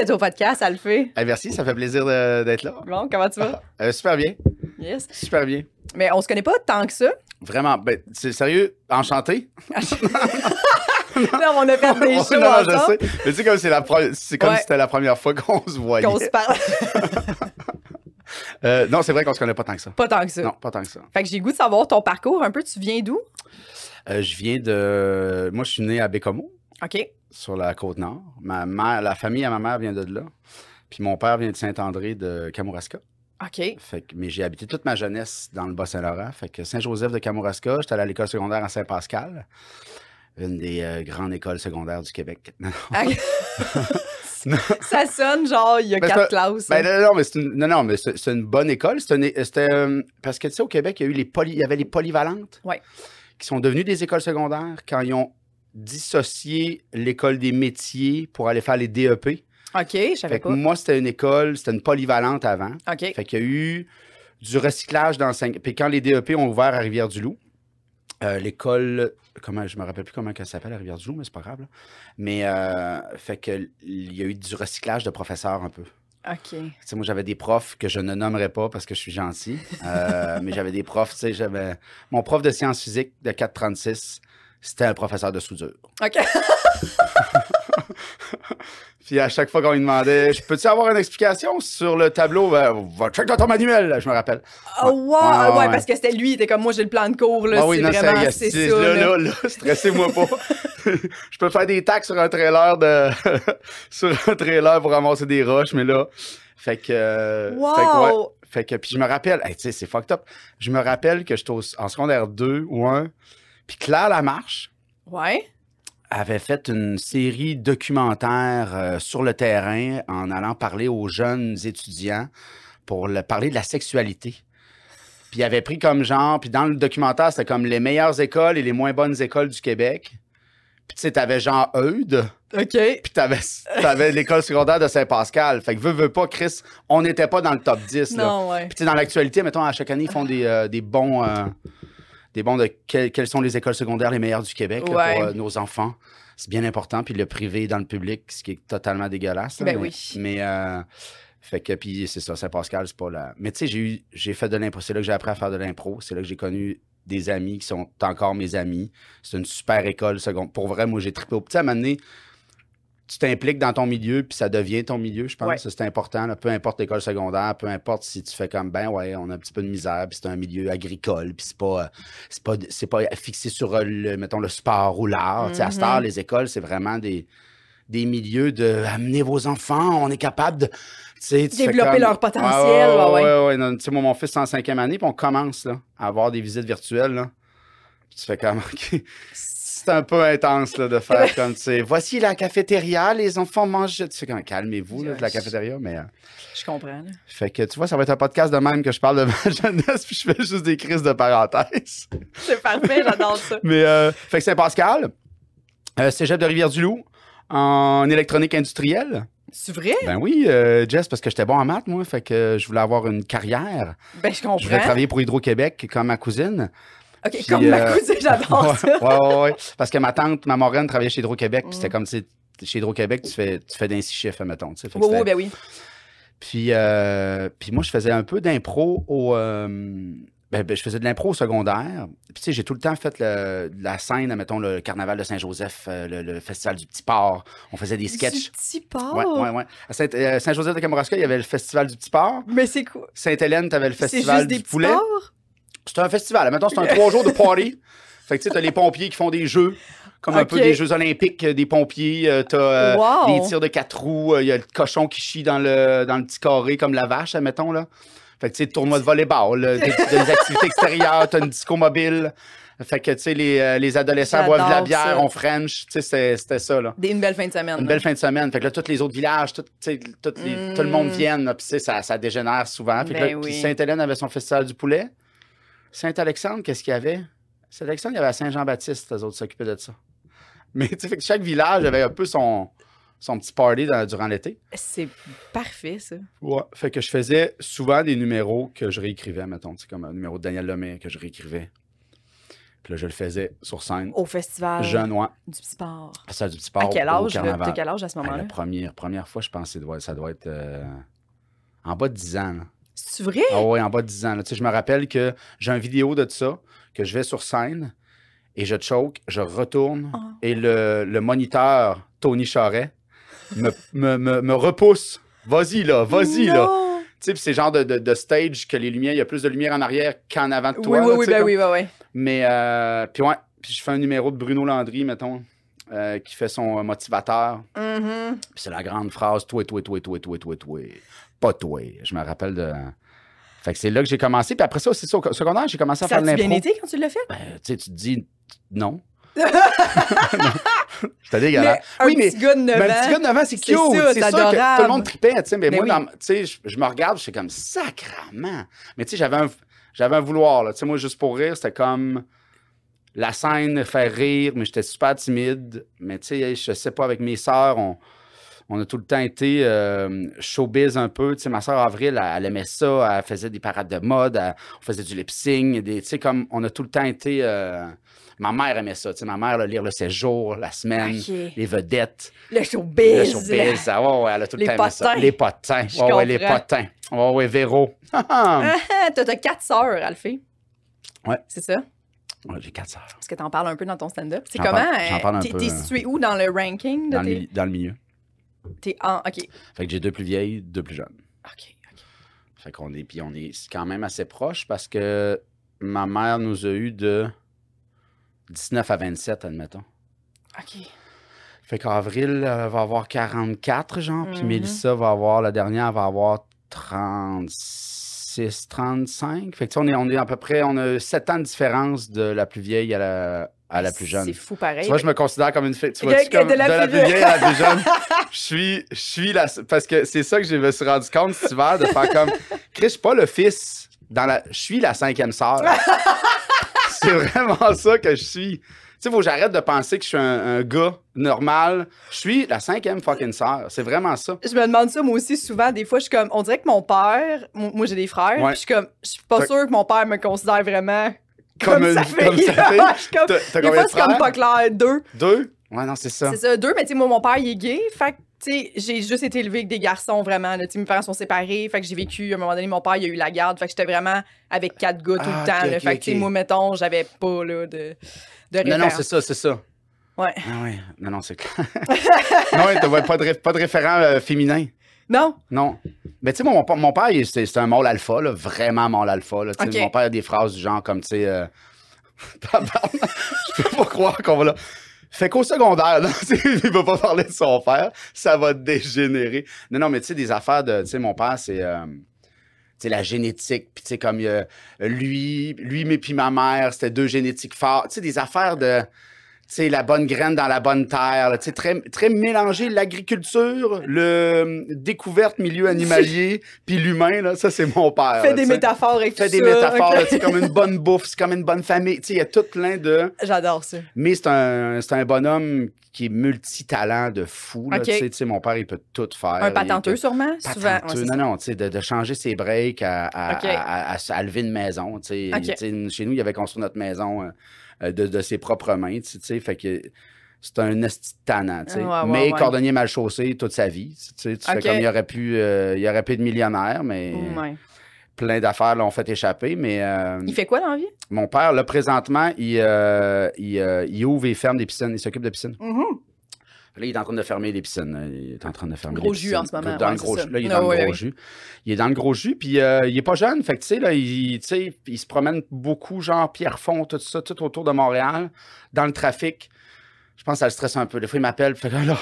D'être au podcast, Alphée. Eh, merci, ça fait plaisir d'être là. Bon, comment tu vas? Euh, super bien, Yes. super bien. Mais on se connaît pas tant que ça. Vraiment, ben, c'est sérieux, enchanté. Là, on a fait des shows non, non, je sais. Mais c'est comme, c'est la pre- c'est comme Ouais. si c'était la première fois qu'on se voyait. Qu'on se parle. Euh, non, c'est vrai qu'on se connaît pas tant que ça. pas tant que ça. Non, pas tant que ça. Fait que j'ai le goût de savoir ton parcours un peu. Tu viens d'où? Euh, je viens de. Moi, je suis né à Bécomo, OK. sur la côte nord. Ma mère, la famille à ma mère vient de là. Puis mon père vient de Saint-André de Kamouraska. OK. Fait que, mais j'ai habité toute ma jeunesse dans le Bas-Saint-Laurent. Fait que Saint-Joseph de Kamouraska, j'étais allé à l'école secondaire à Saint-Pascal, une des euh, grandes écoles secondaires du Québec. Ça sonne genre, il y a Ben, quatre classes. Ben, non, non, mais c'est une, non, non, mais c'est c'est une bonne école. C'était euh, parce que tu sais, au Québec, il y a eu les poly, il y avait les polyvalentes Ouais. qui sont devenues des écoles secondaires quand ils ont dissocié l'école des métiers pour aller faire les DEP. OK, je savais pas. moi, c'était une école, c'était une polyvalente avant. OK. Fait qu'il y a eu du recyclage dans cinq. Puis quand les DEP ont ouvert à Rivière-du-Loup, euh, l'école, comment je me rappelle plus comment elle s'appelle à Rivière-du-Loup, mais c'est pas grave. là. Mais euh, fait que il y a eu du recyclage de professeurs un peu. OK. Tu sais, moi, j'avais des profs que je ne nommerai pas parce que je suis gentil. Euh, mais j'avais des profs, tu sais, j'avais. Mon prof de sciences physiques de 436, c'était un professeur de soudure. OK. Puis à chaque fois qu'on lui demandait, Je peux-tu avoir une explication sur le tableau? Ben, check dans ton manuel, je me rappelle. Oh, wow! Ouais, ouais, ouais, parce que c'était lui, il était comme moi, j'ai le plan de cours, là. Ah oui, c'est non, vraiment, c'est- ça. Là, là. là, stressez-moi pas. je peux faire des tacs sur un trailer de sur un trailer pour ramasser des roches, mais là, fait que. Wow! Fait que, ouais, fait que, puis je me rappelle, hey, tu sais, c'est fucked up. Je me rappelle que j'étais en secondaire 2 ou 1, puis Claire Lamarche Ouais. avait fait une série documentaire euh, sur le terrain en allant parler aux jeunes étudiants pour le- parler de la sexualité. Puis il avait pris comme genre, puis dans le documentaire, c'était comme les meilleures écoles et les moins bonnes écoles du Québec. Puis tu sais, t'avais genre Eudes, OK. puis t'avais, t'avais l'école secondaire de Saint-Pascal. Fait que veux, veux pas, Chris, on n'était pas dans le top 10. là. Non, ouais. Puis tu sais, dans l'actualité, mettons, à chaque année, ils font des, euh, des bons... euh, des bons de que- quelles sont les écoles secondaires les meilleures du Québec là, pour euh, nos enfants. C'est bien important. Puis le privé dans le public, ce qui est totalement dégueulasse. là, Ben mais, oui. Mais, euh, fait que, puis c'est ça, Saint-Pascal, c'est pas là. Mais tu sais, j'ai eu, j'ai fait de l'impro. C'est là que j'ai appris à faire de l'impro. C'est là que j'ai connu des amis qui sont encore mes amis. C'est une super école secondaire. Pour vrai, moi, j'ai trippé au petit. À un moment donné, tu t'impliques dans ton milieu, puis ça devient ton milieu, je pense. Ouais. C'est important. là. Peu importe l'école secondaire, peu importe si tu fais comme, ben ouais, on a un petit peu de misère, puis c'est un milieu agricole, puis c'est pas, euh, c'est pas, c'est pas fixé sur, euh, le, mettons, le sport ou l'art. À cette Mhm. heure, les écoles, c'est vraiment des, des milieux de amener vos enfants, on est capable de. tu Développer comme- leur potentiel, Ouais, ouais, ouais, ouais, ouais, non, Tu sais, moi, mon fils est en cinquième année, puis on commence là, à avoir des visites virtuelles. Là. Puis Tu fais comme, OK. C'est un peu intense là, de faire comme, tu sais, voici la cafétéria, les enfants mangent. Tu comme, calmez-vous, là, de la cafétéria, mais. euh, Je comprends. là. fait que tu vois, ça va être un podcast de même que je parle de ma jeunesse, puis je fais juste des crises de parenthèse. C'est parfait, j'adore ça. Mais, euh, fait que Saint-Pascal, euh, cégep de Rivière-du-Loup, en électronique industrielle. C'est vrai? Ben oui, euh, Jess, parce que j'étais bon en maths, moi, fait que je voulais avoir une carrière. Ben, je comprends. Je voulais travailler pour Hydro-Québec comme ma cousine. OK, Puis, comme ma euh, cousine, j'adore ça. ouais, ouais, ouais. Parce que ma tante, ma moraine, travaillait chez Hydro-Québec, puis c'était Mm. comme, tu chez Hydro-Québec, tu fais, tu fais d'un six chiffres, mettons. Oui, oui, ben oui. Puis, euh, puis moi, je faisais un peu d'impro au. euh, ben, ben, je faisais de l'impro au secondaire. Puis, tu sais, j'ai tout le temps fait le- de la scène, mettons, le carnaval de Saint-Joseph, euh, le, le festival du Petit Port. On faisait des sketchs. Du petit porc. Ouais, ouais, ouais. À Saint- Saint-Joseph de Kamouraska, il y avait le festival du Petit Port. Mais c'est quoi? Sainte-Hélène, tu avais le festival juste du des poulet. C'était un festival. Mettons, c'est un trois jours de party. Fait que tu sais, t'as les pompiers qui font des jeux, comme un peu des Jeux olympiques euh, des pompiers. Euh, t'as euh, Wow. des tirs de quatre roues. euh, Il y a le cochon qui chie dans le, dans le petit carré, comme la vache, admettons, là. Fait que tu sais, tournoi de volleyball, des, des activités extérieures, t'as une disco mobile. Fait que, tu sais, les, euh, les adolescents boivent de la bière, ça. on French. Tu sais, c'était- ça, là. Des, une belle fin de semaine. Une là. belle fin de semaine. Fait que là, tous les autres villages, tout, tout, les- tout le monde Mm. vienne. là, Puis, tu sais, ça, ça dégénère souvent. Puis, Ben là, puis oui. Sainte-Hélène avait son festival du poulet. Saint-Alexandre, qu'est-ce qu'il y avait? Saint-Alexandre, il y avait à Saint-Jean-Baptiste, les autres s'occupaient de ça. Mais, tu sais, chaque village avait un peu son, son petit party dans- durant l'été. C'est parfait, ça. Ouais. Fait que je faisais souvent des numéros que je réécrivais, mettons. Sais, comme un numéro de Daniel Lemay que je réécrivais. Puis là, je le faisais sur scène. Au festival Jeune, ouais. du petit sport. Ça, du petit sport À quel âge? T'as quel âge à ce moment-là? la première, première fois, je pense que ça doit, ça doit être euh, en bas de 10 ans. là. C'est vrai? Ah oui, en bas de 10 ans. là. Tu sais, je me rappelle que j'ai une vidéo de ça, que je vais sur scène et je choke, je retourne Ah. et le, le moniteur, Tony Charret, me, me, me, me repousse. Vas-y là, vas-y là. Tu sais, c'est genre de, de, de stage que les lumières, il y a plus de lumière en arrière qu'en avant de toi. oui, là, oui, ben comme- oui, ben oui. Mais, euh, puis ouais, puis je fais un numéro de Bruno Landry, mettons, euh, qui fait son euh, motivateur. Mhm. Puis c'est la grande phrase toi, toi, toi, toi, toi, toi, toi. Pas toi. Je me rappelle de. Fait que c'est là que j'ai commencé. Puis après ça, c'est ça, au secondaire, j'ai commencé à Ça faire de a-tu bien l'impro. été quand tu l'as fait? Ben, tu sais, tu te dis non. C'était Mais dégueulasse. un oui, mais. petit gars de 9 mais un ans. petit gars de 9 ans, c'est cute. ça, C'est sûr que tout le adorable. monde tripait, tu sais. Mais Ben moi, oui. tu sais, je, je me regarde, je suis comme sacrament. Mais tu sais, j'avais un, j'avais un vouloir, là. Tu sais, moi, juste pour rire, c'était comme la scène, faire rire, mais j'étais super timide. Mais tu sais, je sais pas, avec mes sœurs, on, on a tout le temps été euh, showbiz un peu. Tu sais, ma sœur Avril, elle, elle aimait ça. Elle faisait des parades de mode. elle- on faisait du lip-sync. Tu sais, comme on a tout le temps été. euh, ma mère aimait ça. Tu sais, ma mère, là, lire le séjour, la semaine, les vedettes. Le Le showbiz. showbiz, ah ouais, ouais, elle a tout le Les temps aimé ça. potins. Les potins. Je Ouais, ouais, les potins. Ouais, ouais, Véro. Ah, T'as t'as quatre sœurs, Alphée. Ouais. C'est ça? Ouais, j'ai quatre sœurs. Parce que t'en parles un peu dans ton stand-up. C'est comment? j'en euh, parle un t'es- peu, T'es euh, situé où dans le ranking? de Dans, tes- dans le milieu. T'es en... OK. Fait que j'ai deux plus vieilles, deux plus jeunes. OK. OK. Fait qu'on est, puis on est quand même assez proches parce que ma mère nous a eu de 19 à 27, admettons. OK. Fait qu'Avril va avoir 44, genre, puis Mhm. Mélissa va avoir, la dernière, va avoir 36, 35. Fait que tu sais, on est, on est à peu près, on a 7 ans de différence de la plus vieille à la, à la plus jeune. C'est fou pareil. Tu vois, je me considère comme une fille. Tu vois, que comme de la plus vieille à la plus jeune? Je suis, je suis la. Parce que c'est ça que je me suis rendu compte cet hiver, de faire comme. Chris, je suis pas le fils. Dans la, je suis la cinquième sœur. c'est vraiment ça que je suis. Tu sais, faut que j'arrête de penser que je suis un, un gars normal. Je suis la cinquième fucking sœur. C'est vraiment ça. Je me demande ça moi aussi souvent. Des fois, je suis comme, on dirait que mon père, moi j'ai des frères, Ouais. puis je suis comme, je suis pas sûre que mon père me considère vraiment Comme comme, suis comme- T'as- des combien fois, de c'est comme pas clair. Deux. Deux? Ouais, non, c'est ça. C'est ça, deux, mais tu sais, moi, mon père, il est gay. Fait que, tu sais, j'ai juste été élevée avec des garçons, vraiment. là. Tu sais, mes parents sont séparés. Fait que j'ai vécu, à un moment donné, mon père, il a eu la garde. Fait que j'étais vraiment avec quatre gars tout Ah, le temps. ok, là. fait que, tu sais, moi, mettons, j'avais pas, là, de, de Non, non, référence. c'est ça, c'est ça. Ouais. Ah ouais. Non, non, c'est clair. non, ouais, t'as ouais, pas de, ré- pas de référent euh, féminin. Non? Non. Mais tu sais, mon, mon père, c'est un mâle alpha, là, vraiment mâle alpha. Là. Mon père a des phrases du genre comme, tu sais, euh, je peux pas croire qu'on va là. Fait qu'au secondaire, là, il va pas parler de son père, ça va dégénérer. Non, non, mais tu sais, des affaires de, tu sais, mon père, c'est, euh, tu sais, la génétique, puis tu sais, comme il y a lui, lui, mais puis ma mère, c'était deux génétiques forts. Tu sais, des affaires de, la bonne graine dans la bonne terre, là, très, très mélangé, l'agriculture, le euh, découverte milieu animalier, puis l'humain, là, ça, c'est mon père. Fais là, des métaphores avec Fait tout des ça, métaphores, sais, comme une bonne bouffe, c'est comme une bonne famille. Il y a tout plein de... J'adore ça. Mais c'est un, c'est un bonhomme qui est multitalent de fou. Là, Ok. tu sais, tu sais, mon père, il peut tout faire. Un patenteux, sûrement? Souvent. Ouais, Patenteux, c'est non, non, tu sais, de, de changer ses breaks à, à, à- à- lever une maison. tu sais. Ok. Tu sais, Chez nous, il avait construit notre maison euh, de, de ses propres mains. tu sais, fait que c'est un esti de tannant, tu sais. Ouais, ouais, mais ouais. cordonnier mal chaussé toute sa vie. Tu, sais, tu fais comme il aurait pu, euh, il aurait pu être millionnaire, mais plein d'affaires l'ont fait échapper. Mais euh, Il fait quoi dans la vie? mon père, là, présentement, il, euh, il, euh, il ouvre et ferme des piscines. Il s'occupe de piscines. Là, il est en train de fermer les piscines. Il est en train de fermer Gros les jus piscines. en ce moment, Dans ouais, le gros jus. Là, il est dans le ouais, gros jus. Il est dans le gros jus, puis euh, il est pas jeune. Fait que, tu sais, là, il, il se promène beaucoup, genre Pierrefonds, tout ça, tout autour de Montréal, dans le trafic. Je pense que ça le stresse un peu. Des fois, il m'appelle, fait que là,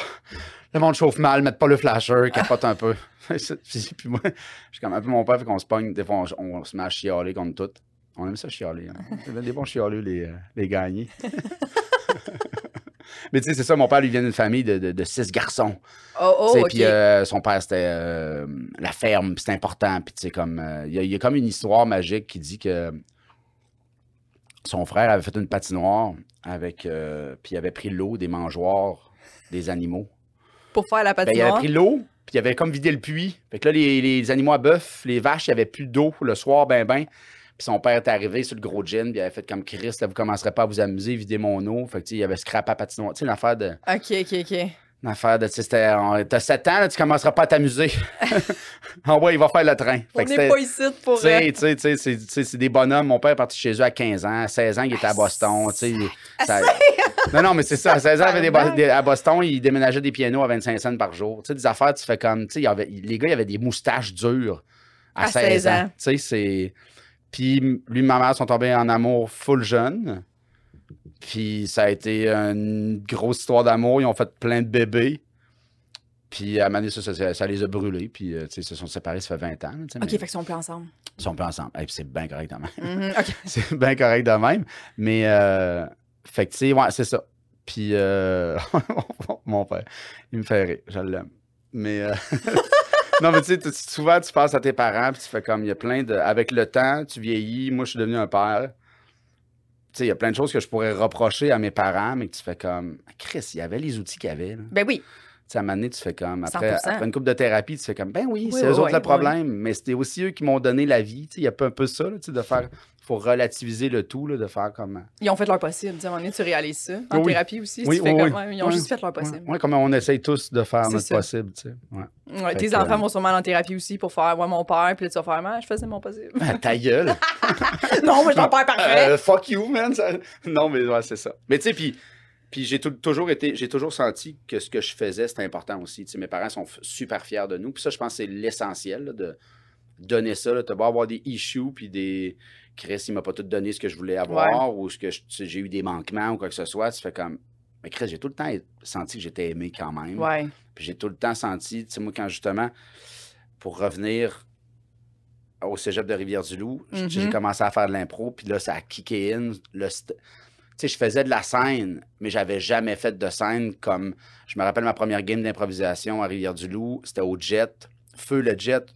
le monde chauffe mal, mettre pas le flasher, capote un peu. puis moi, je suis comme un peu mon père, fait qu'on se pogne. Des fois, on, on se met à chialer contre tout. On aime ça chialer. Hein. Des bons chialeux, les, euh, les gagnés. Mais tu sais, c'est ça, mon père, lui vient d'une famille de, de- de six garçons. Oh, oh. Puis euh, son père, c'était euh, la ferme, puis c'était important. Puis tu sais, comme, euh, il y, a- il y a comme une histoire magique qui dit que son frère avait fait une patinoire avec, puis il avait pris l'eau des mangeoires des animaux. Pour faire la Ben, il patinoire? avait pris l'eau, puis il avait comme vidé le puits. Fait que là, les, les animaux à bœuf, les vaches, il n'y avait plus d'eau le soir, ben ben. Puis son père est arrivé sur le gros gin, puis il avait fait comme Chris, là, vous commencerez pas à vous amuser, vider mon eau. Fait que, tu sais, il avait scrapé à patinoire. Tu sais, une affaire de. OK, OK, OK. Une affaire de. Tu sais, T'as 7 ans, là, tu commenceras pas à t'amuser. Ah ouais, il va faire le train. Fait On n'est pas ici pour... tu sais, tu sais, c'est- des bonhommes. Mon père est parti chez eux à 15 ans. À 16 ans, il était à Boston. tu sais, ça- Non, non, mais c'est ça. À 16 ans, il avait des à Boston, il déménageait des pianos à 25 cents par jour. Tu sais, des affaires, tu fais comme. Tu sais, y avait- les gars, il avaient des moustaches dures à, À 16 16 ans. ans. Tu sais, c'est. Puis lui et ma mère sont tombés en amour full jeune. Puis ça a été une grosse histoire d'amour. Ils ont fait plein de bébés. Puis à un moment donné, ça, ça, ça- ça les a brûlés. Puis euh, tu sais, ils se sont séparés, ça fait 20 ans. OK, mais fait qu'ils sont plus ensemble. Ils sont pas ensemble. Et puis c'est bien correct de même. Mhm, c'est bien correct de même. Mais, euh, fait que, tu sais, ouais, c'est ça. Puis, euh, mon père, il me fait rire. Je l'aime. Mais, euh, non, mais tu sais, souvent, tu passes à tes parents, puis tu fais comme, il y a plein de. Avec le temps, tu vieillis. Moi, je suis devenu un père. Tu sais, il y a plein de choses que je pourrais reprocher à mes parents, mais que tu fais comme, Chris, il y avait les outils qu'il y avait. là. Ben oui. Tu sais, à un moment donné, tu fais comme, après, 100%. après une coupe de thérapie, tu fais comme, ben oui, Oui, c'est oui, eux autres le problème, mais c'était aussi eux qui m'ont donné la vie. Tu sais, il y a un peu ça, là, tu sais, de faire, faut relativiser le tout, là, de faire comme. Ils ont fait leur possible. Tu sais, À un moment donné, tu réalises ça. En Oui, oui. thérapie aussi. Oui, tu fais oui, comme, oui. ouais, ils ont juste fait leur possible. Ouais, comme on essaye tous de faire notre ça. possible, tu sais. Ouais. Tes que, enfants euh, vont sûrement en thérapie aussi pour faire ouais, mon père, puis là, tu vas faire, Ah, je faisais mon possible. Ah, Ta gueule! non, moi, je un père parfait. Euh, fuck you, man! ça- Non, mais ouais, c'est ça. Mais tu sais, puis. Puis j'ai tou- toujours été, j'ai toujours senti que ce que je faisais, c'était important aussi. Tu sais, mes parents sont super fiers de nous. Puis ça, je pense que c'est l'essentiel de donner ça. Tu vas avoir des issues, puis des. Chris, il m'a pas tout donné ce que je voulais avoir, ou ce que j'ai eu des manquements ou quoi que ce soit. Tu fais comme. Mais Chris, j'ai tout le temps senti que j'étais aimé quand même. Ouais. Puis j'ai tout le temps senti, tu sais, moi, quand justement, pour revenir au cégep de Rivière-du-Loup, j'ai commencé à faire de l'impro, puis là, ça a kické in. le Tu sais, je faisais de la scène, mais j'avais jamais fait de scène comme. Je me rappelle ma première game d'improvisation à Rivière-du-Loup, c'était au Jet. Feu le Jet.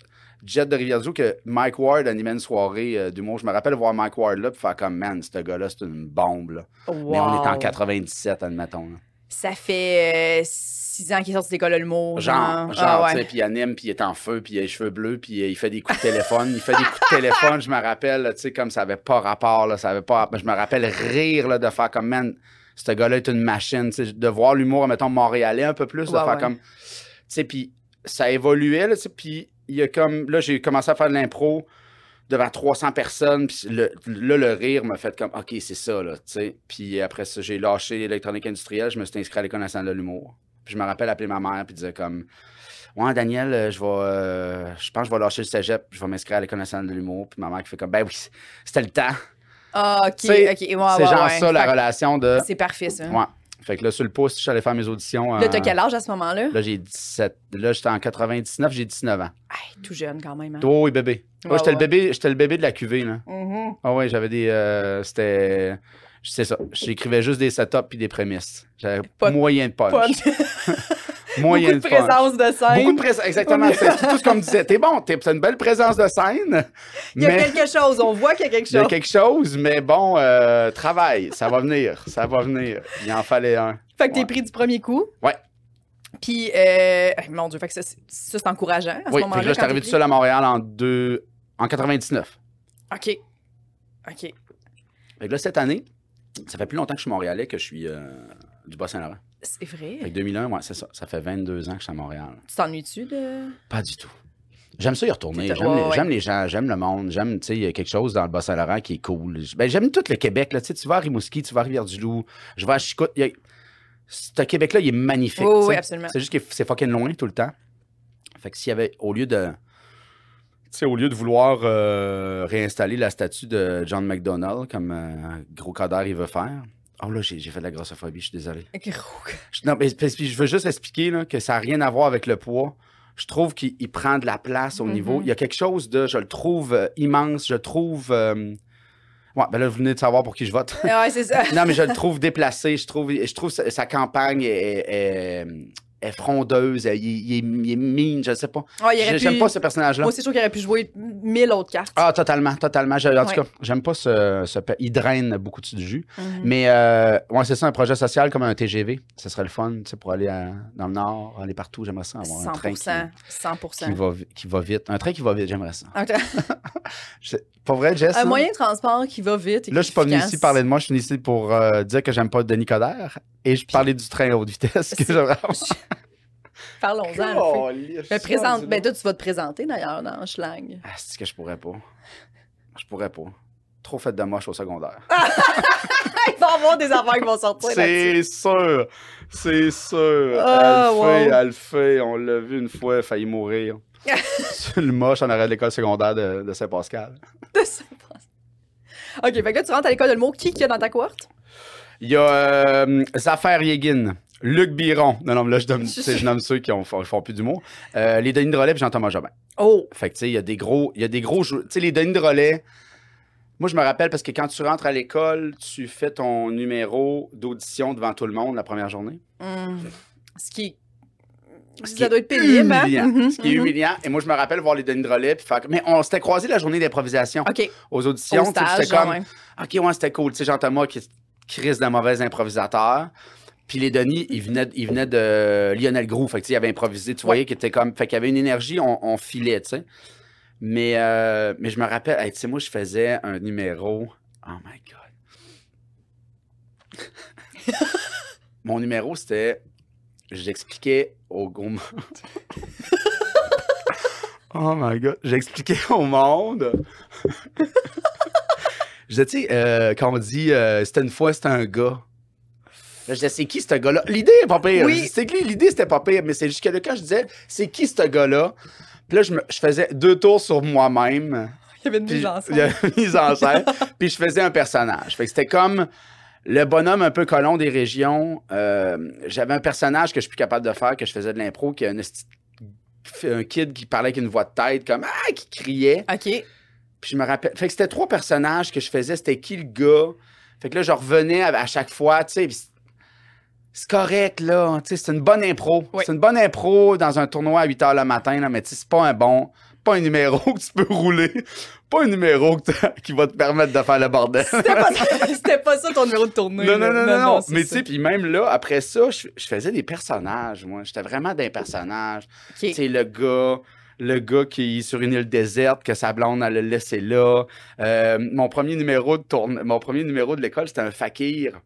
Jet de Rivière-du-Loup, que Mike Ward animait une soirée euh, d'humour. Je me rappelle voir Mike Ward là, puis faire comme, man, ce gars-là, c'est une bombe, là. Mais on est en Wow. 97, admettons. là. Ça fait euh, six ans qu'il est sorti de l'école l'humour. Genre, genre, Ah tu sais, ouais. puis il anime, puis il est en feu, puis il a les cheveux bleus, puis il fait des coups de téléphone. il fait des coups de téléphone, je me rappelle, tu sais, comme ça avait pas rapport, là, ça avait pas... Je me rappelle rire, là, de faire comme, man, ce gars-là est une machine, tu sais, de voir l'humour, mettons, montréalais un peu plus, de Ouais, faire ouais. comme... Tu sais, puis ça évoluait, là, tu sais, puis il y a comme... Là, j'ai commencé à faire de l'impro devant 300 personnes, puis le, là, le rire m'a fait comme, OK, c'est ça, là, tu sais. Puis après ça, j'ai lâché l'électronique industrielle, je me suis inscrit à l'École nationale de l'humour. Puis je me rappelle appeler ma mère, puis dire comme, ouais, Daniel, euh, je vais, euh, je pense que je vais lâcher le cégep, puis je vais m'inscrire à l'École nationale de l'humour. Puis ma mère qui fait comme, ben oui, c'était le temps. Ah, ok, ok. Ouais, c'est ouais, genre ouais. ça, la Fait relation de. C'est parfait, ça. Ouais. Fait que là, sur le pouce, je suis allé faire mes auditions. Là, t'as quel âge à ce moment-là? Là, j'ai 17. Là, j'étais en 99, j'ai 19 ans. Tout jeune quand même. Hein? Oh, oui, bébé. Ouais, Ouais, j'étais ouais. le bébé, j'étais le bébé de la cuvée, là. Mhm. Ah ouais, j'avais des. euh, C'était. C'est ça. J'écrivais juste des setups puis des prémices. J'avais Pas moyen de punch. Pas de- Moyen Beaucoup de punch. présence de scène. Beaucoup de présence. Exactement. C'est tout ce qu'on me disait. T'es bon, t'as une belle présence de scène. Il y a mais quelque chose, on voit qu'il y a quelque il y a chose. quelque chose, mais bon, euh, travail. Ça va venir. Ça va venir. Il en fallait un. Fait que t'es pris du premier coup. Ouais. Puis, euh, mon Dieu, fait que ça, c'est- ça, c'est encourageant à ce Oui, moment-là. là, j'étais quand arrivé tout seul à Montréal en, deux... en 99. pris. OK. OK. Fait que là, cette année, ça fait plus longtemps que je suis montréalais que je suis euh, du Bas-Saint-Laurent. C'est vrai. Fait que 2001, ouais, c'est ça. Ça fait 22 ans que je suis à Montréal. Tu t'ennuies-tu de. Pas du tout. J'aime ça y retourner. J'aime les, ouais. j'aime les gens, j'aime le monde, j'aime, tu sais, il y a quelque chose dans le Bas-Saint-Laurent qui est cool. Ben, j'aime tout le Québec, là. Tu sais, tu vas à Rimouski, tu vas à Rivière-du-Loup, je vais à Chicoute. a- Ce Québec-là, il est magnifique. Oui, tu oui, absolument. C'est juste que c'est fucking loin tout le temps. Fait que s'il y avait, au lieu de. Tu sais, au lieu de vouloir euh, réinstaller la statue de John McDonald, comme euh, Gros Coder il veut faire. Oh là, j'ai fait de la grossophobie, je suis désolé. Non, mais je veux juste expliquer là, que ça n'a rien à voir avec le poids. Je trouve qu'il il prend de la place au niveau. Il y a quelque chose de. Je le trouve euh, immense. Je trouve. euh, Ouais, ben là, vous venez de savoir pour qui je vote. Ouais, c'est ça. non, mais je le trouve déplacé. Je trouve, je trouve sa, sa campagne est, est frondeuse, elle- il, il est, il est mean, je sais pas. Ouais, J'aime pu- pas ce personnage-là. Moi aussi, je trouve qu'il aurait pu jouer mille autres cartes. Ah, totalement, totalement. Je- en tout cas, j'aime pas ce, Il draine beaucoup de jus. Mhm. Mais, euh, ouais, c'est ça, un projet social comme un TGV. Ce serait le fun, pour aller à- dans le Nord, aller partout. J'aimerais ça avoir un train qui, 100%. 100%. qui va, qui va vite. Un train qui va vite, j'aimerais ça. Un, tra- Je- Pas vrai, Jess? un moyen de transport qui va vite. et Là, je suis pas venu ici parler de moi, je suis venu ici pour euh, dire que j'aime pas Denis Coderre et je parlais du train à haute vitesse que j'aimerais Parlons-en. Mais présente, ben, toi, tu vas te présenter d'ailleurs dans Schlang. Ah, c'est que je pourrais pas? Je pourrais pas. Trop fait de moche au secondaire. Il va y avoir des affaires qui vont sortir là-dessus. C'est sûr. C'est sûr. Elle le fait, wow. elle le fait. On l'a vu une fois, elle a failli mourir. C'est le moche en arrêt de l'école secondaire de, de Saint-Pascal. De pense. Ok, fait que là, tu rentres à l'école de l'humour. Qui qu'il y a dans ta cohorte? Il y a euh, Zafar Yegin, Luc Biron. Non, non, mais là, je, nomme ceux qui ont, font, plus d'humour. Euh, les Denis de relais, Jean-Thomas Jobin. Oh! Fait que, tu sais, il y a des gros, il y a des gros Tu sais, les Denis de relais, moi, je me rappelle parce que quand tu rentres à l'école, tu fais ton numéro d'audition devant tout le monde la première journée. Hmm. Ce qui. Ce ça est doit être pénible, hein? humiliant. Mhm, Ce qui est mhm. humiliant. Et moi, je me rappelle voir les Denis de relais. Puis faire... Mais on s'était croisés la journée d'improvisation aux auditions. au C'était comme, ouais. OK, ouais, c'était cool. Tu sais, Jean-Thomas qui, qui risque d'un mauvais improvisateur. Puis les Denis, ils venaient de Lionel Groux. Fait que, tu sais, il avait improvisé. Tu voyais qu'il était comme. Fait qu'il y avait une énergie, on, on filait, tu sais. Mais, euh, mais je me rappelle, hey, tu sais, moi, je faisais un numéro. Oh my God. Mon numéro, c'était. J'expliquais au monde. oh my God. J'expliquais au monde. Je disais, tu sais, euh, quand on dit euh, c'était une fois, c'était un gars. Là, je disais, c'est qui ce gars-là? L'idée est pas pire. Oui. C'est que l'idée, c'était pas pire, mais c'est jusque là quand je disais, c'est qui ce gars-là? Puis là, je, me- je faisais deux tours sur moi-même. Il y avait une mise en il y a scène. une mise en scène. puis je faisais un personnage. Fait que c'était comme le bonhomme un peu colon des régions. Euh, J'avais un personnage que je suis plus capable de faire, que je faisais de l'impro, qui est un, un kid qui parlait avec une voix de tête, comme Ah, qui criait. Ok. Puis je me rappelle. Fait que c'était trois personnages que je faisais. C'était qui le gars? Fait que là, je revenais à, à chaque fois, tu sais. C'est- correct, là. Tu sais, c'est une bonne impro. Oui. C'est une bonne impro dans un tournoi à 8 h le matin, là, mais tu sais, c'est pas un bon. Pas un numéro que tu peux rouler. Pas un numéro qui va te permettre de faire le bordel. C'était pas, ça- pas ça ton numéro de tournée. Non, non, non, non, Mais tu sais, puis même là, après ça, je, je faisais des personnages, moi. J'étais vraiment des personnages. Ok. Tu sais, le gars, le gars qui est sur une île déserte, que sa blonde, elle le laissé là. Euh, mon premier numéro de tourne... mon premier numéro de l'école, c'était un fakir.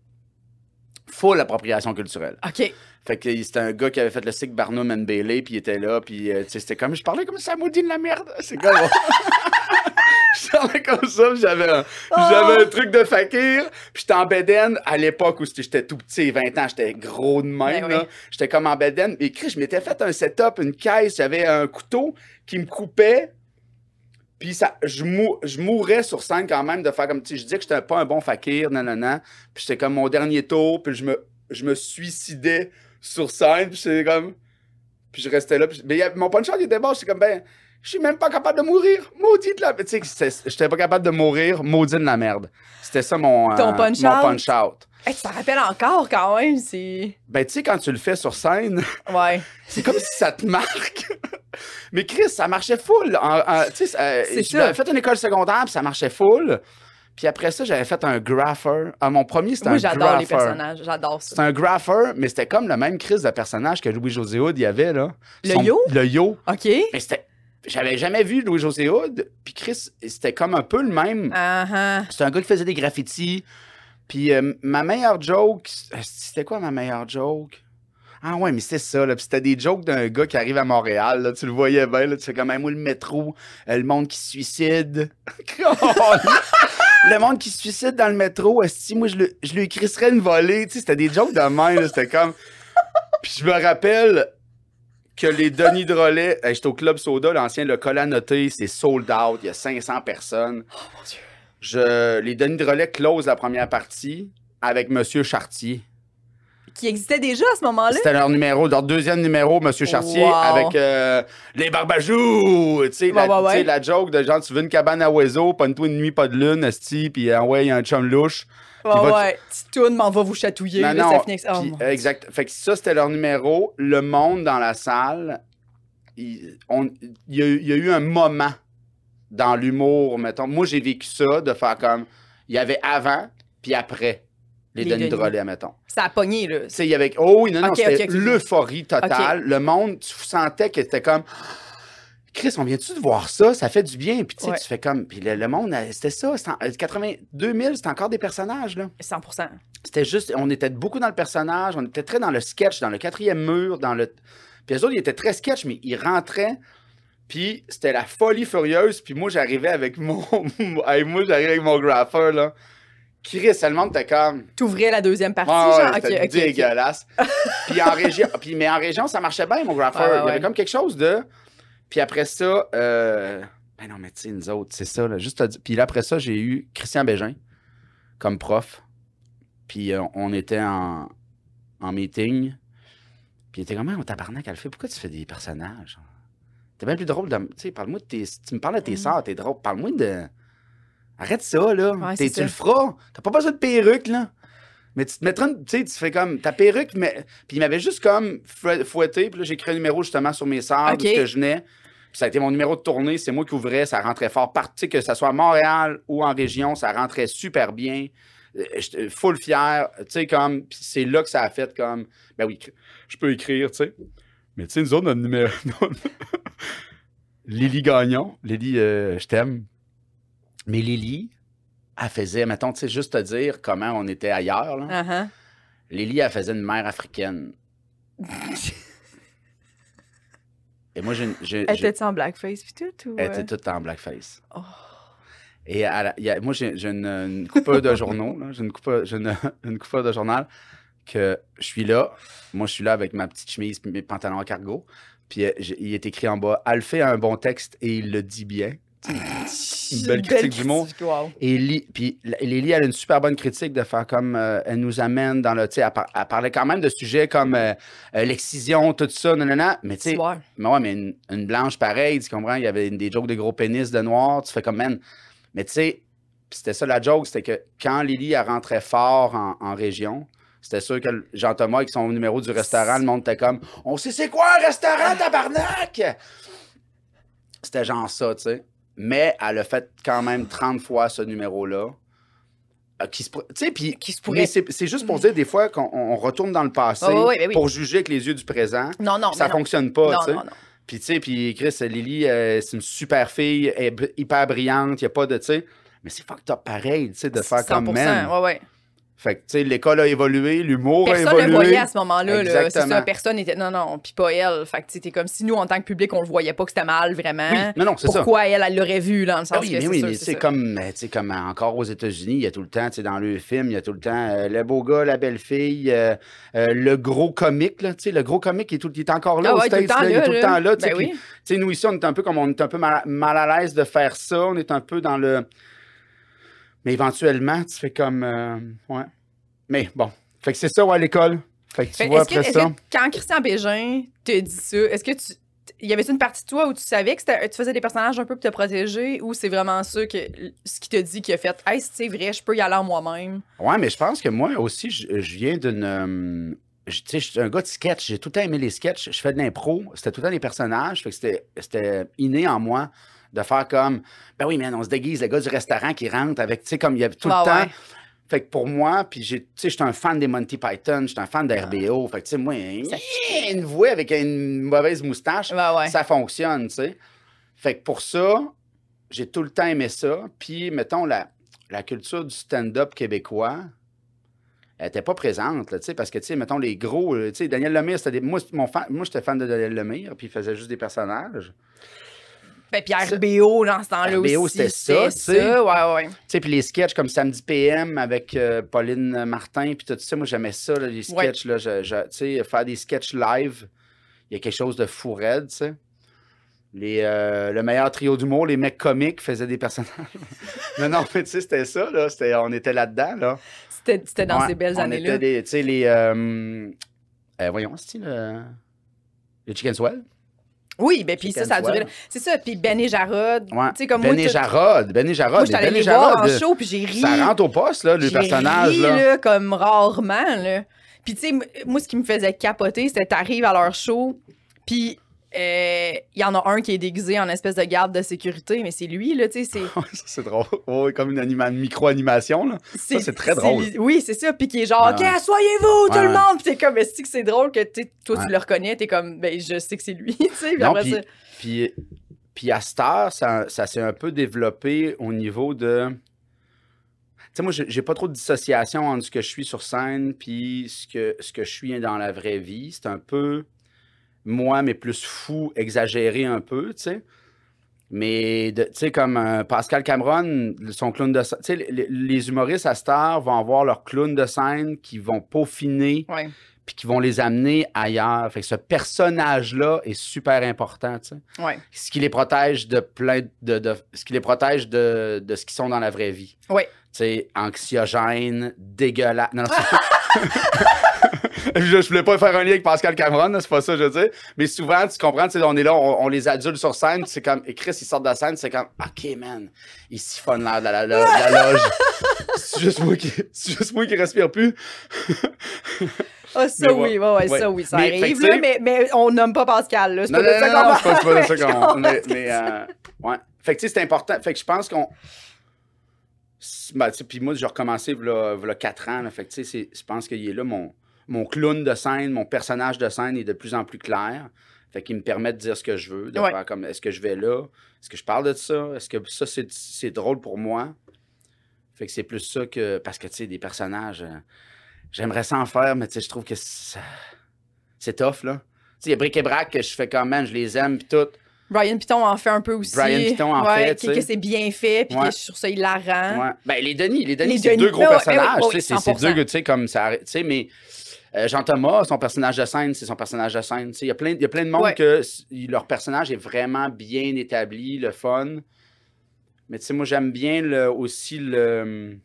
Full appropriation culturelle. Ok. Fait que c'était un gars qui avait fait le cycle Barnum and Bailey, puis il était là, puis euh, c'était comme, je parlais comme ça, maudit de la merde. C'est comme... je parlais comme ça, j'avais un, j'avais un truc de fakir, puis j'étais en bedaine à l'époque où j'étais- tout petit, 20 ans, j'étais gros de même, Ben oui. J'étais comme en bedaine. Et Chris, je m'étais fait un setup, une caisse, j'avais un couteau qui me coupait, puis ça, je, mou- je mourrais sur scène quand même de faire comme, tu sais, je disais que j'étais pas un bon fakir, non, non, non. Puis j'étais comme mon dernier tour, puis je me, je me suicidais sur scène, puis j'étais comme... Puis je restais là, puis mais a- mon punch-out, il était bon, j'étais comme, ben, je suis même pas capable de mourir, maudit de la... Tu sais, j'étais pas capable de mourir, maudit de la merde. C'était ça mon, Ton euh, punch-out? mon punch-out. Hey, tu t'en rappelles encore quand même, c'est. Ben, tu sais, quand tu le fais sur scène, Ouais. c'est comme si ça te marque. Mais Chris, ça marchait full. Tu sais, euh, C'est j'avais fait une école secondaire, puis ça marchait full. Puis après ça, j'avais fait un grapher. Ah, mon premier, c'était Moi, un j'adore grapher. les personnages. J'adore ça. un grapher, mais c'était comme le même crise de personnage que Louis-José Hood, y avait, là. Le yo? Le yo. Ok. Mais c'était... J'avais jamais vu Louis-José Hood, puis Chris, c'était comme un peu le même. Ah ah. C'était un gars qui faisait des graffitis. Puis euh, ma meilleure joke, c'était quoi ma meilleure joke? Ah ouais, mais c'était ça, là. Puis c'était des jokes d'un gars qui arrive à Montréal, là. Tu le voyais bien, là. Tu fais comme, Hey, moi, le métro, euh, le monde qui se suicide. le monde qui se suicide dans le métro, esti, moi, je, le, je lui écrirais une volée. Tu sais, c'était des jokes de même, là. C'était comme... Puis je me rappelle que les Denis de relais, hey, j'étais au Club Soda, l'ancien, le col à noter, c'est sold out, il y a 500 personnes. Oh mon dieu. Je, les Denis de relais close la première partie avec Monsieur Chartier. Qui existait déjà à ce moment-là? C'était leur numéro, leur deuxième numéro, Monsieur Chartier, Wow. avec euh, les barbajous. Tu sais, la, ouais, tu joke de genre, tu veux une cabane à oiseaux, pas une nuit, pas de lune, esti, puis euh, ouais, il y a un chum louche. Votre- ouais. Titoune m'en va vous chatouiller. Non, là, non. Oh, euh, exact. Fait que ça, c'était leur numéro. Le monde dans la salle, il, on- il y, a, eu- il y a eu un moment dans l'humour, mettons. Moi, j'ai vécu ça, de faire comme... Il y avait avant, puis après les, Les Denis. Drolet, mettons. Ça a pogné, là. Il y avait... Oh oui, non, non, c'était l'euphorie totale. Le monde, tu sentais que c'était comme... Chris, on vient-tu de voir ça? Ça fait du bien. Puis tu sais, Ouais. tu fais comme... Puis le, le monde, euh, c'était ça. C'était en- euh, 82 000, c'était encore des personnages, là. 100% C'était juste, on était beaucoup dans le personnage, on était très dans le sketch, dans le quatrième mur, dans le. Puis eux autres, ils étaient très sketch, mais ils rentraient, puis c'était la folie furieuse, puis moi, j'arrivais avec mon. Hey, moi, j'arrivais avec mon grapher, là. Chris, le monde était comme. T'ouvrais la deuxième partie, genre. dégueulasse. puis en région, puis, mais en région, ça marchait bien, mon. Ouais, ouais, Il y avait comme quelque chose de. Puis après ça, euh... ben non, mais tu sais, nous autres, c'est ça, là, juste Puis là, après ça, j'ai eu Christian Bégin comme prof. Puis euh, on était en, en meeting. Puis il était comme, on tabarnak, elle fait, pourquoi tu fais des personnages? T'es bien plus drôle de. Tu sais, parle-moi de tes. Tu me parles de tes Mhm. sœurs, t'es drôle. Parle-moi de. Arrête ça, là. Ouais, tu le feras. T'as pas besoin de perruque, là. Mais tu te mettras, tu sais, tu fais comme ta perruque, mais. Puis il m'avait juste comme fouet- fouetté. Puis là, j'ai écrit un numéro justement sur mes sœurs, Ok. de ce que je venais. Puis ça a été mon numéro de tournée. C'est moi qui ouvrais. Ça rentrait fort. Par- Tu sais, que ça soit à Montréal ou en région, ça rentrait super bien. Euh, J'étais full fier. Tu sais, comme. Puis c'est là que ça a fait comme. Ben oui, je peux écrire, tu sais. Mais tu sais, nous autres, notre numéro. Lily Gagnon. Lily, euh, je t'aime. Mais Lily, elle faisait, mettons, tu sais, juste te dire comment on était ailleurs. Là. Uh-huh. Lily, elle faisait une mère africaine. Et moi, j'ai. Elle était en blackface pis tout? Ou... elle euh? était toute en blackface. Oh. Et elle a- il y a- moi, j'ai une, une coupeur de journaux. J'ai une coupeur, j'ai une, une coupeur de journal que je suis là. Moi, je suis là avec ma petite chemise et mes pantalons à cargo. Puis euh, il est écrit en bas Alphée a un bon texte et il le dit bien. Une belle critique critique, wow. Et Li- puis Lily, elle a une super bonne critique de faire comme euh, elle nous amène dans le. Tu sais, elle, par- elle parlait quand même de sujets comme euh, euh, l'excision, tout ça, non. Mais tu sais, mais ouais, mais une, une blanche pareille, tu comprends? Il y avait des jokes de gros pénis de noir. Tu fais comme, man. Mais tu sais, c'était ça la joke, c'était que quand Lily, elle rentrait fort en, en région, c'était sûr que Jean-Thomas, avec son numéro du restaurant, le monde était comme, on sait c'est quoi un restaurant, tabarnak? C'était genre ça, tu sais. Mais elle a fait quand même 30 fois ce numéro-là. Euh, qui se pour- tu sais, puis Qui se mais pourrait. c'est juste pour dire des fois qu'on on retourne dans le passé Ah, oui. pour juger avec les yeux du présent. Non, non, ça non. fonctionne pas, tu sais. non, non. Puis, tu sais, puis Chris, Lily, euh, c'est une super fille, elle est hyper brillante, il n'y a pas de, tu sais. Mais c'est fucked up pareil, tu sais, de faire comme 100%, man. ouais, ouais. Fait que, tu sais, l'école a évolué, l'humour a Personne évolué. ne le voyait à ce moment-là. là. C'est Exactement. ça, personne était. Non, non, puis pas elle. Fait que tu sais, comme si nous, en tant que public, on le voyait pas que c'était mal, vraiment. Oui, non, non, c'est ça. Pourquoi elle, elle l'aurait vu, dans le sens Ah oui, que mais c'est oui, sûr, mais c'est tu sais, comme, encore aux États-Unis, il y a tout le temps, tu sais, dans le film, il y a tout le temps euh, le beau gars, la belle fille, euh, euh, le gros comique, là, tu sais, le gros comique, il est, tout, il est encore là Ah ouais, States, là, il est tout le temps là, tu sais, Ben tu sais, nous ici, on est un peu comme, on est un peu mal, mal à l'aise de faire ça, on est un peu dans le... Mais éventuellement, tu fais comme, euh, ouais. Mais bon, fait que c'est ça, ouais, à l'école. Fait que tu Fait, vois, que, après ça... que quand Christian Bégin te dit ça, est-ce que tu. Y avait une partie de toi où tu savais que tu faisais des personnages un peu pour te protéger ou c'est vraiment ça que ce qui te dit qui a fait Hey, c'est vrai, je peux y aller moi-même? Ouais, mais je pense que moi aussi, je, je viens d'une. euh, tu sais, je suis un gars de sketch. J'ai tout le temps aimé les sketchs. Je fais de l'impro. C'était tout le temps des personnages. Fait que c'était, c'était inné en moi de faire comme. Ben oui, mais on se déguise, le gars du restaurant qui rentre avec. Tu sais, comme il y avait tout Ah le temps. ouais. Fait que pour moi, puis j'ai, tu sais, j'étais un fan des Monty Python, j'étais un fan de RBO. Fait que, tu sais, moi, une voix avec une mauvaise moustache, ouais. ça fonctionne, tu sais. Fait que pour ça, j'ai tout le temps aimé ça. Puis, mettons, la, la culture du stand-up québécois, elle était pas présente, là, tu sais, parce que, tu sais, mettons, les gros, euh, tu sais, Daniel Lemire, c'était des... Moi, mon fan... moi j'étais fan de Daniel Lemire, puis il faisait juste des personnages. Ben, puis RBO dans ce temps-là aussi. RBO, c'était ça, tu sais. ça, ouais, ouais. Tu sais, puis les sketchs comme Samedi PM avec euh, Pauline Martin, puis tout ça, moi, j'aimais ça, là, les Ouais. sketchs, là, tu sais, faire des sketchs live, il y a quelque chose de fou raide, tu sais. Les, euh, le meilleur trio d'humour, les mecs comiques faisaient des personnages. non, non, mais tu sais, c'était ça, là. C'était, on était là-dedans, là. C'était c'était dans Ouais, ces belles on années-là. Tu sais, les. euh, voyons, c'est le. Le Chicken Swell? Oui, ben puis ça, ça a duré. C'est ça. Puis Ben et Jarod. Ouais. Tu sais, comme ben tout- Jarod. Ben et Jarod. moi, je allée Ben les voir Jarod, en show, puis j'ai ri. Ça rentre au poste, là, le personnage. ri, là. là, comme rarement, là. Puis, tu sais, moi, ce qui me faisait capoter, c'était t'arrives à leur show, puis il y en a un qui est déguisé en espèce de garde de sécurité, mais c'est lui, là, tu sais, c'est... Ça, c'est drôle. Comme une anima- micro-animation. là. c'est très drôle. Oui, c'est ça. Puis qui est genre, Ouais, OK, ouais. asseyez-vous, tout Ouais, le monde. Puis t'es comme, est-ce que c'est drôle que toi, tu le reconnais? T'es comme, ben, je sais que c'est lui, tu sais. Puis puis, ça... puis, puis à cette heure, ça, ça s'est un peu développé au niveau de. Tu sais, moi, j'ai j'ai pas trop de dissociation entre ce que je suis sur scène puis ce que, ce que je suis dans la vraie vie. C'est un peu moi, mais plus fou, exagéré un peu, tu sais. Mais, tu sais, comme euh, Pascal Cameron, son clown de scène. Tu sais, les, les humoristes à heure vont avoir leur clown de scène qui vont peaufiner puis qui vont les amener ailleurs. Fait que ce personnage-là est super important, tu sais. Ouais. Ce qui les protège de plein de, de- ce qui les protège de, de ce qu'ils sont dans la vraie vie. Ouais. Tu sais, anxiogène, dégueulasse. Non, non, je, je voulais pas faire un lien avec Pascal Cameron, c'est pas ça que je veux dire. Mais souvent, tu comprends, on est là, on, on les adule sur scène, c'est comme, et Chris, ils sortent de la scène, c'est comme, OK, man, ils siphonnent l'air de la, la- la- la loge. c'est juste moi qui, juste moi qui respire plus. Ah, ça oui, ouais. ouais, ouais, Ouais. ça oui, ça Mais, arrive, là, mais, mais on nomme pas Pascal, là. C'est Non, pas non, non, non, c'est pas, ça qu'on. on Mais, mais, euh, ouais. Fait que, tu sais, c'est important. Fait que je pense qu'on. Ben, puis moi, j'ai recommencé il y a 4 ans. là. fait que, tu sais, je pense qu'il est là, mon, mon clown de scène, mon personnage de scène est de plus en plus clair. Fait qu'il me permet de dire ce que je veux, de Ouais. faire comme est-ce que je vais là, est-ce que je parle de ça, est-ce que ça, c'est, c'est drôle pour moi? Fait que c'est plus ça que. Parce que, tu sais, des personnages. euh, J'aimerais ça en faire, mais tu sais, je trouve que c'est tough, là. Tu sais, il y a Bric et Brac que je fais quand même, je les aime, puis tout. Brian Piton en fait un peu aussi. Brian Piton en Ouais, fait, que-. Que c'est bien fait, puis Ouais. que trouve ça hilarant. Ouais. Ben, les Denis, les Denis, Les c'est deux gros personnages. c'est c'est 100%. deux, tu sais, comme ça. Tu sais, mais euh, Jean-Thomas, son personnage de scène, c'est son personnage de scène. Tu il y a plein, il y a plein de monde Ouais. que leur personnage est vraiment bien établi, le fun. Mais tu sais, moi, j'aime bien le, aussi le.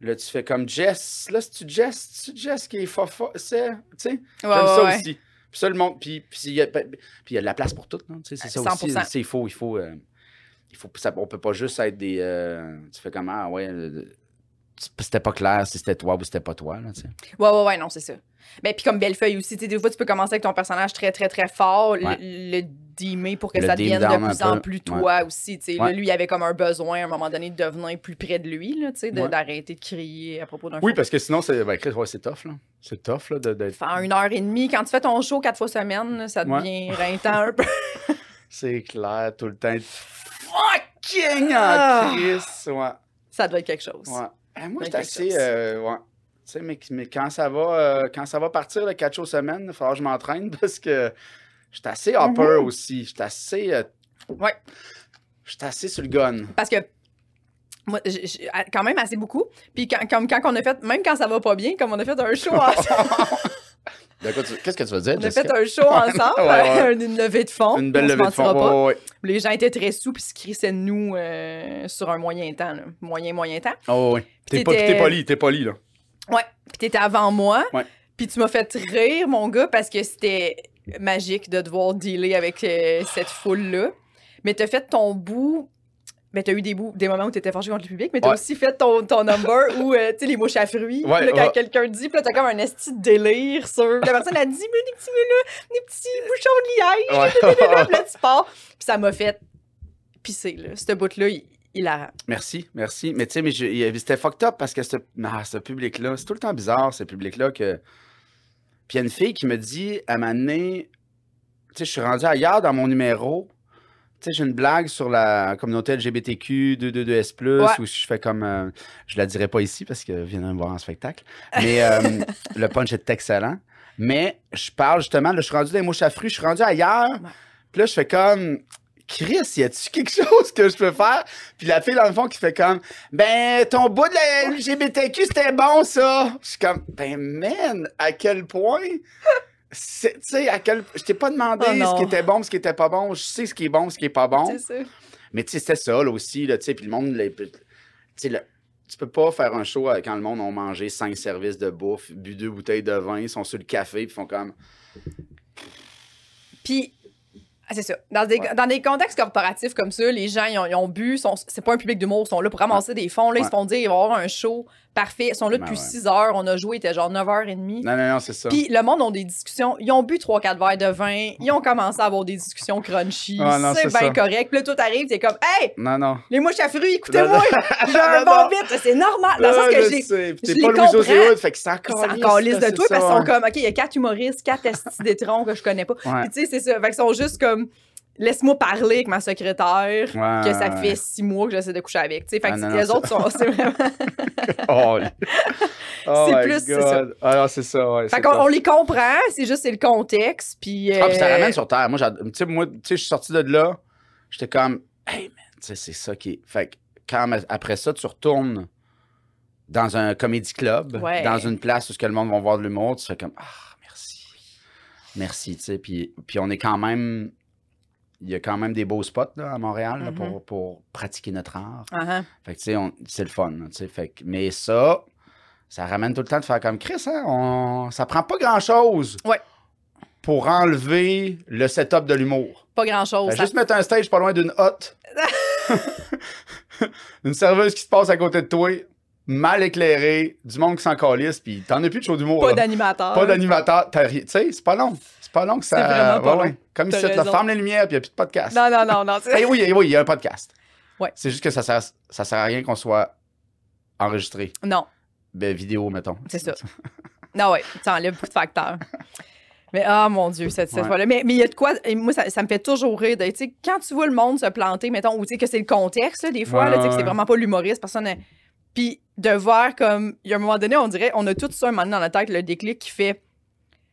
Là, tu fais comme Jess. Là, c'est-tu Jess? C'est-tu Jess qui est fofa? C'est. Tu sais, Ouais, j'aime ouais, ça aussi. Puis ça, le monde. Puis puis il y, a- puis il y a de la place pour tout. Tu C'est ça aussi. 100%. Tu sais, Il faut. Il faut, euh, il faut ça, on peut pas juste être des. euh, tu fais comme Ah, ouais. C'était pas clair si c'était toi ou c'était pas toi. Là. Ouais, ouais, ouais, non, c'est ça. Mais puis comme Bellefeuille aussi, tu sais, des fois, tu peux commencer avec ton personnage très, très, très fort, le- Ouais. le, dimmer pour que Le ça devienne de plus en plus Ouais. toi aussi, tu sais. Là, Ouais. lui, il avait comme un besoin, à un moment donné, de devenir plus près de lui, là, tu sais, de- Ouais. d'arrêter de crier à propos d'un Oui, parce que sinon, c'est ben, c'est tough. là. C'est tough là, de- d'être. Faire une heure et demie, quand tu fais ton show quatre fois semaine, là, ça Ouais. devient rintant un peu. C'est clair, tout le temps. Fucking Ah. en Chris. Ouais. ça doit être quelque chose. Ouais. Eh, moi, j'étais assez. euh, ouais. Tu sais, mais, mais quand, ça va, euh, quand ça va partir, le 4 shows semaine, il va falloir que je m'entraîne parce que j'étais assez hopper aussi. J'étais assez. euh, Ouais. J'étais assez sur le gun. Parce que moi, j- j- quand même assez beaucoup. Puis quand, comme quand on a fait, même quand ça va pas bien, comme on a fait un show ensemble, Qu'est-ce que tu veux dire, on a Jessica? fait un show ensemble, Ouais, ouais. une levée de fonds. Une belle levée de mentira fond. pas. Ouais, ouais. Les gens étaient très sous puis se crissaient de nous euh, sur un moyen temps, là. moyen moyen temps. Oh. T'es pas- T'étais- t'es poli, t'es poli, là. Ouais. Puis t'étais avant moi. Ouais. Puis tu m'as fait rire, mon gars, parce que c'était magique de devoir dealer avec euh, cette foule-là. Mais t'as fait ton bout. Mais t'as eu des bouts, des moments où t'étais fâché contre le public, mais t'as Ouais. aussi fait ton, ton number où, euh, tu sais, les mouches à fruits. Ouais, Puis là, quand ouais. quelqu'un dit, puis là, t'as comme un esti de délire sur. La personne a dit, mais des petits, là, des petits bouchons de liège. Puis là, tu pars. Puis ça m'a fait pisser, là. Ce bout-là, il, il a. Merci, merci. Mais tu sais, mais c'était fucked up parce que ce, ah, ce public-là, c'est tout le temps bizarre, ce public-là, que. Puis il y a une fille qui me dit, à un moment donné, tu sais, je suis rendu ailleurs dans mon numéro. Tu sais, j'ai une blague sur la communauté LGBTQ 222S+, Ouais. où je fais comme... euh, je la dirai pas ici parce que viendrez me voir en spectacle. Mais euh, le punch est excellent. Mais je parle justement, là, je suis rendu dans les mouches à fruits, je suis rendu ailleurs. Puis là, je fais comme... Chris, y a-tu quelque chose que je peux faire? Puis la fille, dans le fond, qui fait comme, ben, ton bout de la LGBTQ, c'était bon, ça. Je suis comme, ben, man, à quel point? Tu sais, à quel. Je t'ai pas demandé Oh ce qui était bon, ce qui était pas bon. Je sais ce qui est bon, ce qui est pas bon. C'est ça. Mais tu sais, c'était ça, là aussi, là, tu sais, puis le monde, les- le- tu peux pas faire un show quand le monde a mangé cinq services de bouffe, bu deux bouteilles de vin, ils sont sur le café, puis font comme, Puis Ah, c'est ça. Dans des, Ouais. dans des contextes corporatifs comme ça, les gens, ils ont, ils ont bu, c'est pas un public d'humour, ils sont là pour ramasser des fonds. Là, ils se font dire, il va y avoir un show parfait. Ils sont là Ben depuis ouais. 6 heures. On a joué, il était genre 9h30. Non, non, non, c'est ça. Puis le monde ont des discussions. Ils ont bu 3-4 verres de vin. Ils ont commencé à avoir des discussions crunchy. Ah, non, c'est bien correct. Puis là, tout arrive, t'es comme, hey, Non, non. les mouches à fruits, écoutez-moi, j'ai un bon bit. C'est normal. Dans le sens que je T'es pas comprends. Hood, fait que c'est encore liste de toi parce qu'ils sont comme, OK, il y a quatre humoristes, quatre estis d'étrons que je connais pas. Puis tu sais, c'est ça. Fait qu'ils sont juste comme, laisse-moi parler avec ma secrétaire, Ouais, que ça ouais, fait six mois que j'essaie de coucher avec. Tu sais, fait Ah, que non, les autres sont, c'est vraiment. Oh, oh C'est my plus, c'est God. Ah, c'est ça, ouais. fait qu'on on les comprend, c'est juste, c'est le contexte. Puis. Ah, puis ça euh, ramène sur terre. Moi, tu sais, moi, je suis sorti de là, j'étais comme, hey, man, tu sais, c'est ça qui est. Fait que quand, après ça, tu retournes dans un comédie club, Ouais. dans une place où ce que le monde va voir de l'humour, tu fais comme, ah, merci. Merci, tu sais. Puis, puis on est quand même. Il y a quand même des beaux spots là, à Montréal là, Mhm. pour, pour pratiquer notre art. ah. Fait que, tu sais, c'est le fun, là. Fait que, mais ça, ça ramène tout le temps de faire comme Chris, hein? On, ça prend pas grand-chose Ouais. pour enlever le setup de l'humour. Pas grand-chose. Ça- juste mettre un stage pas loin d'une hotte. Une serveuse qui se passe à côté de toi, mal éclairée, du monde qui s'en calisse, puis t'en as plus de show d'humour. Pas d'animateur. Pas d'animateur. Tu sais, c'est pas long. C'est pas long que ça. Vraiment pas ouais, long. ouais. Comme ici, raison. ferme les lumières, puis il n'y a plus de podcast. Non, non, non, non. c'est- Eh oui, eh oui, il y a un podcast. Ouais. C'est juste que ça sert, ça sert à rien qu'on soit enregistré. Non, Ben, vidéo, mettons. c'est ça. Non, ouais, ça enlève beaucoup de facteurs. Mais ah mon Dieu, cette, cette Ouais. fois-là. Mais mais il y a de quoi. et moi, ça, ça me fait toujours rire. de- Tu sais, quand tu vois le monde se planter, mettons, ou tu sais, que c'est le contexte, là, des fois, Ouais, là, que c'est vraiment pas l'humoriste, personne. Puis de voir comme. Il y a un moment donné, on dirait, on a tout ça un moment dans la tête, le déclic qui fait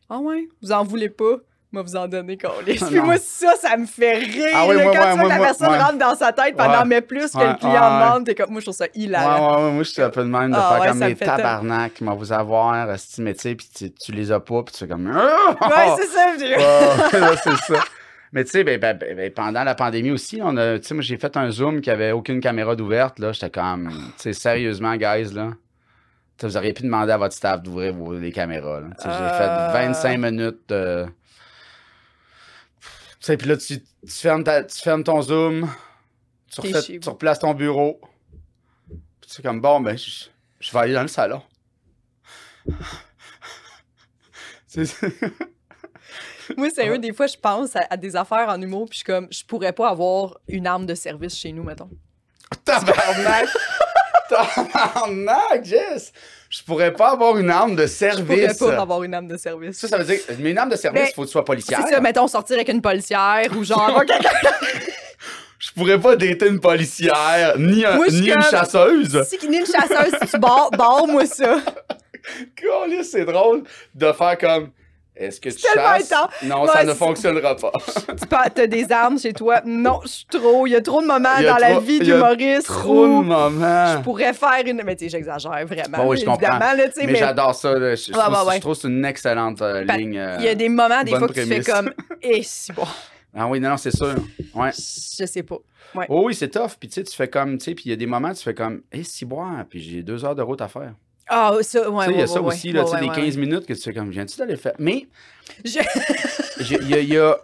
Ah ouais, vous en voulez pas? Moi, vous en donnez, Carlis. Puis Non. moi, ça, ça me fait rire. Ah oui, là, moi, quand ouais, tu vois moi, que la personne rentre dans sa tête pendant mais plus que le client demande, t'es comme, moi, je trouve ça hilarant. ouais, ouais, moi, je suis un peu de même de Ah, faire comme tellement- tabarnak, m'en vous avoir, mais tu sais, puis tu, tu les as pas, puis tu fais comme. Ouais, c'est ça. là, c'est ça. Mais tu sais, ben, ben, ben, ben, pendant la pandémie aussi, on a, tu sais, moi, j'ai fait un Zoom qui avait aucune caméra d'ouverte, là. J'étais comme, tu sais, sérieusement, guys, là. Vous auriez pu demander à votre staff d'ouvrir vos- les caméras, Euh. J'ai fait 25 minutes de. Tu sais, puis là, tu, tu, fermes ta- tu fermes ton Zoom, tu, refais- replaces ton bureau. Puis tu es comme, bon, ben, je, je vais aller dans le salon. C'est- Moi, sérieux, des fois, je pense à, à des affaires en humour, puis je suis comme, je pourrais pas avoir une arme de service chez nous, mettons. Tabarnak! Tabarnak, Jess! Je pourrais pas avoir une arme de Je pourrais service. pas avoir une arme de service. Ça, ça veut dire, mais une arme de service, il faut que tu sois policière. C'est ça, mettons, sortir avec une policière ou genre. Je pourrais pas dater une policière, ni, un- Moi, ni une chasseuse. Si n'est une chasseuse, si tu barres, barre-moi ça. C'est drôle de faire comme. Est-ce que tu chasses? intense. Non, Ouais, ça ne fonctionnera pas. Tu pas- t'as des armes chez toi. Non, je suis trop. Il y a trop de moments dans la vie d'humoriste Trop de moments. je pourrais faire une. Mais tu sais, j'exagère vraiment. Bon, oui, je comprends. là, Mais, mais j'adore ça. là. Je, je Ouais, trouve, ouais, ouais. je trouve que c'est une excellente euh, ligne. euh, il y a des moments, des fois, que tu fais comme. Et si bon, Ah oui, non, non, c'est sûr. Ouais. je sais pas. Oh oui, c'est tough. Puis tu sais, tu fais comme, tu sais, puis il y a des moments, tu fais comme, hé, si boire, puis j'ai deux heures de route à faire. Ah, ça, ouais, il y ouais, a ça ouais, aussi, là, des ouais, 15 minutes que tu fais comme, viens-tu d'aller faire? Mais, Je- il y a,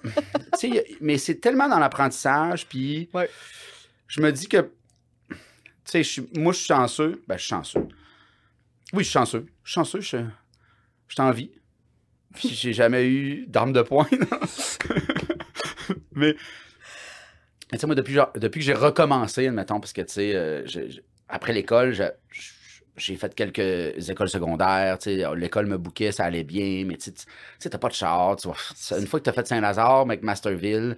y y mais c'est tellement dans l'apprentissage, puis je me dis que, tu sais, je moi, je suis chanceux. Ben, je suis chanceux. Oui, je suis chanceux. Je suis chanceux, je, je suis en vie. Puis j'ai jamais eu d'arme de poing. mais, tu sais, moi, depuis, genre- depuis que j'ai recommencé, admettons, parce que, tu sais, euh, après l'école, j'ai- j'ai fait quelques écoles secondaires, l'école me bouquait, ça allait bien, mais tu sais, t'as pas de char, tu vois. Une fois que t'as fait Saint-Lazare, avec Masterville,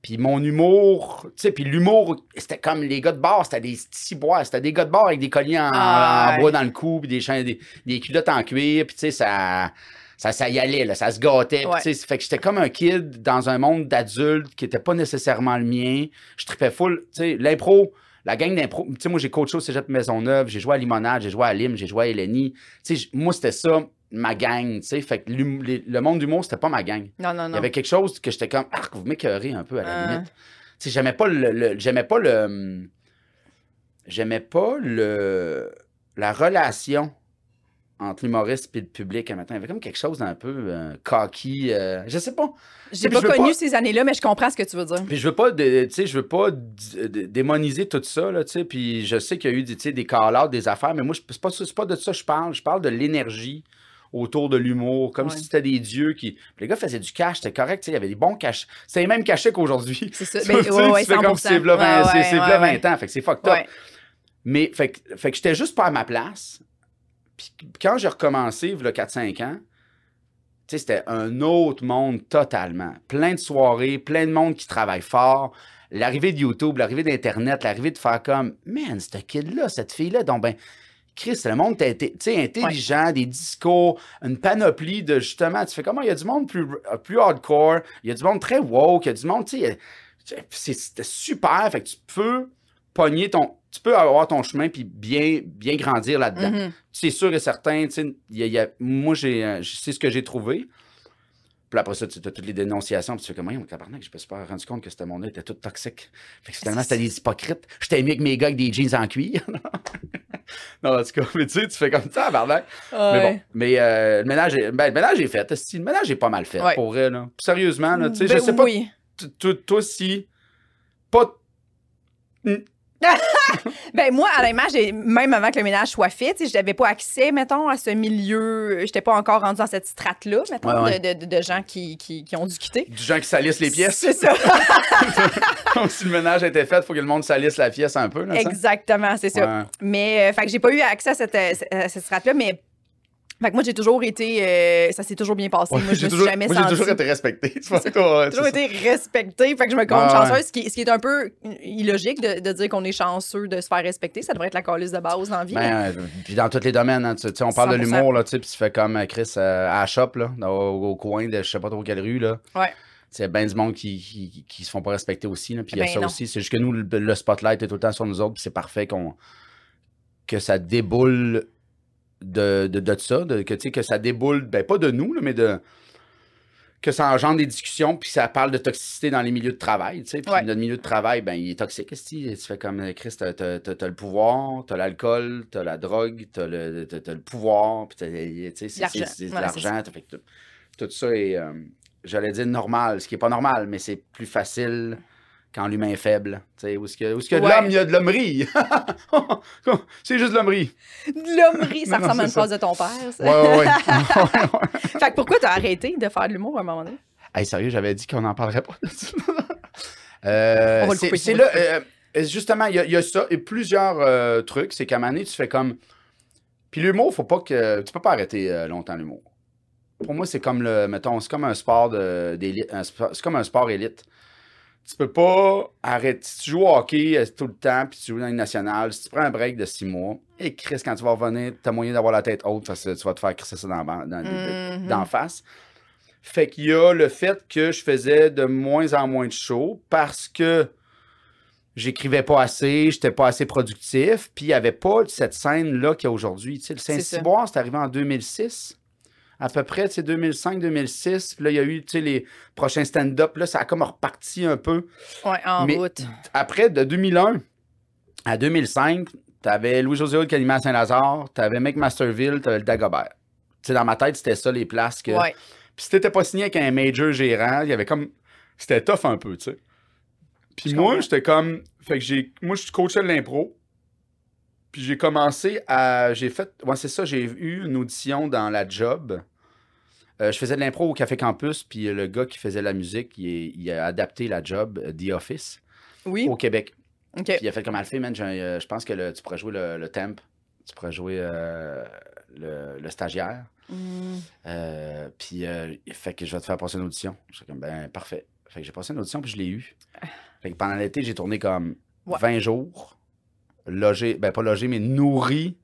puis mon humour, tu sais, puis l'humour, c'était comme les gars de bar, c'était des ciboires, c'était des gars de bar avec des colliers en, Ah, en bois dans le cou, puis des, des, des culottes en cuir, puis tu sais, ça, ça, ça y allait, là, ça se gâtait. Ouais. tu sais, fait que j'étais comme un kid dans un monde d'adultes qui était pas nécessairement le mien. Je tripais full, tu sais, l'impro, la gang d'impro, tu sais, moi j'ai coaché au Cégep Maisonneuve, j'ai joué à Limonade, j'ai joué à Lim, j'ai joué à Eleni. Tu sais, moi c'était ça, ma gang, tu sais, fait que les- le monde du d'humour, c'était pas ma gang. Non, non, Il y non. avait quelque chose que j'étais comme, ah, vous m'écœurez un peu à la Ah. limite. Tu sais, j'aimais pas le, le- j'aimais pas le, hum, j'aimais pas le, la relation entre l'humoriste et le public un matin. Il y avait comme quelque chose d'un peu euh, cocky. euh, je sais pas. J'ai pas connu pas- ces années-là, mais je comprends ce que tu veux dire. Puis je veux pas, de- tu sais, je veux pas démoniser tout ça, là, tu sais. Puis je sais qu'il y a eu des, tu sais, des call des affaires, mais moi, c'est pas, c'est de ça que je parle. Je parle de l'énergie autour de l'humour, comme Ouais. si c'était des dieux qui. Les gars faisaient du cash, c'était correct. Il y avait des bons cash. C'était les mêmes cachets qu'aujourd'hui. C'est ça. Sais, ouais, ouais, fais comme 100%. c'est v'là 20 Ouais, c'est- c'est ouais, v'là ouais. 20 ans, fait que c'est fucked up. Mais fait, fait que j'étais juste pas à ma place. Puis quand j'ai recommencé, il y a 4-5 ans, tu sais, c'était un autre monde totalement. Plein de soirées, plein de monde qui travaille fort. L'arrivée de YouTube, l'arrivée d'Internet, l'arrivée de faire comme, man, ce kid-là, cette fille-là, donc ben, Chris, le monde était tu sais, intelligent, des discours, une panoplie de justement, tu fais comment, il y a du monde plus, plus hardcore, il y a du monde très woke, il y a du monde, tu sais, c'est- c'était super, fait que tu peux pogner ton, tu peux avoir ton chemin puis bien, bien grandir là-dedans Mhm. c'est sûr et certain, tu sais, il y a- y a- moi, j'ai, euh, ce que j'ai trouvé. Puis après ça, tu as toutes les dénonciations. Puis tu fais comme, mon tabarnak, je me suis pas rendu compte que ce monde-là était tout toxique. Fait que finalement, c'était des hypocrites. J'étais mieux que mes gars avec des jeans en cuir. non, en tout cas, mais tu sais, tu fais comme ça, tabarnak. Mais bon, mais euh, le, ménage est, ben, le ménage est fait. Le ménage est pas mal fait, Ouais. pour vrai. Là. Sérieusement, là, tu sais, Ben je sais pas, oui. t- toi, si... Pas... Ben moi, honnêtement, j'ai, même avant que le ménage soit fait, je n'avais pas accès, mettons, à ce milieu. J'étais pas encore rendue dans cette strate-là, mettons, Ouais, ouais. De, de- de gens qui, qui, qui ont dû quitter. Du gens qui salissent les pièces. C'est ça. Comme si le ménage était fait, il faut que le monde salisse la pièce un peu. Là. Exactement, c'est ça. Mais, euh, fait que j'ai pas eu accès à cette, euh, à cette strate-là, mais. Fait que moi, j'ai toujours été. euh, ça s'est toujours bien passé. Ouais, moi, je j'ai me suis toujours, jamais moi, j'ai toujours été respecté. Tu vois, toi, ouais, toujours été respectée. Fait que je me compte ouais. chanceuse, ce qui, ce qui est un peu illogique de, de dire qu'on est chanceux de se faire respecter. Ça devrait être la calice de base dans la vie. Ben, euh, puis dans tous les domaines, hein, tu tu sais, on parle de 100%. l'humour, là, tu sais, puis tu fais comme euh, Chris euh, à la shop, là, au, au coin de je sais pas trop quelle rue, là. Ouais. C'est bien du monde qui, qui, qui se font pas respecter aussi, là, puis il y a Ben ça non. aussi. C'est juste que nous, le, le spotlight est tout le temps sur nous autres, puis c'est parfait qu'on que ça déboule de, de, de ça, de, que, que ça déboule, ben pas de nous, là, mais de que ça engendre des discussions, puis ça parle de toxicité dans les milieux de travail, tu sais, puis Ouais. notre milieu de travail, ben il est toxique, tu fais comme euh, Chris, t'as, t'as le pouvoir, t'as l'alcool, t'as la drogue, t'as le, le pouvoir, puis t'as, tu sais, c'est, L'argent. tout ça est, euh, j'allais dire normal, ce qui est pas normal, mais c'est plus facile quand l'humain est faible, où est-ce que, où que de l'homme, il y a de l'hommerie, c'est juste de l'hommerie. De l'hommerie, ça Non, ressemble à une phrase de ton père. ça. Ouais, ouais, ouais. fait que pourquoi t'as arrêté de faire de l'humour à un moment donné? Hey, sérieux, j'avais dit qu'on n'en parlerait pas de ça. Euh, c'est- là, euh, justement, il y, a- il y a ça et plusieurs euh, trucs. C'est qu'à un moment donné, tu fais comme. Puis l'humour, faut pas que. Tu peux pas arrêter euh, longtemps l'humour. Pour moi, c'est comme le. Mettons, c'est comme un sport d'élite. C'est comme un sport élite. Tu peux pas arrêter. Si tu joues au hockey euh, tout le temps, puis tu joues dans une nationale, si tu prends un break de six mois, et Chris, quand tu vas revenir, t'as moyen d'avoir la tête haute parce que tu vas te faire crisser ça dans, dans, dans, Mhm. d'en face. Fait qu'il y a le fait que je faisais de moins en moins de shows parce que j'écrivais pas assez, j'étais pas assez productif, puis il n'y avait pas cette scène-là qu'il y a aujourd'hui. Tu sais, le. Saint-Cyboire, c'est arrivé en 2006, à peu près, tu sais, 2005-2006. Puis là, il y a eu, tu sais, les prochains stand-up. Là, ça a comme reparti un peu. Ouais, en Mais- route. Après, de 2001 à 2005, t'avais Louis-José Hood qui animait à Saint-Lazare, t'avais McMasterville, t'avais le Dagobert. Tu sais, dans ma tête, c'était ça les places que... Ouais. Puis si t'étais pas signé avec un major gérant, il y avait comme. C'était tough un peu, tu sais. Puis moi, j'étais comme. Fait que j'ai. Moi, je coachais de l'impro. Puis j'ai commencé à. J'ai fait. Ouais, c'est ça, j'ai eu une audition dans la job. Euh, je faisais de l'impro au Café Campus, puis le gars qui faisait la musique, il, a adapté la job, euh, The Office, Oui. au Québec. Puis il a fait comme Alphée, man, euh, je pense que le- tu pourrais jouer le, le temp, tu pourrais jouer euh, le, le stagiaire. Mm. Euh, puis, euh, fait que je vais te faire passer une audition. Je suis comme, ben, parfait. Fait que j'ai passé une audition, puis je l'ai eu. Fait que pendant l'été, j'ai tourné comme Ouais. 20 jours. Logé, ben, pas logé, mais nourri.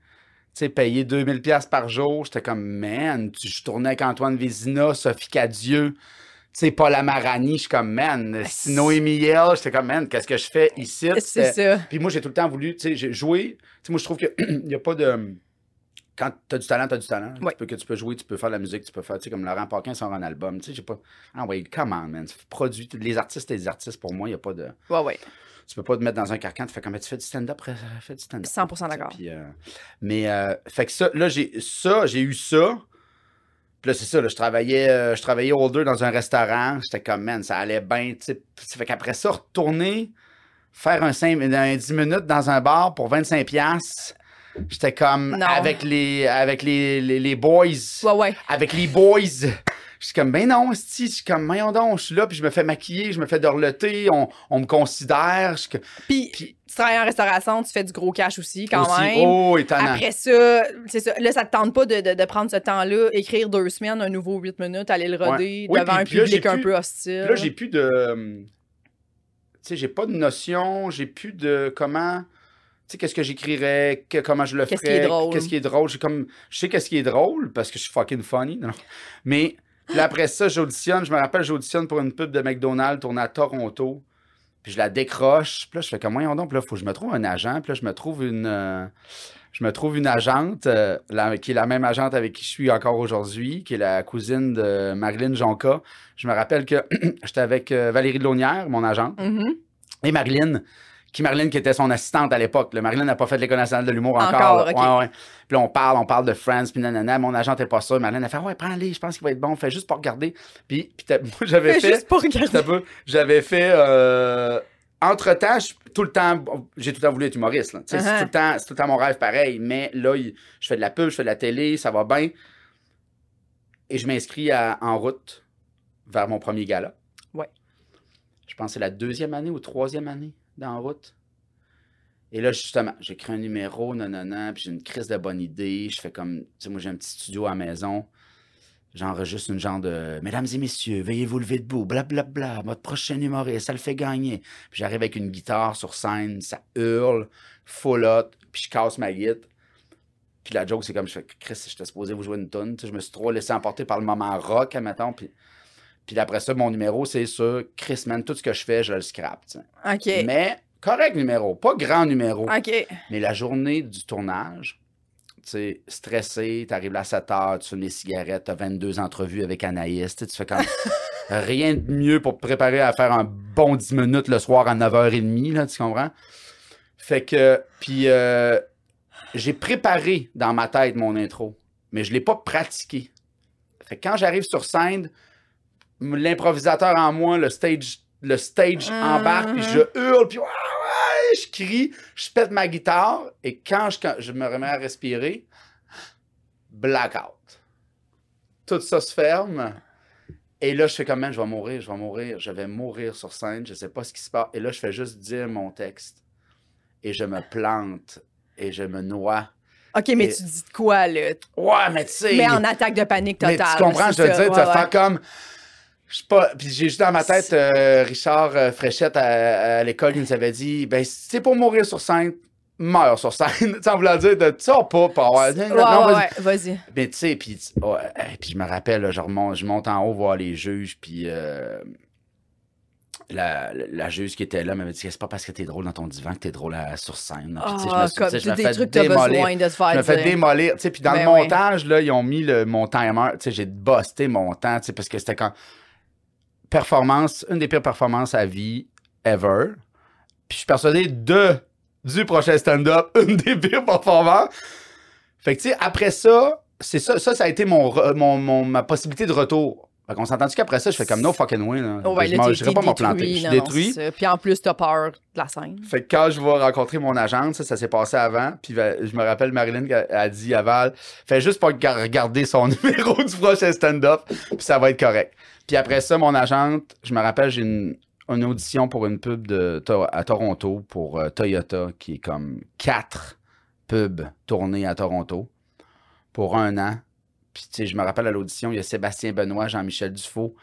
Tu sais, payé 2000$ piastres par jour. J'étais comme, man, tu- je tournais avec Antoine Vézina, Sophie Cadieux. Tu sais, Paul Amarani, je suis comme, man, Noémie Miel, j'étais comme, man, qu'est-ce que je fais ici? C'est ça. puis moi, j'ai tout le temps voulu, tu sais, sais, moi, je trouve qu'il n'y a pas de. quand tu as du talent, tu as du talent. Ouais. Tu, peux, que tu peux jouer, tu peux faire de la musique, tu peux faire, tu sais, comme Laurent Paquin sort un album. Tu sais, j'ai pas. Ah ouais, come on, man. Produit. Les artistes et les artistes, pour moi, il n'y a pas de. Ouais, ouais. Tu peux pas te mettre dans un carcan, tu fais comme tu fais du stand-up, fais du stand-up. 100% d'accord. Euh, mais, euh, fait que ça, là, j'ai ça, j'ai eu ça. Puis là, c'est ça, là, je travaillais, euh, je travaillais older dans un restaurant. J'étais comme, man, ça allait bien, fait qu'après ça, retourner, faire un, 5, un 10 minutes dans un bar pour 25$, piastres, j'étais comme, Non. avec les, avec les, les, les boys Ouais, ouais. avec les boys. Je suis comme, ben non, je suis comme, voyons donc, je suis là, puis je me fais maquiller, je me fais dorloter, on, on me considère. Je Puis, Puis- tu travailles en restauration, tu fais du gros cash aussi, quand aussi, même. Oh, étonnant. Après ça, c'est ça. Là, ça te tente pas de, de- de prendre ce temps-là, écrire deux semaines, un nouveau 8 minutes, aller le roder Ouais. Oui, devant puis- un puis public un plus- peu hostile. Puis là, j'ai plus de. euh, Tu sais, j'ai pas de notion, j'ai plus de comment. Tu sais, qu'est-ce que j'écrirais, que- comment je le ferais. Qu'est-ce qui est drôle? Qu'est-ce qui est drôle? J'ai comme. Je sais qu'est-ce qui est drôle parce que je suis fucking funny. non? Mais puis là, après ça, j'auditionne. Je me rappelle, j'auditionne pour une pub de McDonald's tournée à Toronto. Puis je la décroche. Puis là, je fais comme, voyons donc. Puis là, faut que je me trouve un agent. Puis là, je me trouve une. euh, je me trouve une agente, euh, la- qui est la même agente avec qui je suis encore aujourd'hui, qui est la cousine de Marilyn Jonca. Je me rappelle que j'étais avec euh, Valérie Delaunière, mon agente, Mhm. et Marilyn, qui Marilyn qui était son assistante à l'époque. Marilyn n'a pas fait l'École nationale de l'humour encore. Encore, là. ok. Ouais, ouais. Puis là, on parle, on parle de Friends, puis nanana. Mon agent n'est pas sûr. Marilyn a fait Ouais, prends-les, je pense qu'il va être bon. Fais juste pour regarder. Puis, puis moi, j'avais fait. juste pour regarder. j'avais fait. euh, entre-temps, tout le temps, j'ai tout le temps voulu être humoriste. C'est Uh-huh. tout, le temps- tout le temps mon rêve pareil. Mais là, je fais de la pub, je fais de la télé, ça va bien. Et je m'inscris en route vers mon premier gala. Ouais. Je pense que c'est la deuxième année ou troisième année d'en route. Et là, justement, j'écris un numéro, non, non, puis j'ai une crise de bonne idée. Je fais comme, tu sais, moi, j'ai un petit studio à la maison. J'enregistre une genre de Mesdames et messieurs, veuillez vous lever debout, blablabla, votre prochain humoriste, ça le fait gagner. Puis j'arrive avec une guitare sur scène, ça hurle, full hot, puis je casse ma guitare. Puis la joke, c'est comme, je fais, Chris, j'étais supposé vous jouer une tonne. Je me suis trop laissé emporter par le moment rock, admettons. Puis, puis après ça, mon numéro, c'est sur Chris, man, tout ce que je fais, je le scrap. tu sais. OK. Mais correct numéro, pas grand numéro. OK. Mais la journée du tournage, tu sais, stressé, t'arrives là à 7 heures, tu fumes des cigarettes, t'as 22 entrevues avec Anaïs, tu tu fais comme rien de mieux pour te préparer à faire un bon 10 minutes le soir à 9h30, là, tu comprends? Fait que, puis euh, j'ai préparé dans ma tête mon intro, mais je l'ai pas pratiqué. Fait que quand j'arrive sur scène, l'improvisateur en moi, le stage, le stage embarque, puis je hurle, puis je crie, je pète ma guitare, et quand je, quand je me remets à respirer, blackout. Tout ça se ferme. Et là, je fais comme, man, je vais mourir, je vais mourir, je vais mourir sur scène, je sais pas ce qui se passe. Et là, je fais juste dire mon texte. Et je me plante et je me noie. OK, mais Et- tu dis de quoi, là? Ouais, mais tu sais. Mais en attaque de panique mais totale. tu comprends, je te dis, ça. tu vas faire comme. Je sais pas. Puis j'ai juste dans ma tête, euh, Richard euh, Fréchette à, à l'école, il nous avait dit ben, si c'est pour mourir sur scène, meurs sur scène. tu en voulant dire, de ça pas, pas avoir. Ouais, Non, ouais, vas-y. ouais, vas-y. Mais tu sais, puis je me rappelle, là, je, remonte, je monte en haut voir les juges, puis euh, la, la, la juge qui était là m'avait dit c'est pas parce que t'es drôle dans ton divan que t'es drôle à- sur scène. Puis, tu sais, je me Ah, suis- tu je me des fais démolir. Je me fais dire. démolir. Tu puis dans Ben le oui. montage, là, ils ont mis le, mon timer. Tu j'ai busté mon temps, tu parce que c'était quand. Performance, une des pires performances à vie ever. Puis je suis persuadé de, du prochain stand-up, une des pires performances. Fait que, tu sais, après ça, c'est ça, ça, ça a été mon, ma possibilité de retour. Fait qu'on s'entend-tu qu'après ça, je fais comme no fucking way, là. Oh, ouais, je t'es pas m'en planter. Je suis détruit. Puis en plus, t'as peur de la scène. Fait que quand je vais rencontrer mon agente, ça, ça s'est passé avant. Puis ben, je me rappelle, Marilyn qui a, dit à Val, fais juste pas gar- regarder son numéro du prochain stand-up, puis ça va être correct. Puis après ça, mon agente, je me rappelle, j'ai une, une audition pour une pub de, à Toronto pour euh, Toyota, qui est comme quatre pubs tournées à Toronto pour un an. Puis tu sais, je me rappelle à l'audition, il y a Sébastien Benoît, Jean-Michel Dufault,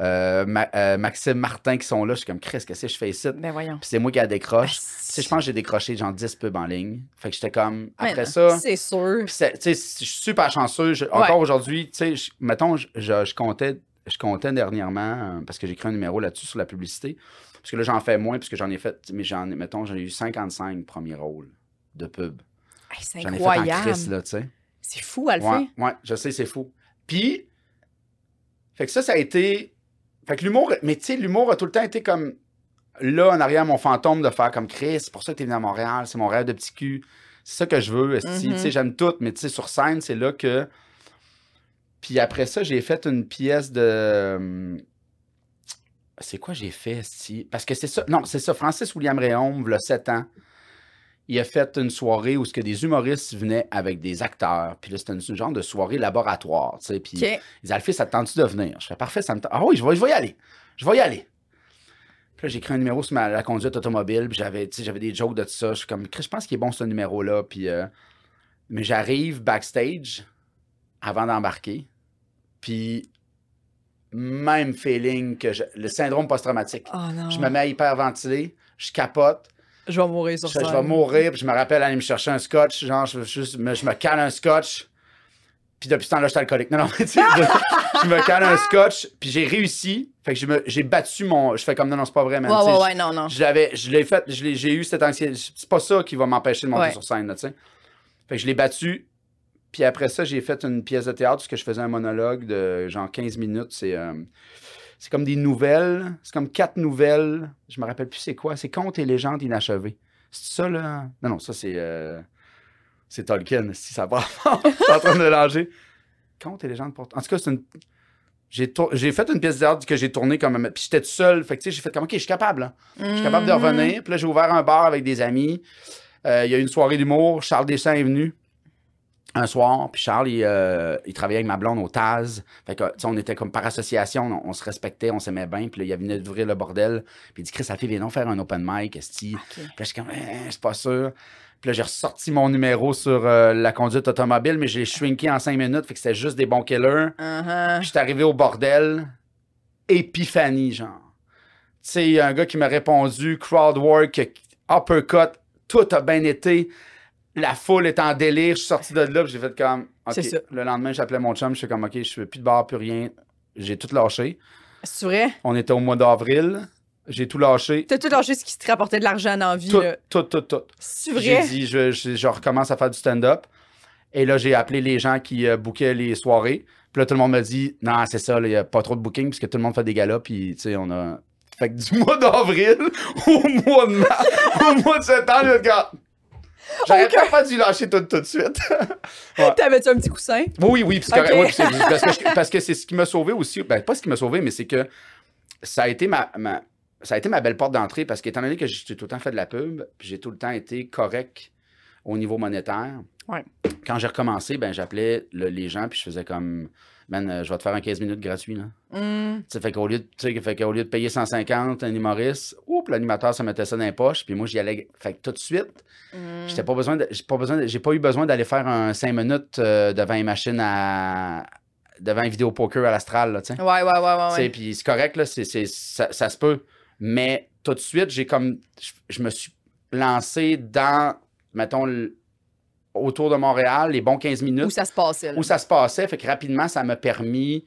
euh, Ma- euh, Maxime Martin qui sont là. Je suis comme, Chris, qu'est-ce que je fais ici? Ben voyons. Puis c'est moi qui la décroche. Sais, je pense que j'ai décroché genre 10 pubs en ligne. Fait que j'étais comme. Après ça. C'est sûr. puis je suis super chanceux. Je- Encore aujourd'hui, tu sais, mettons, je, je, je comptais, je comptais dernièrement, euh, parce que j'ai écrit un numéro là-dessus sur la publicité. Parce que là, j'en fais moins, puisque j'en ai fait. Mais j'en ai, mettons, j'en ai eu 55 premiers rôles de pub. Hey, c'est J'en ai fait en incroyable. crise, là, tu sais. C'est fou, Alphée. Ouais, ouais, je sais, c'est fou. Puis, fait que ça, ça a été. Fait que l'humour, mais tu sais, l'humour a tout le temps été comme là, en arrière, mon fantôme de faire comme Chris, c'est pour ça que t'es venu à Montréal, c'est mon rêve de petit cul. C'est ça que je veux, esti. Mhm. Tu sais, j'aime tout, mais tu sais, sur scène, c'est là que. Puis après ça, j'ai fait une pièce de. C'est quoi j'ai fait, esti? Parce que c'est ça. Non, c'est ça. Francis William Réaume, il a 7 ans, il a fait une soirée où ce que des humoristes venaient avec des acteurs. Puis là, c'était une, genre de soirée laboratoire, tu sais. Puis OK. ils disaient, ça te tente-tu de venir? Je fais, parfait, ça me tente. Ah oui, je vais, je vais y aller. Je vais y aller. Puis là, j'ai écrit un numéro sur ma, la conduite automobile, puis j'avais, tu sais, j'avais des jokes de tout ça. Je suis comme, je pense qu'il est bon ce numéro-là. Puis, euh, mais j'arrive backstage avant d'embarquer, puis même feeling que je- le syndrome post-traumatique. Oh non. Je me mets à hyperventiler, je capote, Je vais mourir sur ça. je vais mourir, puis je me rappelle aller me chercher un scotch, genre, je, je, me, je me cale un scotch, puis depuis ce temps-là, je suis alcoolique. Non, non, mais tu sais, je, je me cale un scotch, puis j'ai réussi, fait que j'ai battu mon... Je fais comme, non, non, c'est pas vrai, man. Ouais, ouais, ouais, non, non. je l'avais, je l'ai fait, j'ai eu cette anxiété. C'est pas ça qui va m'empêcher de monter Ouais. sur scène, là, tu sais. Fait que je l'ai battu. Puis après ça, j'ai fait une pièce de théâtre parce que je faisais un monologue de genre 15 minutes. C'est, euh, c'est comme des nouvelles. C'est comme quatre nouvelles. Je me rappelle plus c'est quoi. C'est Contes et légendes inachevées. C'est ça, là? Non, non, ça, c'est. euh, c'est Tolkien, si ça va. je suis en train de mélanger. Contes et légendes pour. En tout cas, c'est une. J'ai, tour- j'ai fait une pièce théâtre que j'ai tournée comme. Puis j'étais tout seul. Fait que, tu sais, j'ai fait comme, OK, je suis capable, là. Je suis capable de Mhm. revenir. Puis là, j'ai ouvert un bar avec des amis. Euh, Il y a eu une soirée d'humour. Charles Deschamps est venu un soir. Puis Charles, il, euh, il travaillait avec ma blonde au Taz. Fait que, tu sais, on était comme par association. On, on se respectait, on s'aimait bien. Puis là, il venait d'ouvrir le bordel. Puis il dit, Chris, ça fait, viens donc faire un open mic, esti. Puis je suis comme, Eh, je suis pas sûr. Puis là, j'ai ressorti mon numéro sur euh, la conduite automobile, mais je l'ai shrinké en cinq minutes. Fait que c'était juste des bons killers. Puis j'étais arrivé au bordel, épiphanie, genre. Tu sais, il y a un gars qui m'a répondu, crowd work, uppercut, tout a bien été. La foule est en délire. Je suis sorti de là, j'ai fait comme. OK. C'est ça. Le lendemain, j'appelais mon chum, je suis comme, OK, je fais plus de bar, plus rien. J'ai tout lâché. C'est vrai? On était au mois d'avril. J'ai tout lâché. T'as tout lâché ce qui te rapportait de l'argent la vie, Tout, là. tout, tout, tout. C'est J'ai vrai? dit, je, je, je recommence à faire du stand-up. Et là, j'ai appelé les gens qui euh, bookaient les soirées. Puis là, tout le monde m'a dit, non, c'est ça, il n'y a pas trop de booking, puisque tout le monde fait des galas. Puis, tu sais, on a. Fait que du mois d'avril au mois de mars, au mois de septembre, je regarde. J'aurais Aucun- pas dû lâcher tout, tout de suite. T'avais-tu un petit coussin? Oui, oui, puis c'est Ok. correct. Oui, puis c'est- parce que je- parce que c'est ce qui m'a sauvé aussi. Ben, pas ce qui m'a sauvé, mais c'est que ça a été ma, ma- ça a été ma belle porte d'entrée parce qu'étant donné que j'ai tout le temps fait de la pub, puis j'ai tout le temps été correct au niveau monétaire. Ouais. Quand j'ai recommencé, ben j'appelais le- les gens puis je faisais comme man, euh, je vais te faire un 15 minutes gratuit là. Tu sais, fait qu'au lieu de fait qu'au lieu de payer 150 un humoriste, oups, l'animateur ça mettait ça dans les poches, puis moi j'y allais fait que tout de suite, Hmm. J'étais pas besoin de, pas besoin j'ai pas eu besoin d'aller faire un 5 minutes euh, devant une machine à devant une vidéo poker à l'astral. Ouais, ouais, ouais, ouais. Ouais. Puis c'est correct là, c'est, c'est- ça, ça se peut, mais tout de suite, j'ai comme je, je me suis lancé dans mettons autour de Montréal, les bons 15 minutes Où ça se passait, là. où ça se passait, fait que rapidement ça m'a permis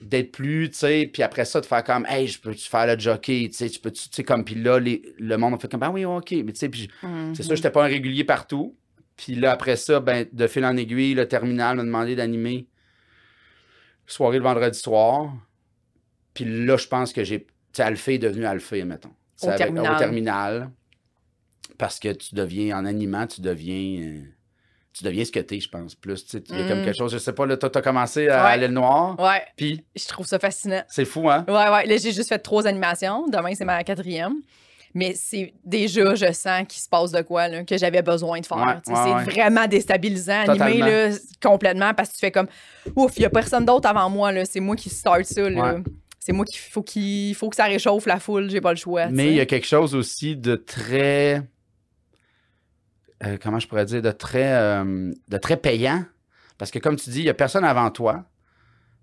d'être plus, tu sais, puis après ça, de faire comme, hey, je peux-tu faire le jockey, tu sais, tu peux-tu, tu sais, comme, puis là, les- le monde a fait comme, ben oui, ok, mais tu sais, puis Mhm. c'est sûr, j'étais pas un régulier partout. Puis là, après ça, ben, de fil en aiguille, le terminal m'a demandé d'animer soirée le vendredi soir. Puis là, je pense que j'ai. Tu sais, Alphée est devenu Alphée, mettons. Au terminal. au terminal. Parce que tu deviens, en animant, tu deviens. Tu deviens ce que t'es, je pense. Plus, tu sais, il y a comme Mhm. quelque chose, je sais pas, là, toi, t'as commencé à Ouais. aller le noir. Ouais, Puis, je trouve ça fascinant. c'est fou, hein? Ouais, ouais. Là, j'ai juste fait trois animations. Demain, c'est ma quatrième. Mais c'est déjà, je sens qu'il se passe de quoi, là, que j'avais besoin de faire. Ouais, Tu sais, ouais, c'est vraiment déstabilisant, animé là, complètement, parce que tu fais comme, ouf, il n'y a personne d'autre avant moi, là. c'est moi qui start ça. là. C'est moi qui faut, qu'il faut que ça réchauffe la foule, j'ai pas le choix. Mais il y a quelque chose aussi de très. Euh, comment je pourrais dire De très, euh, de très payant. Parce que, comme tu dis, il n'y a personne avant toi.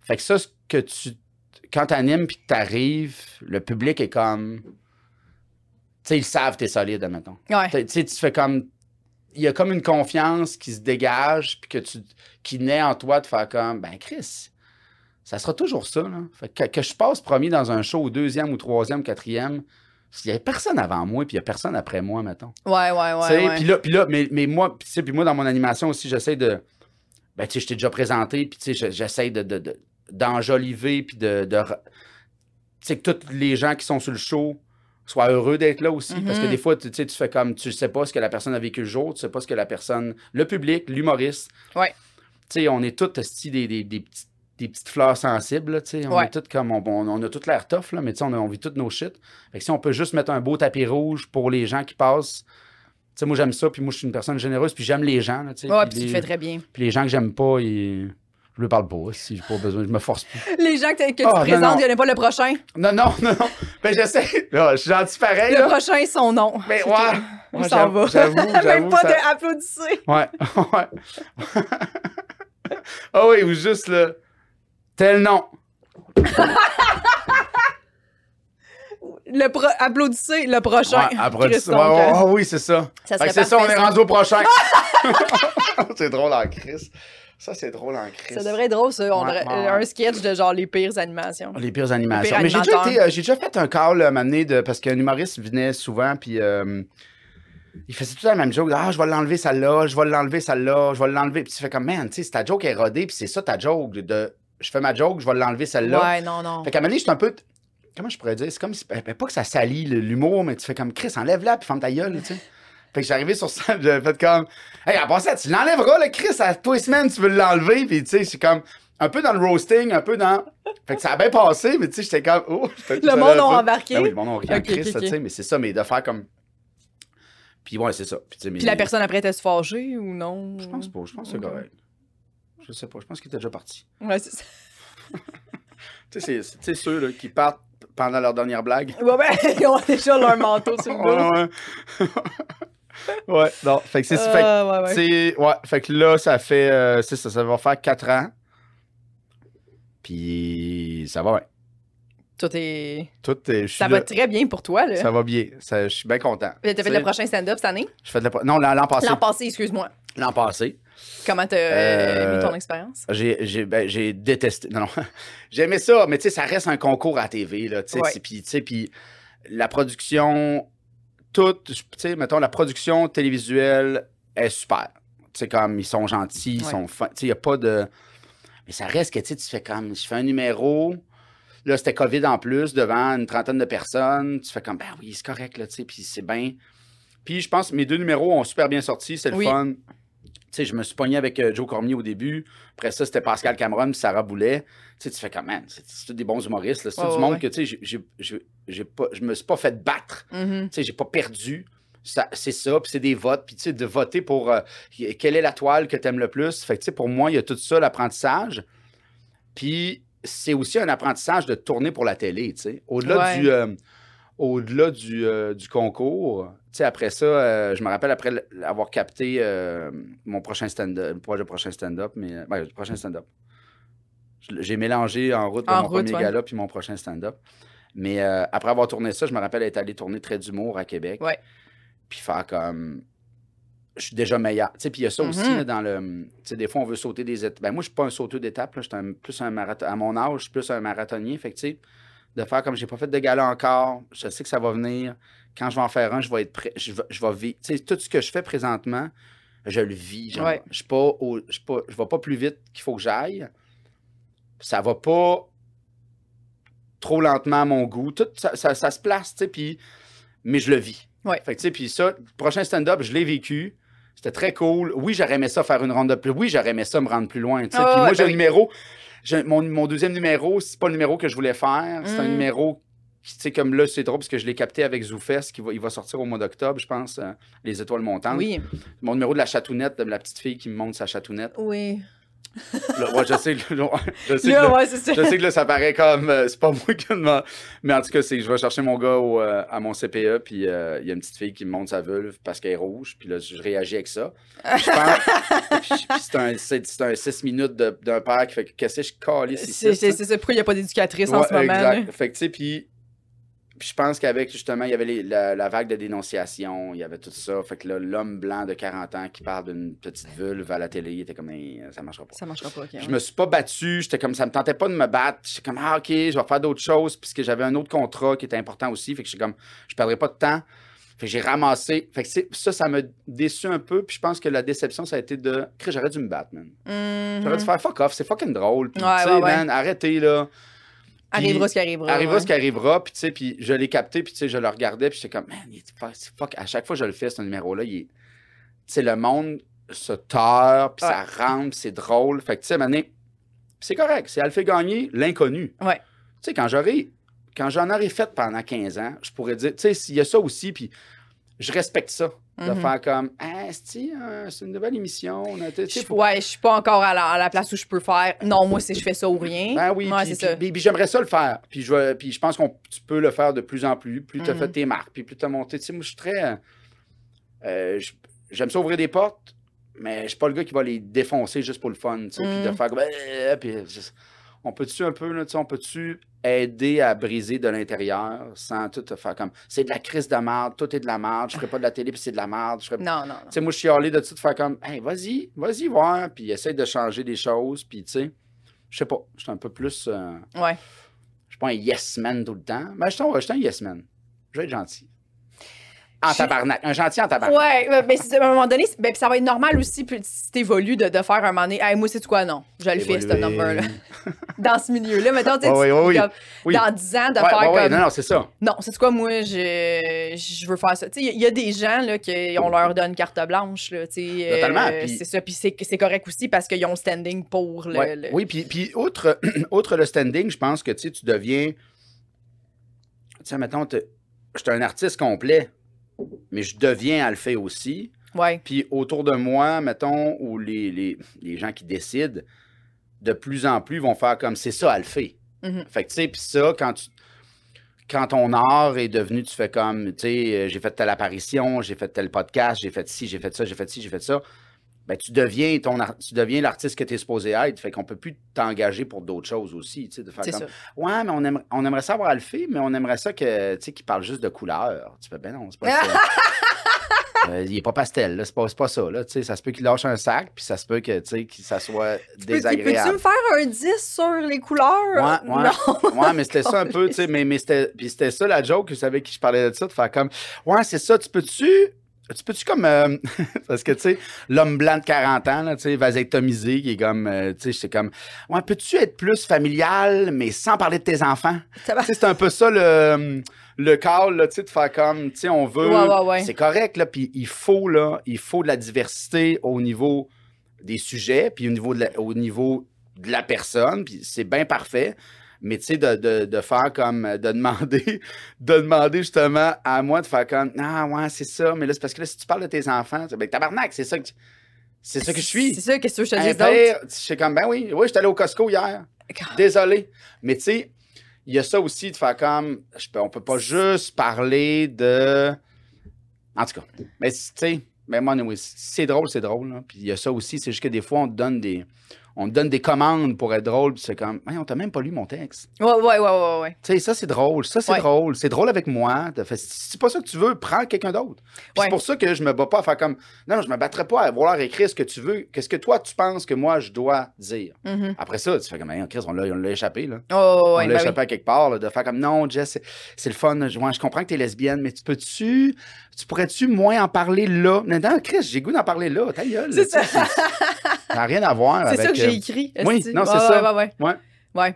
Fait que ça, ce que tu. Quand tu animes puis que tu arrives, le public est comme. Tu sais, ils savent que tu es solide, admettons. Ouais. Tu sais, tu fais comme. Il y a comme une confiance qui se dégage, puis que tu, qui naît en toi de faire comme, ben Chris, ça sera toujours ça. Là. Fait que, que je passe premier dans un show au deuxième ou troisième, quatrième, il n'y a personne avant moi, puis il n'y a personne après moi, mettons. Ouais, ouais, ouais. Puis là, puis là mais, mais moi, puis tu sais, puis moi, dans mon animation aussi, j'essaie de. ben, tu sais, je t'ai déjà présenté, puis tu sais, je- j'essaie de, de- de- d'enjoliver, puis de... tu sais, que tous les gens qui sont sur le show soient heureux d'être là aussi, parce que Mhm. des fois, tu sais, tu fais comme, tu sais pas ce que la personne a vécu le jour, tu sais pas ce que la personne... Le public, l'humoriste. Ouais. Tu sais, on est tous des, des, des, petits- des petites fleurs sensibles, là, tu sais. On Ouais. est tous comme... On, on- on a toute l'air tough, là, mais tu sais, on, on vit toutes nos shit. Fait que si on peut juste mettre un beau tapis rouge pour les gens qui passent... Tu sais, moi, j'aime ça, puis moi, je suis une personne généreuse, puis j'aime les gens, là, tu sais. Ouais, puis tu le les- fais très bien. puis les gens que j'aime pas, ils... je leur parle pas. Si j'ai pas besoin, je me force plus. Les gens que, Ah, tu présentes, il n'y en a pas le prochain. Non, non, non, non. Ben, j'essaie. Là, je suis gentil pareil, Le là. prochain, son nom. Mais C'est ouais. On s'en va. J'avoue, Même pas ça- de applaudisser. Ouais, ouais. Ah oui, ou juste là. Tel nom. Le pro... Applaudissez le prochain. Ouais, donc, ouais, ouais, euh, ouais, oui, c'est ça. Ça Fait que serait c'est ça, on est rendu au prochain. c'est drôle en crise. Ça, c'est drôle en crise. Ça devrait être drôle, ça. On Ouais, devrait- ouais, euh, ouais. Un sketch de genre les pires animations. Les pires animations. Les Mais j'ai déjà, euh, j'ai déjà fait un call à m'amener de. Parce qu'un humoriste venait souvent, puis. euh, il faisait tout la même joke. Ah, je vais l'enlever celle-là, je vais l'enlever celle-là, je vais l'enlever. Puis tu fais comme, man, tu sais, c'est ta joke est rodée, puis c'est ça ta joke. De, je fais ma joke, je vais l'enlever celle-là. Ouais, non, non. Fait qu'à un moment donné, j'étais un peu. Comment je pourrais dire? C'est comme si. ben, Pas que ça salit l'humour, mais tu fais comme Chris, enlève-la, puis ferme ta gueule, tu sais. Fait que j'arrivais sur scène, j'avais fait comme. Hey, à part ça, tu l'enlèveras, le Chris, à tous les semaines, tu veux l'enlever, puis tu sais, c'est comme. Un peu dans le roasting, un peu dans. Fait que ça a bien passé, mais tu sais, j'étais comme. Oh, Le ça monde a embarqué. Ben oui, le monde a ri là, tu sais, mais c'est ça, mais de faire comme. Puis ouais, c'est ça. Puis, mais- Puis la personne après était se fâcher ou non? Je pense pas, je pense que c'est correct. Je sais pas, je pense qu'il était déjà parti. Ouais, c'est ça. Tu sais, c'est- ceux là, qui partent pendant leur dernière blague. Ouais, ben, ils ont déjà leur manteau sur le dos. Ouais, ouais. ouais, non. Fait que c'est fait Ah, ouais, ouais. c'est- ouais, fait que là, ça fait. euh, c'est ça, ça va faire 4 ans. Puis ça va, ouais. Tout est... Tout est. Ça là. va très bien pour toi, là. Ça va bien. Ça- je suis bien content. T'as fait le prochain stand-up cette année? Je fais de la- Non, l'an passé. L'an passé, excuse-moi. L'an passé. Comment t'as euh, mis ton expérience? J'ai, ben, j'ai détesté. Non, non. J'aimais ça, mais tu sais, ça reste un concours à TV, là. Tu sais, puis, tu sais, puis la production, toute, tu sais, mettons, la production télévisuelle est super. Tu sais, comme, ils sont gentils, ils Ouais. sont fins. Tu sais, il n'y a pas de. Mais ça reste que, tu sais, tu fais comme, je fais un numéro. Là, c'était COVID en plus, devant une trentaine de personnes. Tu fais comme, ben oui, c'est correct, là, tu sais, puis c'est bien. Puis je pense que mes deux numéros ont super bien sorti, c'est le Oui. fun. Tu sais, je me suis pogné avec euh, Joe Cormier au début. Après ça, c'était Pascal Cameron puis Sarah Boulet. Tu sais, tu fais comme, man, c'est tous des bons humoristes. C'est du monde ouais. que, tu sais, je me suis pas fait battre. Mhm. Tu sais, j'ai pas perdu. Ça- C'est ça, puis c'est des votes. Puis, tu sais, de voter pour euh, quelle est la toile que tu aimes le plus? Fait que, tu sais, pour moi, il y a tout ça, l'apprentissage. Puis, c'est aussi un apprentissage de tourner pour la télé, tu sais. Au-delà Ouais. du, euh, au-delà du, euh, du concours, tu sais, après ça, euh, je me rappelle après avoir capté euh, mon prochain stand-up, pas le prochain stand-up, mais le prochain stand-up. J'ai mélangé en route En mon route, premier ouais. gala puis mon prochain stand-up. Mais après avoir tourné ça, je me rappelle être allé tourner Trait d'humour à Québec. Ouais. Puis faire comme. Je suis déjà meilleur. Tu sais, puis il y a ça aussi Mhm. là, dans le. Tu sais, des fois, on veut sauter des étapes. Ben, moi, je suis pas un sauteur d'étapes. Je suis plus un marathon. À mon âge, je suis plus un marathonnier. Fait que, de faire comme j'ai pas fait de gala encore, je sais que ça va venir. Quand je vais en faire un, je vais être prêt. Je vais, je vais vivre. Tu sais, tout ce que je fais présentement, je le vis. genre. Ouais. Je suis pas au- je suis pas- je vais pas plus vite qu'il faut que j'aille. Ça va pas trop lentement à mon goût. Tout, ça, ça- ça se place, tu sais, puis... Mais je le vis. Ouais. Fait que, tu sais, puis ça, le prochain stand-up, je l'ai vécu. C'était très cool. Oui, j'aurais aimé ça faire une ronde de plus. Oui, j'aurais aimé ça me rendre plus loin, tu sais. Ah Puis ouais, moi, j'ai ben un oui. numéro... Mon, mon deuxième numéro, c'est pas le numéro que je voulais faire. C'est un Mm. numéro... qui, Tu sais, comme là, c'est drôle parce que je l'ai capté avec Zoufest, qui va, il va sortir au mois d'octobre, je pense, euh, Les Étoiles Montantes. Oui. Mon numéro de la chatounette, de la petite fille qui me montre sa chatounette. Oui. Là, ouais, je sais, je sais que Là, ouais, je sais que là, ça paraît comme. euh, c'est pas moi qui demande. Mais en tout cas, c'est que je vais chercher mon gars au, euh, à mon CPE, puis euh, il y a une petite fille qui me montre sa vulve parce qu'elle est rouge, puis là, je réagis avec ça. Puis je pense. c'est un, c'est, c'est un 6 minutes d'un père qui fait que qu'est-ce que je calisse ici. C'est c'est- ça? Pourquoi il n'y a pas d'éducatrice en ce moment? Exact. Fait que, tu sais, puis. Puis je pense qu'avec, justement, il y avait les- la, la vague de dénonciation, il y avait tout ça. Fait que là, l'homme blanc de 40 ans qui parle d'une petite vulve à la télé, il était comme, Hey, ça marchera pas. Ça marchera pas, ok. Je me suis pas battu, j'étais comme ça me tentait pas de me battre. J'étais comme ah OK, je vais faire d'autres choses puisque j'avais un autre contrat qui était important aussi, fait que j'étais comme je perdrai pas de temps. Fait que j'ai ramassé. Fait que ça, ça m'a déçu un peu. Puis je pense que la déception, ça a été de. J'aurais dû me battre, man. J'aurais dû faire fuck off, c'est fucking drôle. Puis, Ouais, ouais, ouais. man, arrêtez, là. Arrivera ce qui arrivera. Arrivera ouais. ce qui arrivera, puis tu sais, puis je l'ai capté, puis tu sais, je le regardais, puis j'étais comme, man, il est fuck. À chaque fois que je le fais, ce numéro-là, il est. Tu sais, le monde se tord, puis ça rentre, puis c'est drôle. Fait que tu sais, mané, c'est correct. C'est Alphée gagner l'inconnu. Ouais. Tu sais, quand j'aurais. Quand j'en aurais fait pendant 15 ans, je pourrais dire, tu sais, s'il y a ça aussi, puis je respecte ça. De Mhm. faire comme, ah, c'est c'est une nouvelle émission. on a- Je- faut- ouais, je suis pas encore à la, à la place où je peux faire. Non, moi, c'est je fais ça ou rien. Ben oui, Ouais, puis, c'est ça. puis- puis j'aimerais ça le faire. Puis je, puis je pense que tu peux le faire de plus en plus. Plus tu as Mhm. fait tes marques, puis plus tu as monté. Tu sais, moi, je suis très. euh, J'aime ça ouvrir des portes, mais je suis pas le gars qui va les défoncer juste pour le fun. Puis de Mhm. faire comme. euh, puis on peut-tu un peu, là, tu sais, on peut-tu aider à briser de l'intérieur sans tout te faire comme. C'est de la crise de merde, tout est de la merde, je ferai pas de la télé, puis c'est de la merde. Je ferai Non, non, non. tu sais, moi, je suis allé de tout faire comme, hey, vas-y, vas-y, voir, puis essaye de changer des choses, puis tu sais, je sais pas, je suis un peu plus, euh, Ouais. je suis pas un yes man tout le temps, mais je suis un yes man. Je vais être gentil. En tabarnak, un gentil en tabarnak. Ouais, mais c'est- à un moment donné, ben, puis ça va être normal aussi, puis si t'évolues, de, de faire un moment donné, hey, moi, c'est quoi, non? Je le fais, ce number-là. Dans ce milieu-là, mettons, tu ouais, comme, oui. dans 10 ans, de Ouais, faire ouais, comme. non, non, c'est ça. Non, c'est quoi, moi, je, je veux faire ça. Tu sais, il y a- il y, a des gens, là, qui, on leur donne carte blanche, là, tu sais. euh, Totalement, puis- C'est ça, puis c'est c'est correct aussi parce qu'ils ont le standing pour le. Ouais. le- Oui, puis, puis outre, outre le standing, je pense que tu sais, tu deviens. Tu sais, mettons, t'es- je suis un artiste complet, mais je deviens Alphée aussi. Ouais. Puis autour de moi, mettons, où les, les, les gens qui décident, de plus en plus vont faire comme c'est ça, Alphée. Mhm. Fait que tu sais, puis ça, quand tu. Quand ton art est devenu, tu fais comme, tu sais, euh, j'ai fait telle apparition, j'ai fait tel podcast, j'ai fait ci, j'ai fait ça, j'ai fait ci, j'ai fait ça. Ben, tu deviens ton tu deviens l'artiste que tu es supposé être. Fait qu'on peut plus t'engager pour d'autres choses aussi. Tu de faire C'est comme, ça. Ouais, mais on, aimerait, on aimerait ça avoir Alphée, mais on aimerait ça que, tu qu'il parle juste de couleur. Tu fais, ben non, c'est pas ça. Euh, il est pas pastel. C'est pas, pas ça, là. Tu ça se peut qu'il lâche un sac, puis ça se peut que, tu que ça soit Peux- désagréable. Peux-tu me faire un 10 sur les couleurs? Ouais, ouais. Non. Ouais, mais c'était ça un peu, tu sais, mais, mais c'était ça la joke, vous savez, qui je parlais de ça, de faire comme, ouais, c'est ça, tu peux-tu, tu peux-tu comme, euh, parce que, tu sais, l'homme blanc de 40 ans, là, tu sais, vasectomisé, qui est comme, euh, tu sais, c'est comme, ouais, peux-tu être plus familial, mais sans parler de tes enfants? Ça va. C'est un peu ça le, le call, là, tu sais, de faire comme, tu sais, on veut. Ouais, ouais, ouais. C'est correct, là, puis il faut, là, il faut de la diversité au niveau des sujets, puis au niveau de la, au niveau de la personne, puis c'est bien parfait. Mais tu sais, de, de, de faire comme, euh, de demander, de demander justement à moi de faire comme, ah ouais, c'est ça, mais là, c'est parce que là, si tu parles de tes enfants, ben tabarnak, c'est ça que, c'est ça que je suis. C'est ça, qu'est-ce que je te Un dis d'autre? père, je suis comme, ben oui, oui, j'étais allé au Costco hier. Désolé. Mais tu sais, il y a ça aussi de faire comme. Je peux, on peut pas juste parler de. En tout cas. Mais tu sais, mais moi, anyway, c'est drôle, c'est drôle. là. Puis il y a ça aussi, c'est juste que des fois, on te donne des. On te donne des commandes pour être drôle, puis c'est comme, hey, on t'a même pas lu mon texte. Ouais, ouais, ouais, ouais, ouais. Tu sais, ça, c'est drôle. Ça, c'est Ouais. drôle. C'est drôle avec moi. Fait- si c'est pas ça que tu veux, prends quelqu'un d'autre. Ouais. C'est pour ça que je me bats pas à faire comme. Non, non, je me battrai pas à vouloir écrire ce que tu veux. Qu'est-ce que toi, tu penses que moi, je dois dire. Mhm. Après ça, tu fais comme, Hey, Chris, on l'a on l'a échappé, là. Oh, on l'a ben échappé à quelque part, là, de faire comme, non, Jess, c'est- c'est le fun. Je, je comprends que t'es lesbienne, mais tu peux-tu, tu pourrais-tu moins en parler là? Non, non, Chris, j'ai goût d'en parler là. Ta gueule. Ça. n'a rien à voir avec. J'ai euh, écrit. oui, non, c'est ça. Ouais, ouais, Ouais. ouais.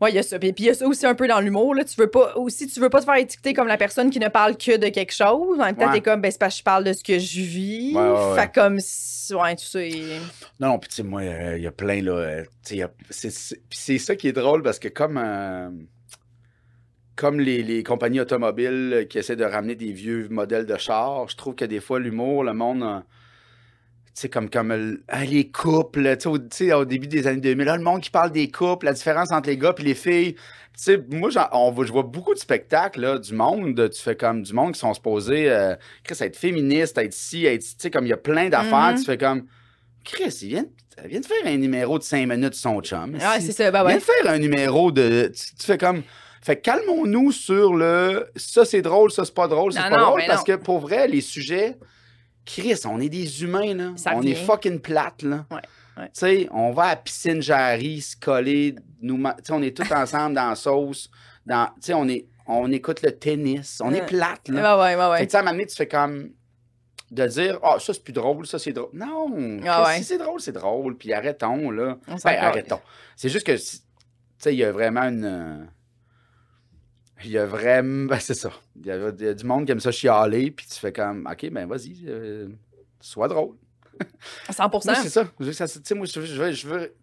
Ouais, il y a ça. Puis puis il y a ça aussi un peu dans l'humour. Là. Tu veux pas aussi, tu veux pas te faire étiqueter comme la personne qui ne parle que de quelque chose. En même temps, Ouais. t'es comme, ben, c'est parce que je parle de ce que je vis. Ouais. Fait comme, ouais, tout ça. Non, non, puis tu sais, moi, il y a plein, là. euh, a- c'est- ça qui est drôle parce que comme. euh, comme les, les compagnies automobiles qui essaient de ramener des vieux modèles de chars, je trouve que des fois, l'humour, le monde. Tu sais, comme, comme euh, ah, les couples, tu sais, au, début des années 2000, là, le monde qui parle des couples, la différence entre les gars et les filles. Tu sais, moi, on, je vois beaucoup de spectacles, là, du monde, tu fais comme du monde qui sont supposés, euh, Chris, être féministe, être ci, être tu sais, comme il y a plein d'affaires, Mhm. tu fais comme, Chris, il vient, vient de faire un numéro de 5 minutes son chum. Ouais, Si- c'est ça. Ben il vient ouais. de faire un numéro de, tu, tu fais comme, fait calmons-nous sur le, ça c'est drôle, ça c'est pas drôle, c'est pas non, drôle, parce non. que pour vrai, les sujets, Chris, on est des humains, là. Ça on est fucking plates, là. Ouais, ouais. Tu sais, on va à la piscine Jarry, se coller, nous, ma- tu sais, on est tous ensemble dans la sauce. Dans, tu sais, on est, on écoute le tennis, on est Ouais. plate, là. Ouais, ouais, ouais, tu sais, à un moment donné, tu fais comme de dire Ah, ça, c'est plus drôle, ça, c'est drôle. Non, Ah si c'est drôle, c'est drôle, puis arrêtons, là. Ben, arrêtons. C'est juste que, tu sais, il y a vraiment une. Euh, Il y a vraiment. Ben, c'est ça. Il y, a, il y a du monde qui aime ça chialer, puis tu fais comme OK, ben, vas-y, euh, sois drôle. 100 Moi, c'est ça. Je veux ça- moi, je veux, je veux, je veux,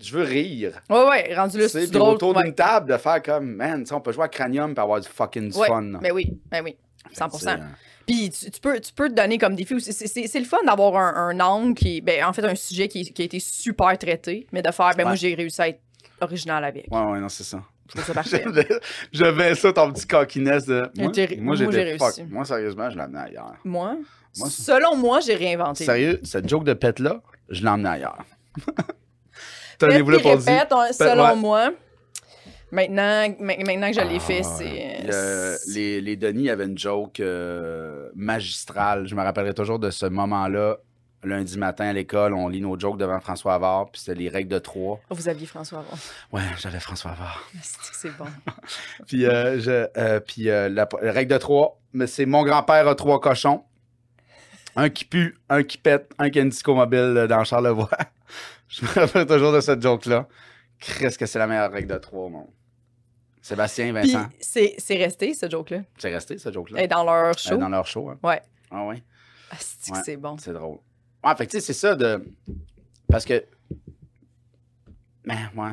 je veux rire. Ouais, ouais, rendu sais, c'est puis drôle. autour ouais. d'une table, de faire comme, man, on peut jouer à Cranium et avoir du fucking Ouais, fun. là. Ben oui, ben oui. Fait que 100 c'est, euh, Puis tu, tu peux, tu peux te donner comme défi aussi. C'est- le fun d'avoir un, un angle qui ben, en fait, un sujet qui, qui a été super traité, mais de faire, ben moi, j'ai réussi à être original avec. Ouais, ouais, non, c'est ça. Je trouve ça parfait. Je vais ça, ton petit coquiness de. Moi, moi, j'ai réussi. Moi, sérieusement, je l'amenais ailleurs. moi, Moi, c'est- selon moi, j'ai réinventé. Sérieux, cette joke de pète-là, je l'emmenais ailleurs. Tenez-vous le puis pour dire. on- selon ouais. moi. Maintenant, ma- maintenant que je l'ai fait, Ah, c'est. le- les, les Denis avaient une joke euh, magistrale. Je me rappellerai toujours de ce moment-là. Lundi matin à l'école, on lit nos jokes devant François Havard, puis c'était les règles de trois. Vous aviez François avant. Ouais, j'avais François Havard. C'est bon. Puis, euh, je, euh, puis euh, la, la règle de trois, mais c'est mon grand-père a trois cochons. Un qui pue, un qui pète, un qui a une disco mobile dans Charlevoix. je me rappelle toujours de cette joke-là. Qu'est-ce que c'est la meilleure règle de trois, mon. Sébastien, Puis Vincent, c'est c'est resté, ce joke-là? c'est resté, cette joke-là? Est dans leur show? dans leur show, hein? Ouais. Ah ouais, Ah, c'est que Ouais. c'est bon. c'est drôle. Ouais, fait tu sais, c'est ça de. Parce que. Mais, ouais.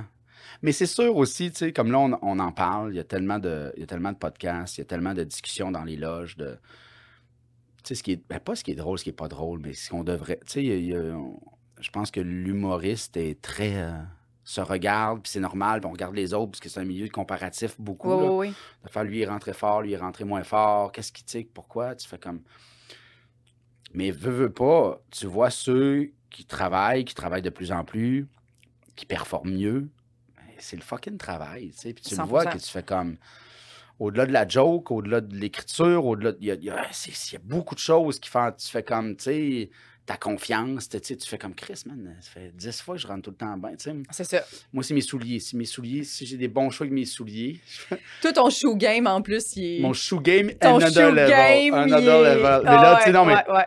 Mais c'est sûr aussi, tu sais, comme là, on, on en parle, il y, a tellement de, il y a tellement de podcasts, il y a tellement de discussions dans les loges de. Tu sais, ce qui est. Ben, pas ce qui est drôle, ce qui est pas drôle, mais ce qu'on devrait. Tu sais, il y a- il y a- on- je pense que l'humoriste est très. euh, se regarde, puis c'est normal, puis on regarde les autres, parce que c'est un milieu comparatif beaucoup. Oui, là. oui, oui. De faire lui, il rentré fort, lui, il rentré moins fort. Qu'est-ce qui, sais, pourquoi? Tu fais comme. Mais veux, veux pas, tu vois ceux qui travaillent, qui travaillent de plus en plus, qui performent mieux. Ben, C'est le fucking travail, tu sais. Puis tu le vois 100%. que tu fais comme. Au-delà de la joke, au-delà de l'écriture, au-delà. de- Il y a, y a- y a beaucoup de choses qui font. Tu fais comme, tu sais, ta confiance, tu sais, tu fais comme Chris, man. Ça fait dix fois que je rentre tout le temps bien, tu sais. C'est ça. Moi, c'est mes souliers. Si mes souliers, si j'ai des bons choix avec mes souliers, Tout ton shoe game, en plus, il est. mon shoe game, ton another shoe level. game, another il level. Mais Ah là, tu sais, non, mais. ouais, ouais.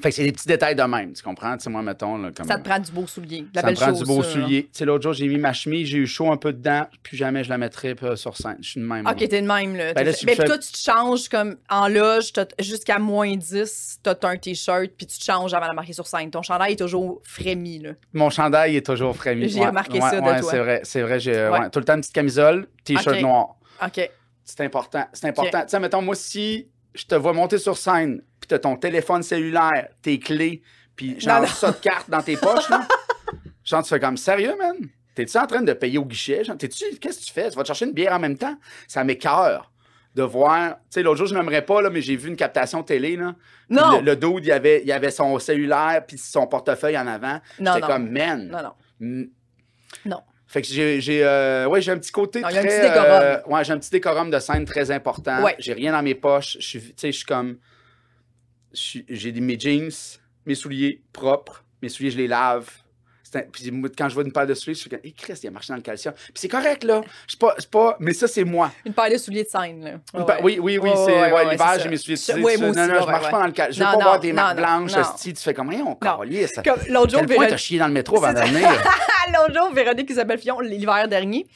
Fait que c'est des petits détails de même, tu comprends? Tu sais, moi, mettons, là, comme. Ça te prend du beau soulier. De la ça belle me prend chose, du beau ça, soulier. Tu sais, l'autre jour, j'ai mis ma chemise, j'ai eu chaud un peu dedans, plus jamais je la mettrai pas sur scène. Je suis de même. Ok, t'es de même, là. Ben là, fais- puis toi, tu te changes comme en loge, jusqu'à moins 10, t'as un t-shirt, puis tu te changes avant de marquer sur scène. Ton chandail est toujours frémi, là. Mon chandail est toujours frémi. J'ai Ouais, remarqué ouais, ça de ouais, toi. C'est vrai, c'est vrai. J'ai euh, tout le temps une petite camisole, t-shirt noir. OK. C'est important. C'est important. Tu sais, mettons, moi, si je te vois monter sur scène, puis t'as ton téléphone cellulaire, tes clés, puis genre non. ça de carte dans tes poches, là, genre, tu fais comme sérieux, man? T'es-tu en train de payer au guichet? Genre, t'es-tu, qu'est-ce que tu fais? Tu vas te chercher une bière en même temps? Ça m'écœure de voir. Tu sais, l'autre jour, je n'aimerais pas, là, mais j'ai vu une captation télé, là. Non! Le, le dude, il avait, il avait son cellulaire, puis son portefeuille en avant. non, non. comme, man. Non, non. Non. Fait que j'ai, j'ai, euh, ouais, j'ai un petit côté Non, y a un petit décorum. euh, ouais, j'ai un petit décorum de scène très important. Ouais. J'ai rien dans mes poches. Je suis, tu sais, je suis comme... J'ai mes jeans, mes souliers propres. Mes souliers, je les lave. Un- Puis quand je vois une paire de souliers, je suis comme, hé, Christ, il a marché dans le calcium. Puis c'est correct, là. Je pas, pas... Mais ça, c'est moi. Une paire de souliers de scène, là. Ouais. Oui, oui, oui, c'est ouais, l'hiver, j'ai mes souliers. Tu- moi non, non, ouais, je marche pas dans le calcium. Je veux Non, pas non, voir des marques blanches, hostie. Tu fais comme, hey, on calisse. Comme l'autre jour, Quel point Véro- t'as chié dans le métro avant de venir? l'autre jour, Véronique Isabelle Fillon, l'hiver dernier,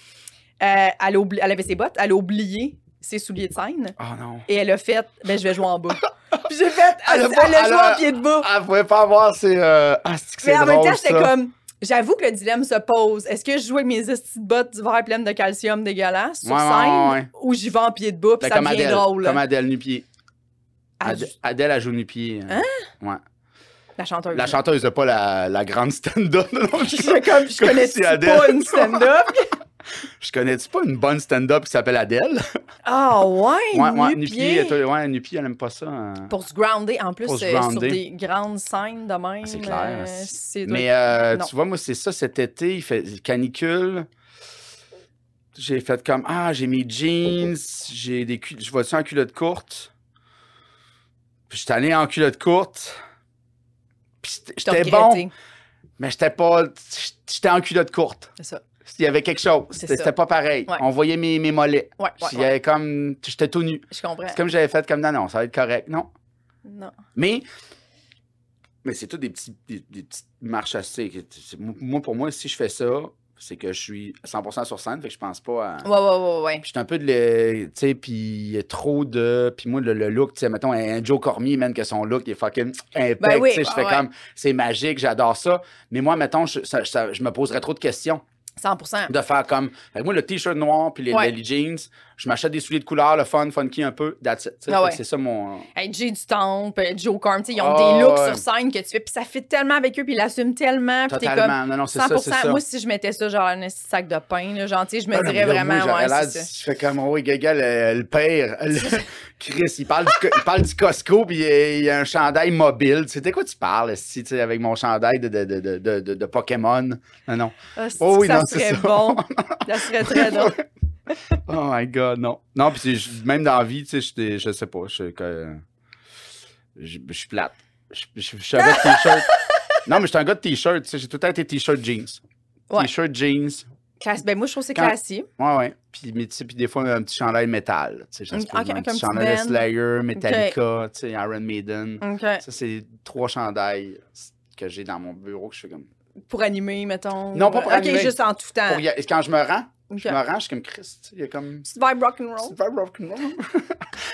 euh, elle, oubli- elle avait ses bottes, elle a oublié ses souliers de scène Oh non. et elle a fait, ben je vais jouer en bas. Puis j'ai fait, elle, Elle a elle, elle en pied de. Ah, vous pouvez pas avoir, c'est. Euh... Ah, que Mais en même temps, j'étais comme, j'avoue que le dilemme se pose. Est-ce que je joue avec mes de bottes d'hiver pleines de calcium dégueulasses sur Ouais, scène ouais, ouais. ou j'y vais en pied de puis Ben, ça devient Adèle, drôle? Comme Adèle nu-pied. Ah, Adèle, Adèle, elle joue nu-pied. Hein? Ouais. La chanteuse. La chanteuse, pas la, la grande stand-up. je, comme, je connais si pas une stand-up? je connais-tu pas une bonne stand-up qui s'appelle Adèle? Ah ouais, ouais, ouais, elle aime pas ça. hein. Pour se grounder, en plus, sur des grandes scènes de même. Ah, c'est clair, euh, Mais euh, tu vois, moi, c'est ça, cet été, il fait canicule. J'ai fait comme, ah, j'ai mes jeans, j'ai des cul- je vois-tu en culotte courte? Puis j'étais allé en culotte courte. Puis j'étais- bon, mais j'étais pas, j'étais en culotte courte. C'est ça. S'il y avait quelque chose. C'était pas pareil. Ouais. On voyait mes, mes mollets. Ouais, ouais, Puis il y ouais. avait comme. J'étais tout nu. Je comprends. C'est comme j'avais fait comme non, non, ça va être correct. Non. Non. Mais. Mais c'est tout des, petits, des, des petites marches assez. Moi, pour moi, si je fais ça, c'est que je suis 100% sur scène, fait que je pense pas à. Ouais, ouais, ouais, ouais. Puis j'étais un peu de. Tu sais, puis il trop de. Puis moi, le, le look, tu sais, mettons, un Joe Cormier, man, que son look, il est fucking impec. Ben oui, tu sais, je fais ouais. comme. C'est magique, j'adore ça. Mais moi, mettons, je, ça- ça- je me poserais trop de questions. 100 De faire comme. Que moi, le t-shirt noir, puis les, Ouais. les jeans, je m'achète des souliers de couleur, le fun, funky un peu. That's it. Ah ouais. C'est ça mon. Hey, Jay du Temple, Joe Carm, ils ont Ah, des looks ouais. sur scène que tu fais, puis ça fit tellement avec eux, puis ils l'assument tellement, puis t'es comme Totalement. Non, non, c'est 100%. ça. Moi, si je mettais ça, genre un sac de pain, là, sais, je me Ah, dirais moi, vraiment, j'aurais ouais, c'est ça. Je fais comme, oh, oui, Gaga, le, le père. le- Chris, il parle, du, il parle du Costco, puis il y a- un chandail mobile. Tu sais, de quoi tu parles, si, tu avec mon chandail de, de, de, de, de, Pokémon? Non, non. Ah, Oh oui, ça non, c'est serait ça. bon. ça serait très drôle. Oh my God, non. Non, puis même dans la vie, tu sais, je sais pas, je, suis plate. Je, suis un gars de t-shirt. Non, mais je suis un gars de t-shirt, tu sais, j'ai tout le temps été t-shirt jeans. Ouais. T-shirt jeans, Classe- Ben, moi, je trouve que c'est classique. Ouais, ouais. Puis, mais, puis des fois, un petit chandail métal. Tu sais, ça se Ok, peut, ok, un comme petit chandail de. Slayer, Metallica, tu sais, Iron Maiden. OK. Ça, c'est trois chandails que j'ai dans mon bureau que je fais comme. Pour animer, mettons. Non, pas pour OK, animer. juste en tout temps. Pour Quand je me rends, OK. je suis comme Chris. tu sais, Il y a comme. Petite vibe rock'n'roll. Petite vibe rock'n'roll.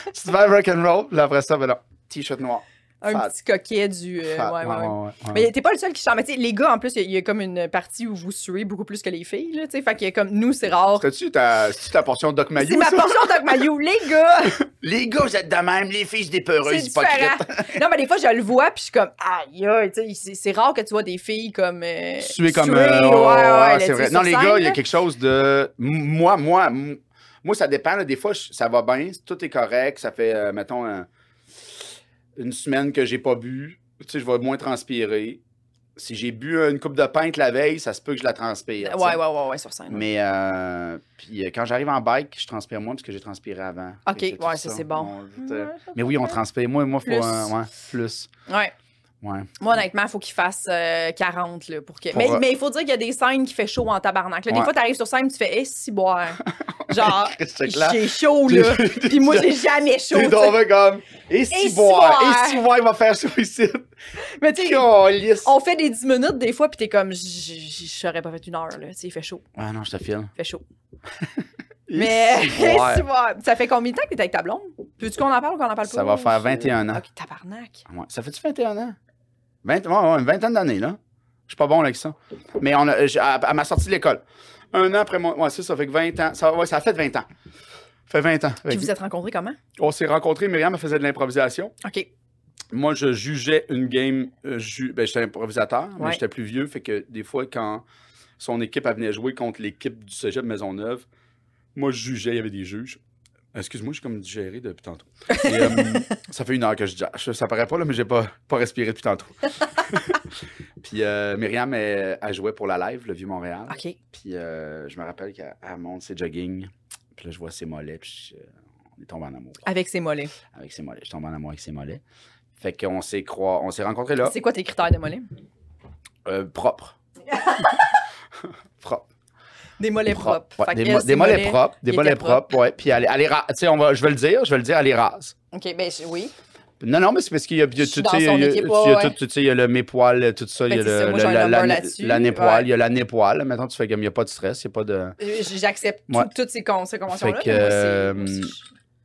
Petite vibe rock'n'roll. Puis après ça, ben là, t-shirt noir. Un Fat. petit coquet du. euh, ouais, ouais, ouais. Mais t'es pas le seul qui chante. Mais les gars, en plus, il y, a- y a comme une partie où vous suez beaucoup plus que les filles, là, tu sais. Fait que comme nous, c'est rare. C'était-tu ta, c'est-tu ta portion de Doc C'est Mayou, ma ça? portion Doc Mayou. Les gars, Les gars, vous êtes de même, les filles, c'est des c'est peureuses hypocrites. non, mais des fois, je le vois, puis je suis comme, aïe, c'est- c'est rare que tu vois des filles comme. Euh, Suer comme. euh, ouais, ouais, c'est vrai. Non, les scène, gars, il y a quelque chose de. Moi, moi, moi, ça dépend. là. Des fois, ça va bien, tout est correct. Ça fait, euh, mettons, un- une semaine que j'ai pas bu. Tu sais, je vais moins transpirer. Si j'ai bu une coupe de pinte la veille, ça se peut que je la transpire. Ouais, ouais, ouais, ouais, sur scène. Mais euh, puis euh, quand j'arrive en bike, je transpire moins parce que j'ai transpiré avant. Ok, ouais, ça, c'est bon. On- mais oui, on transpire. Moi, moi, faut Plus. un- ouais, plus. Ouais. Ouais. Moi, honnêtement, il faut qu'il fasse euh, 40 là, pour que. Pour, mais euh, mais il faut dire qu'il y a des scènes qui fait chaud en tabarnak. là. Des Ouais. fois, t'arrives sur scène, tu fais, eh, si boire. Genre, j'ai chaud, là. Puis moi, j'ai jamais chaud. Tu sais. donc comme. Et si boire, et si boire, il va faire suicide. Mais tu on fait des 10 minutes des fois, puis t'es comme, je serais pas fait une heure, là. Tu il fait chaud. Ah non, je te file. Il fait chaud. Mais. Ça fait combien de temps que t'es avec ta blonde? Veux-tu qu'on en parle ou qu'on en parle pas? Ça va faire 21 ans. Ok, tabarnak. Ça fait-tu 21 ans? 20, ouais, une vingtaine d'années, là. Je suis pas bon avec ça. Mais on a, à, à ma sortie de l'école, un an après mon. Ouais, ça, ça fait que 20 ans. Ça, ouais, ça a fait 20 ans. Ça fait 20 ans. Puis vous êtes rencontrés comment? On s'est rencontrés, Myriam elle faisait de l'improvisation. Ok. Moi, je jugeais une game. euh, ju- ben, j'étais improvisateur, mais Ouais. j'étais plus vieux. Fait que des fois, quand son équipe venait jouer contre l'équipe du cégep Maisonneuve, moi, je jugeais, il y avait des juges. Excuse-moi, je suis comme digéré depuis tantôt. Et, euh, ça fait une heure que je judge. Ça paraît pas, là, mais j'ai pas, pas respiré depuis tantôt. Puis euh, Myriam, elle, elle jouait pour la live, le Vieux-Montréal. Ok. Puis euh, je me rappelle qu'elle elle monte ses jogging. Puis là, je vois ses mollets. Puis je- on est tombé en amour Avec ses mollets. avec ses mollets. Je tombe en amour avec ses mollets. Fait qu'on s'est croi... on s'est rencontrés là. C'est quoi tes critères de mollets? Euh, propre. propre. Des mollets propres. Ouais, des, mo- mollets propres. Des mollets propres. ouais. Puis elle, est- elle est rase. Tu sais, on va, je vais le dire, je vais le dire, elle est rase. Ok, ben oui. Non, non, mais c'est parce qu'il y a, tout, il y a- équipe, il y a ouais. tout, il y a le mes-poils, tout ça, il y Ben, a le, number la- là-dessus, l'année poil, ouais. il y a l'année poil. Maintenant, tu fais comme il n'y a pas de stress, il n'y a pas de. Euh, J'accepte tout- toutes ces, con- ces conventions-là. Euh,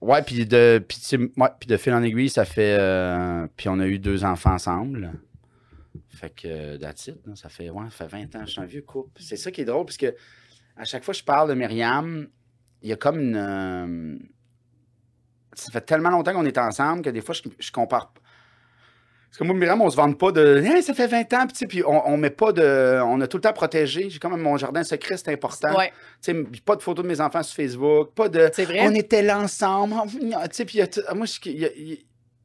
Ouais, puis de, puis, ouais, puis de fil en aiguille, ça fait. euh, puis on a eu deux enfants ensemble. Fait que, that's it, là, ça fait, ouais, ça fait 20 ans, je suis un vieux couple. C'est ça qui est drôle, parce que à chaque fois que je parle de Myriam, il y a comme une. euh, ça fait tellement longtemps qu'on est ensemble que des fois, je, je compare. Parce que moi, Myriam, on se vante pas de. Hey, ça fait 20 ans, puis on, on met pas de. On a tout le temps protégé. J'ai comme mon jardin secret, c'est important. Ouais, pas de photos de mes enfants sur Facebook, pas de. c'est vrai. On était là ensemble. Sais, puis moi, je, y a-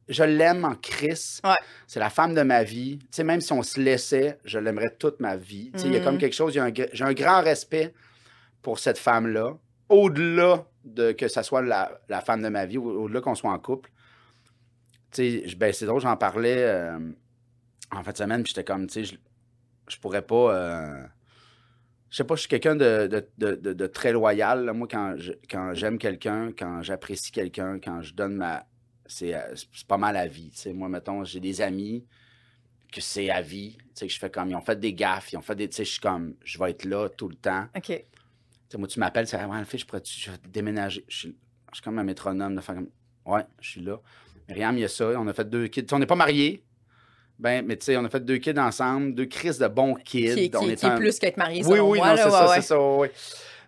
je l'aime en Chris. Ouais. C'est la femme de ma vie. Même si on se laissait, je l'aimerais toute ma vie. Il y a Mhm. comme quelque chose, a un j'ai un grand respect pour cette femme-là. Au-delà de que ça soit la, la femme de ma vie, au- au-delà qu'on soit en couple. Tu sais, ben, c'est drôle, j'en parlais euh, en fin de semaine, puis j'étais comme, tu sais, je, je pourrais pas. euh, je sais pas, je suis quelqu'un de, de, de, très loyal. là. Moi, quand je- quand j'aime quelqu'un, quand j'apprécie quelqu'un, quand je donne ma. C'est euh, c'est pas mal à vie. tu sais. Moi, mettons, j'ai des amis que c'est à vie. Tu sais, que je fais comme. Ils ont fait des gaffes, ils ont fait des. Tu sais, je suis comme. Je vais être là tout le temps. OK. Tu sais, moi, tu m'appelles, c'est vraiment, fille, je pourrais je vais déménager. Je suis, je suis comme un métronome de faire comme. Ouais, je suis là. Myriam, il y a ça. On a fait deux kids. Tu on n'est pas mariés. Ben, mais tu sais, on a fait deux kids ensemble, deux crises de bons kids. Qui, qui- on qui est plus qu'être marié, oui, oui, moi, non, c'est ouais, ça, ouais. c'est ça, oui.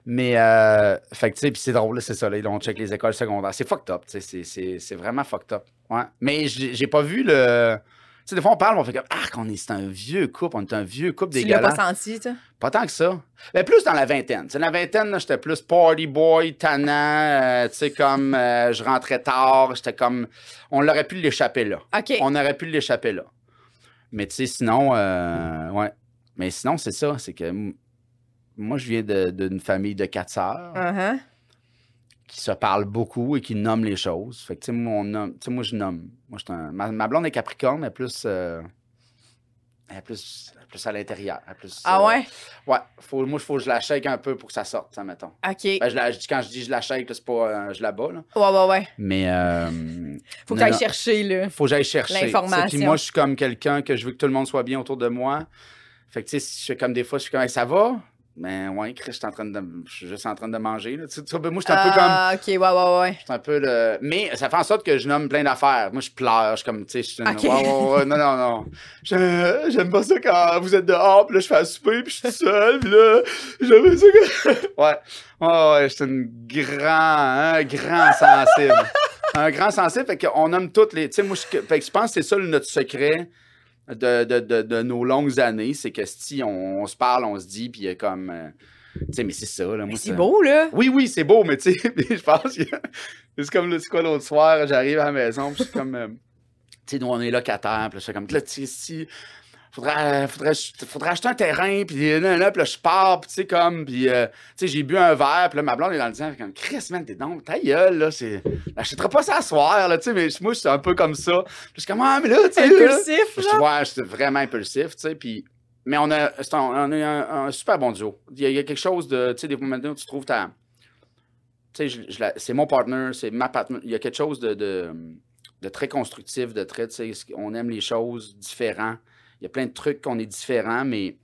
Mais, euh, fait que, tu sais, puis c'est drôle, c'est ça, là, ont check les écoles secondaires. C'est fucked up, tu sais, c'est- c'est c'est vraiment fucked up. Ouais. Mais j'ai j'ai pas vu le. Tu sais, des fois, on parle, on fait comme, ah, qu'on est, c'est un vieux couple, on est un vieux couple Tu l'as pas senti, tu sais? Pas tant que ça. Mais plus dans la vingtaine. Tu sais, la vingtaine, j'étais plus party boy, tannant, euh, tu sais, comme euh, je rentrais tard, j'étais comme. On l'aurait pu l'échapper là. OK. On aurait pu l'échapper là. Mais tu sais, sinon, euh, ouais. Mais sinon, c'est ça, c'est que moi, je viens d'une famille de quatre sœurs Uh-huh. Qui se parlent beaucoup et qui nomment les choses. Fait que, tu sais, moi, moi, je nomme. Moi, je suis un- ma, ma blonde est Capricorne, elle est plus. euh, elle est plus, elle est plus à l'intérieur. plus, Ah euh, ouais? Ouais, faut, moi, il faut que je la shake un peu pour que ça sorte, ça, mettons. OK. Ben, je la- quand je dis je la shake, c'est pas euh, je la bats, là. Ouais, ouais, ouais. Mais. Euh, Faut que non, chercher, là. Faut que j'aille chercher. L'information. Puis moi, je suis comme quelqu'un que je veux que tout le monde soit bien autour de moi. Fait que, tu sais, je fais comme des fois, je suis comme, Hey, ça va? Ben, ouais, Chris, je suis en train de. Je suis juste en train de manger, là. Tu sais, tu ben, moi, je suis un peu comme. Ah, OK, ouais, ouais, ouais. Je suis un peu le. Mais ça fait en sorte que je nomme plein d'affaires. Moi, je pleure. Je suis comme, tu sais, je suis une. Ouais, ouais, ouais, non, non, non. J'aime pas ça quand vous êtes dehors, puis là, je fais à souper, puis je suis seul, puis là, j'aime ça que. ouais. Ouais, ouais, je suis un grand, un grand sensible. un grand sensible, fait qu'on nomme toutes les. Tu sais, moi, je, fait que je pense que c'est ça notre secret. De, de, de, de nos longues années, c'est que si on, on se parle, on se dit, puis il y a comme. euh, tu sais, mais c'est ça, là. Moi, c'est beau, là. oui, oui, c'est beau, mais tu sais, je pense que c'est comme le c'est quoi l'autre soir, j'arrive à la maison, puis suis comme, euh, tu sais, nous on est locataires, puis là, suis comme, là, tu sais, si, faudrait, faudrait, faudrait acheter un terrain, puis là, là, puis là, je pars, puis tu sais, comme, puis, euh, tu sais, j'ai bu un verre, puis là, ma blonde est dans le disant, comme, Chris, man, t'es donc, ta gueule, là, c'est, j'achèterai pas ça à soir, là, tu sais, mais moi, je suis un peu comme ça. Puis je suis comme, ah, mais là, tu sais, là, Impulsif, je là? ouais, j'étais vraiment impulsif, tu sais, puis... Mais on a, un, on a un, un super bon duo. Il y, a, il y a quelque chose de, tu sais, des moments où tu trouves ta... Tu sais, c'est mon partner, c'est ma partner. Il y a quelque chose de, de, de très constructif, de très, tu sais, on aime les choses différents. Il y a plein de trucs qu'on est différents, mais...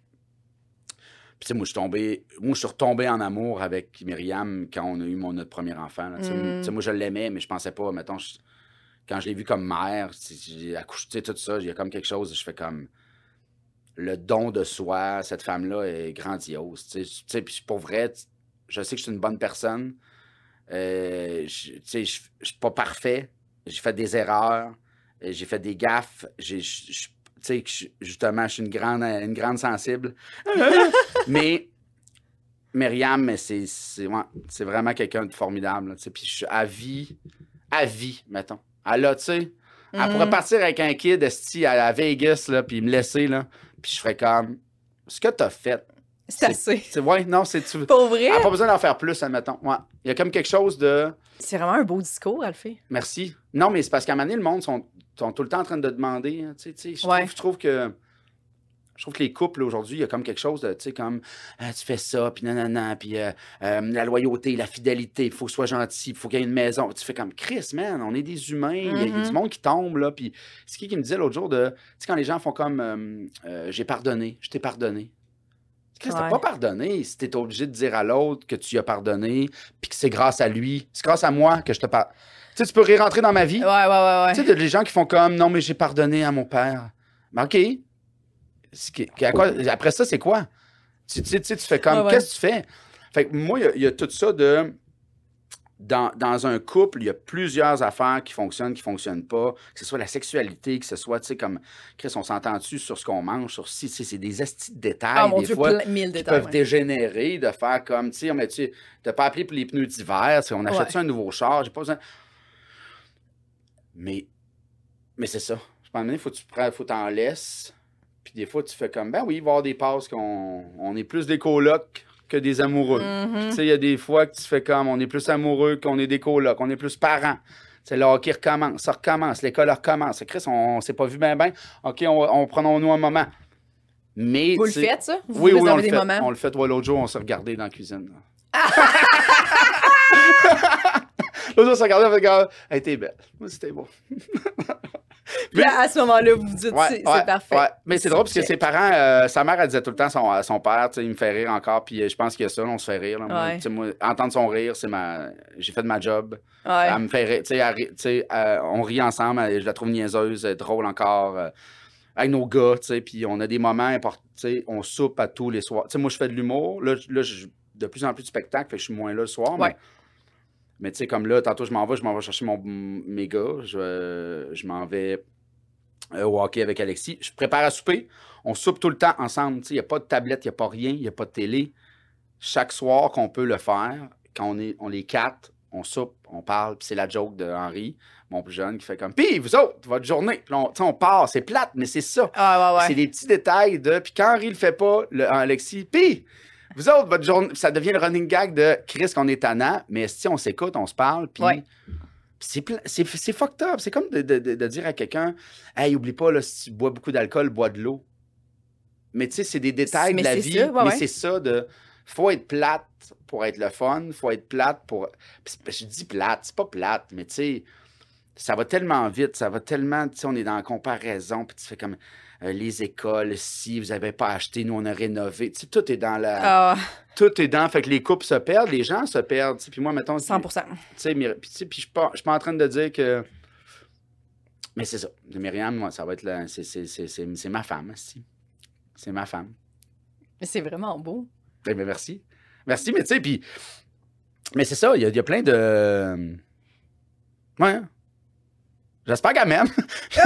Puis, tu sais, moi, je suis tombé... Moi, je suis retombé en amour avec Myriam quand on a eu mon, notre premier enfant. là. Tu sais, Mm. tu sais, moi, je l'aimais, mais je pensais pas, mettons... je- quand je l'ai vu comme mère, tu sais, j'ai accouché, tout ça, il y a comme quelque chose, je fais comme le don de soi, cette femme-là est grandiose. Tu puis pour vrai, je sais que je suis une bonne personne. Euh, je- tu sais, je je suis pas parfait. J'ai fait des erreurs. J'ai fait des gaffes. Je- tu sais, que je- justement, je suis une grande, une grande sensible. mais Myriam, mais c'est, c'est, ouais, c'est vraiment quelqu'un de formidable. là. Puis je suis à vie, à vie, mettons. Elle a, tu sais, elle Mm. pourrait partir avec un kid esti, à, à Vegas, là, puis me laisser, là. Puis je ferais comme, ce que t'as fait. C'est assez. Non, c'est, Pour vrai, elle a pas besoin d'en faire plus, admettons. Ouais. Il y a comme quelque chose de, c'est vraiment un beau discours, fait. merci. Non, mais c'est parce qu'à un moment donné, le monde sont, sont tout le temps en train de demander, hein. Je Ouais. trouve, je trouve que... Je trouve que les couples aujourd'hui, il y a comme quelque chose de, tu sais, comme, Ah, tu fais ça, puis nanana, puis euh, euh, la loyauté, la fidélité, il faut que soit gentil, il faut qu'il y ait une maison. Tu fais comme, Chris, man, on est des humains, il y a- il y, a du monde qui tombe, là. Puis c'est qui qui me disait l'autre jour de, tu sais, quand les gens font comme, euh, euh, j'ai pardonné, je t'ai pardonné. Chris, t'as Ouais. pas pardonné si t'es obligé de dire à l'autre que tu as pardonné, puis que c'est grâce à lui, c'est grâce à moi que je te pardonne. Tu sais, tu peux rentrer dans ma vie. Ouais, ouais, ouais, ouais. Tu sais, il y a des gens qui font comme non, mais j'ai pardonné à mon père. Mais OK. À quoi- après ça, c'est quoi? Tu, tu sais, tu fais comme Ouais, ouais. qu'est-ce que tu fais? Fait que moi, il y a- il y, a tout ça de. Dans, dans un couple, il y a plusieurs affaires qui fonctionnent, qui ne fonctionnent pas. Que ce soit la sexualité, que ce soit, tu sais, comme. Chris, on s'entend-tu sur ce qu'on mange, sur si, tu c'est des estis de détails. Ah des Dieu, fois, mille qui détails. peuvent ouais. dégénérer, de faire comme, tu sais, on met-tu, t'as pas appelé pour les pneus d'hiver, tu on achète Ouais. un nouveau char, j'ai pas besoin. Mais, mais c'est ça. Je pense que faut que tu prends, faut t'en laisses. Puis des fois, tu fais comme, ben oui, il va y avoir des passes qu'on on est plus des colocs que des amoureux. Mhm. Tu sais, il y a des fois que tu fais comme, on est plus amoureux qu'on est des colocs, on est plus parents. C'est là, OK, recommence, ça recommence, l'école recommence. Chris, on, on s'est pas vu bien, bien. OK, on, on prenons-nous un moment. Mais, Vous le faites, ça? Vous Oui, vous oui, on le, des fait. moments? on le fait. Ouais, L'autre jour, on s'est regardé dans la cuisine. L'autre jour, on s'est regardé, on fait comme, hey, t'es belle. Moi, c'était beau. Là, à ce moment-là, vous vous dites, Ouais, c'est ouais, parfait. ouais. Mais c'est drôle parce que ses parents, euh, sa mère, elle disait tout le temps son, à son père, tu sais, il me fait rire encore, puis euh, je pense qu'il y a ça, on se fait rire. là. Moi, entendre son rire, c'est ma. J'ai fait de ma job. Elle me fait rire. Elle euh, on rit ensemble, elle- je la trouve niaiseuse, drôle encore. euh, avec nos gars, tu sais, puis on a des moments importants, tu sais, on soupe à tous les soirs. Tu sais, moi, je fais de l'humour. Là, là je- de plus en plus de spectacles, fait que je suis moins là le soir. Mais, mais tu sais, comme là, tantôt, je m'en vais, je m'en vais chercher mon, mes gars. Je, euh, je m'en vais euh, au hockey avec Alexis. Je prépare à souper. On soupe tout le temps ensemble. Tu sais, il n'y a pas de tablette, il n'y a pas rien, il n'y a pas de télé. Chaque soir qu'on peut le faire, quand on est on les quatre, on soupe, on parle, puis c'est la joke de Henri, mon plus jeune, qui fait comme Pis, vous autres, votre journée. Puis on, on part, c'est plate, mais c'est ça. Ah, ouais, ouais. C'est des petits détails de. Puis quand Henri le fait pas, le, Alexis, pis, vous autres, votre journée. Ça devient le running gag de Chris qu'on est tannant, mais si on s'écoute, on se parle, puis. Ouais. C'est, c'est, c'est fucked up. C'est comme de, de- dire à quelqu'un Hey, oublie pas, là, si tu bois beaucoup d'alcool, bois de l'eau. Mais tu sais, c'est des détails de la vie. ça, ouais, mais ouais. c'est ça de. Faut être plate pour être le fun. Faut être plate pour. Je dis plate, c'est pas plate, mais tu sais, ça va tellement vite, ça va tellement. Tu sais, on est dans la comparaison, puis tu fais comme les écoles, si vous n'avez pas acheté, nous on a rénové. Tu sais, tout est dans la. Ah, Tout est dans. Fait que les couples se perdent, les gens se perdent. Puis moi, mettons. 100 tu sais, Myri- puis, tu sais, puis je suis pas, je suis pas en train de dire que. Mais c'est ça. Myriam, moi, ça va être la. C'est, c'est, c'est, c'est, c'est ma femme, si. C'est ma femme. Mais c'est vraiment beau. Eh bien, merci. Merci, mais tu sais, puis. Mais c'est ça, il y, y a plein de. Ouais. J'espère qu'elle m'aime. tu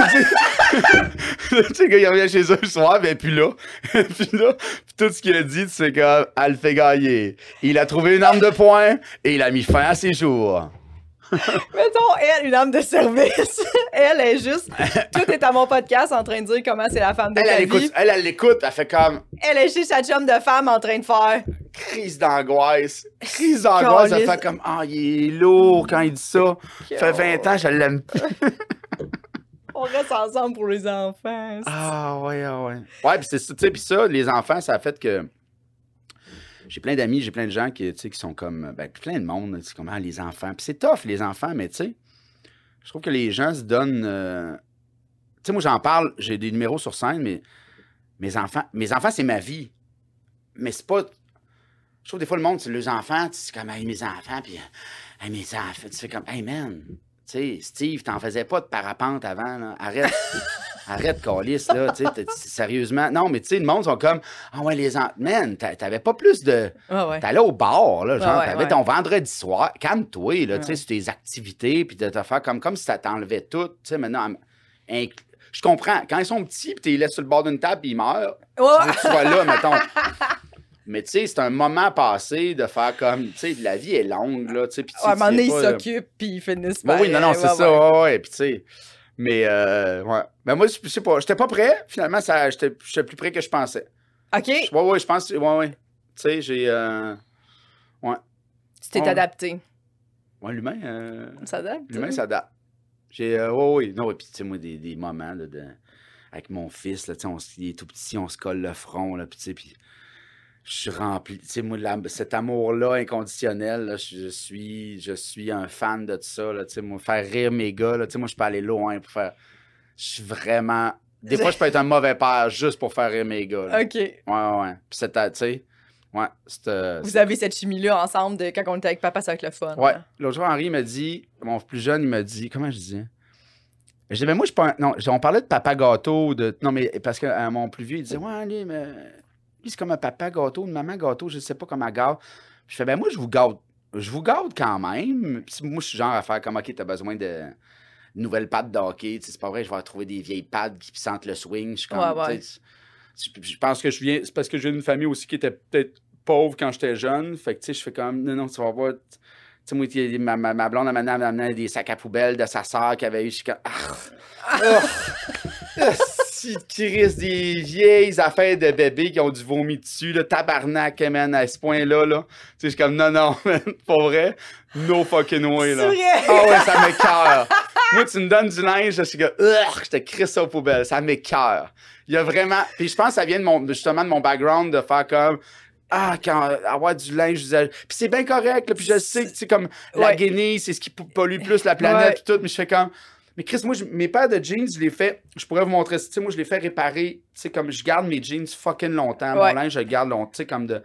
sais, quand il revient chez eux le soir, ben, puis là. puis là, puis tout ce qu'il a dit, c'est comme, elle le fait gagner. Il a trouvé une arme de poing et il a mis fin à ses jours. Mettons, elle, une âme de service. elle est juste. Tout est à mon podcast en train de dire comment c'est la femme de Elle, ta elle écoute, vie. elle, elle l'écoute, elle fait comme Elle est chez sa chum de femme en train de faire. crise d'angoisse. Crise d'angoisse, elle fait comme, ah, il est lourd quand il dit ça. Ça fait 20 ans, je l'aime plus. On reste ensemble pour les enfants. Ah ouais, ah ouais. Ouais, puis c'est ça, tu sais, puis ça, les enfants, ça a fait que j'ai plein d'amis, j'ai plein de gens qui, qui sont comme, ben, plein de monde, c'est comme, ah, les enfants. Puis c'est tough, les enfants, mais tu sais, je trouve que les gens se donnent, euh, tu sais, moi, j'en parle, j'ai des numéros sur scène, mais mes enfants, mes enfants, c'est ma vie. Mais c'est pas, je trouve des fois, le monde, c'est les enfants, c'est comme, hey, mes enfants, puis, hey, mes enfants, tu fais comme, hey, man, tu sais, Steve, t'en faisais pas de parapente avant, là. Arrête. Arrête, Calis, là, tu sais, sérieusement. Non, mais tu sais, le monde sont comme, ah ouais, les enfants, man, t'a- t'avais pas plus de. Ouais. T'allais au bar, là, genre, ouais, t'avais ouais. ton vendredi soir, calme-toi, là, tu sais, sur tes activités, puis de te faire comme, comme si ça t'enlevait tout, tu sais, maintenant, je comprends, quand ils sont petits, puis tu les laisses sur le bord d'une table, puis ils meurent, tu veux Ouais. que tu sois là, mettons. Mais tu sais, c'est un moment passé de faire comme, tu sais, la vie est longue, là, tu sais, tu à un moment tu donné, ils s'occupent puis ils finissent par. oui, non, non, c'est ça, ouais, puis tu sais. Mais, euh, ouais. Ben moi, je sais pas, j'étais pas prêt, finalement, ça, j'étais j'étais plus prêt que je pensais. OK, Ouais, ouais, je pense, ouais, ouais. Tu sais, j'ai, euh, tu t'es Ouais. adapté. ouais, l'humain, euh, On s'adapte. l'humain s'adapte. J'ai, euh, ouais, ouais, non, ouais, puis tu sais, moi, des, des moments, là, de, avec mon fils, là, tu sais, il est tout petit, on se colle le front, là, puis tu sais, puis je suis rempli, moi, la- cet amour-là inconditionnel, là, je, je suis, je suis un fan de tout ça, là, moi, faire rire mes gars, là, moi, je peux aller loin pour faire, je suis vraiment, des fois, je peux être un mauvais père juste pour faire rire mes gars, là. OK. Ouais, ouais, ouais. Puis c'est, tu sais, ouais, c'est, euh, Vous avez cette chimie-là ensemble de quand on était avec papa, va être le fun. Ouais. L'autre jour, Henri m'a dit, mon plus jeune, il m'a dit, comment je disais? Je dis, mais moi, je pas Non, on parlait de papa gâteau. De... Non, mais parce que euh, mon plus vieux, il disait, ouais, lui, mais... c'est comme un papa gâteau, une maman gâteau, je sais pas comment elle gâte. Je fais, ben moi, je vous gâte. Je vous gâte quand même. Puis moi, je suis genre à faire comme, OK, t'as besoin de nouvelles pattes de hockey. Tu sais, c'est pas vrai, je vais retrouver des vieilles pattes qui sentent le swing. Je suis comme, Ouais, ouais. je pense que je viens. C'est parce que viens d'une famille aussi qui était peut-être pauvre quand j'étais jeune. Fait que, tu sais, je fais comme, non, non, tu vas voir. Tu sais, moi, ma, ma, ma blonde, elle amené- amené des sacs à poubelle de sa sœur qui avait eu. Je suis comme, ah! Si Chris, des vieilles affaires de bébés qui ont du vomi dessus, là, tabarnak, man, à ce point-là, là. Tu sais, je suis comme, non, non, man, pas vrai, no fucking way, là. Ah ouais, ça m'écoeure. moi, tu me donnes du linge, je suis Ugh! je te crie ça aux poubelles. Ça m'écœure. Il y a vraiment. Puis je pense que ça vient de mon, justement de mon background de faire comme. Ah, quand avoir du linge, usage. Puis c'est bien correct, là, puis je sais que, tu sais, comme la guenille, c'est ce qui pollue plus la planète, Ouais. puis tout, mais je fais comme. Mais Chris, moi, je- mes paires de jeans, je les fais. Je pourrais vous montrer. Tu sais, moi, je les fais réparer. Tu sais, comme je garde mes jeans fucking longtemps. Ouais. Mon linge, je le garde longtemps. Tu sais, comme de.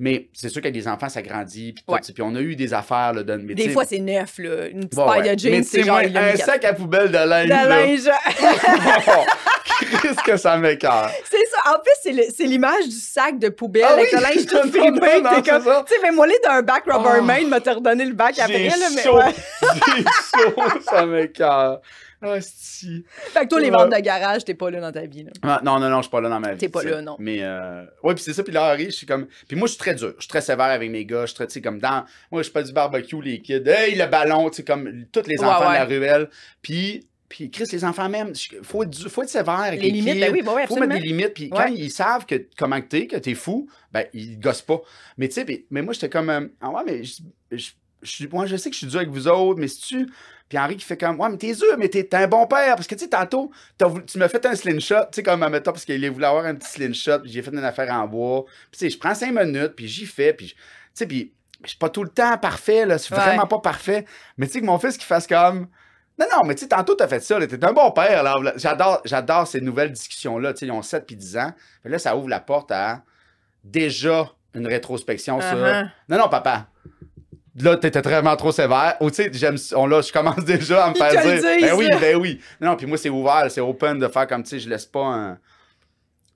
Mais c'est sûr qu'avec des enfants, ça grandit. Puis, Ouais. on a eu des affaires, là, de. mais Des fois, c'est neuf, là. Une petite Bon, ouais. de jeans, c'est genre... un sac à poubelle de linge. de linge. Qu'est-ce que ça m'écœure? c'est ça. En plus, c'est l'image du sac de poubelle Ah avec oui, le linge tout frimé. non, T'es comme... ça. Tu sais, mais moi, les d'un bac Rubbermaid Oh. m'a te redonné le bac après, là, mais chaud. ouais. Chaud, ça m'écœure. Ah, si. Fait que toi, les ventes de garage, t'es pas là dans ta vie, là. Ah, non, non, non, je suis pas là dans ma vie. T'es pas là, non. Mais, euh... ouais, puis c'est ça. Puis là, Harry, je suis comme. Puis moi, je suis très dur. Je suis très sévère avec mes gars. Je suis très, tu sais, comme dans. Moi, je fais du barbecue, les kids. Hey, le ballon, tu sais, comme tous les Ouais, enfants ouais. de la ruelle. Puis. Puis, Chris, les enfants même, il faut, être faut être sévère avec Les les, limites, kids. ben oui, bah oui, faut mettre des limites. Puis quand Ouais. ils savent que, comment que t'es, que t'es fou, ben, ils gossent pas. Mais tu sais, mais moi, j'étais comme, euh, ah ouais, mais je, je, je, suis- moi, je sais que je suis dur avec vous autres, mais si tu. Puis Henri qui fait comme, ouais, mais t'es dur, mais t'es un bon père. Parce que, tu sais, tantôt, voulu- tu m'as fait un slingshot, tu sais, comme, admettons, parce qu'il voulait avoir un petit slingshot, puis j'ai fait une affaire en bois. Puis, tu sais, je prends cinq minutes, puis j'y fais, puis, tu sais, puis, je suis pas tout le temps parfait, là, c'est Ouais. vraiment pas parfait. Mais, tu sais, que mon fils qui fasse comme, non, non, mais tu sais, tantôt, t'as fait ça, là, t'es un bon père, là. J'adore, j'adore ces nouvelles discussions-là, tu sais, ils ont 7 puis 10 ans. Fait là, ça ouvre la porte à déjà une rétrospection sur, Uh-huh. non, non, papa. Là, t'étais vraiment trop sévère. Ou tu sais, j'aime, on, là, je commence déjà à me faire dire. Ben oui, ben oui. Non, puis moi, c'est ouvert, c'est open de faire comme, tu sais, je laisse pas un.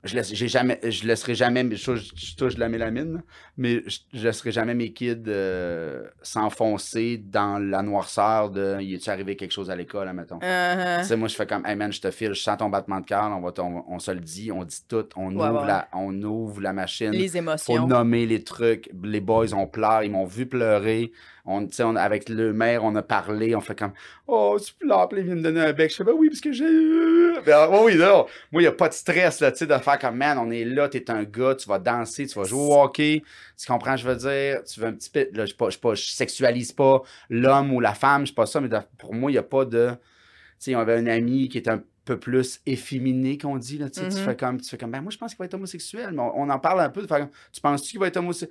Je, laisse, j'ai jamais, je laisserai jamais, je, je touche de la mélamine, mais je, je laisserai jamais mes kids euh, s'enfoncer dans la noirceur de « Y est-tu arrivé quelque chose à l'école, admettons? Uh-huh. Tu sais, moi, je fais comme, hey man, je te file, je sens ton battement de cœur, on, va on, on se le dit, on dit tout, on, Ouais, ouvre, ouais. La, on ouvre la machine. Les Faut émotions. nommer les trucs. Les boys ont pleuré, ils m'ont vu pleurer. On, on- avec le maire, on a parlé, on fait comme Oh, tu pleures, puis là, il vient me donner un bec. Je fais Ben oui, parce que j'ai. Ben, oui, oui, non. Moi, il n'y a pas de stress, là, tu sais, de faire comme Man, on est là, t'es un gars, tu vas danser, tu vas jouer au hockey. Tu comprends, je veux dire, tu veux un petit peu. Là, je, pas, je, pas, je sexualise pas l'homme ou la femme, je sais pas ça, mais de- pour moi, il n'y a pas de. Tu sais, on avait un ami qui était un peu plus efféminé, qu'on dit, là, tu sais, tu Mhm. fais comme, tu fais comme, ben moi, je pense qu'il va être homosexuel, mais on, on en parle un peu, de faire tu penses-tu qu'il va être homosexuel?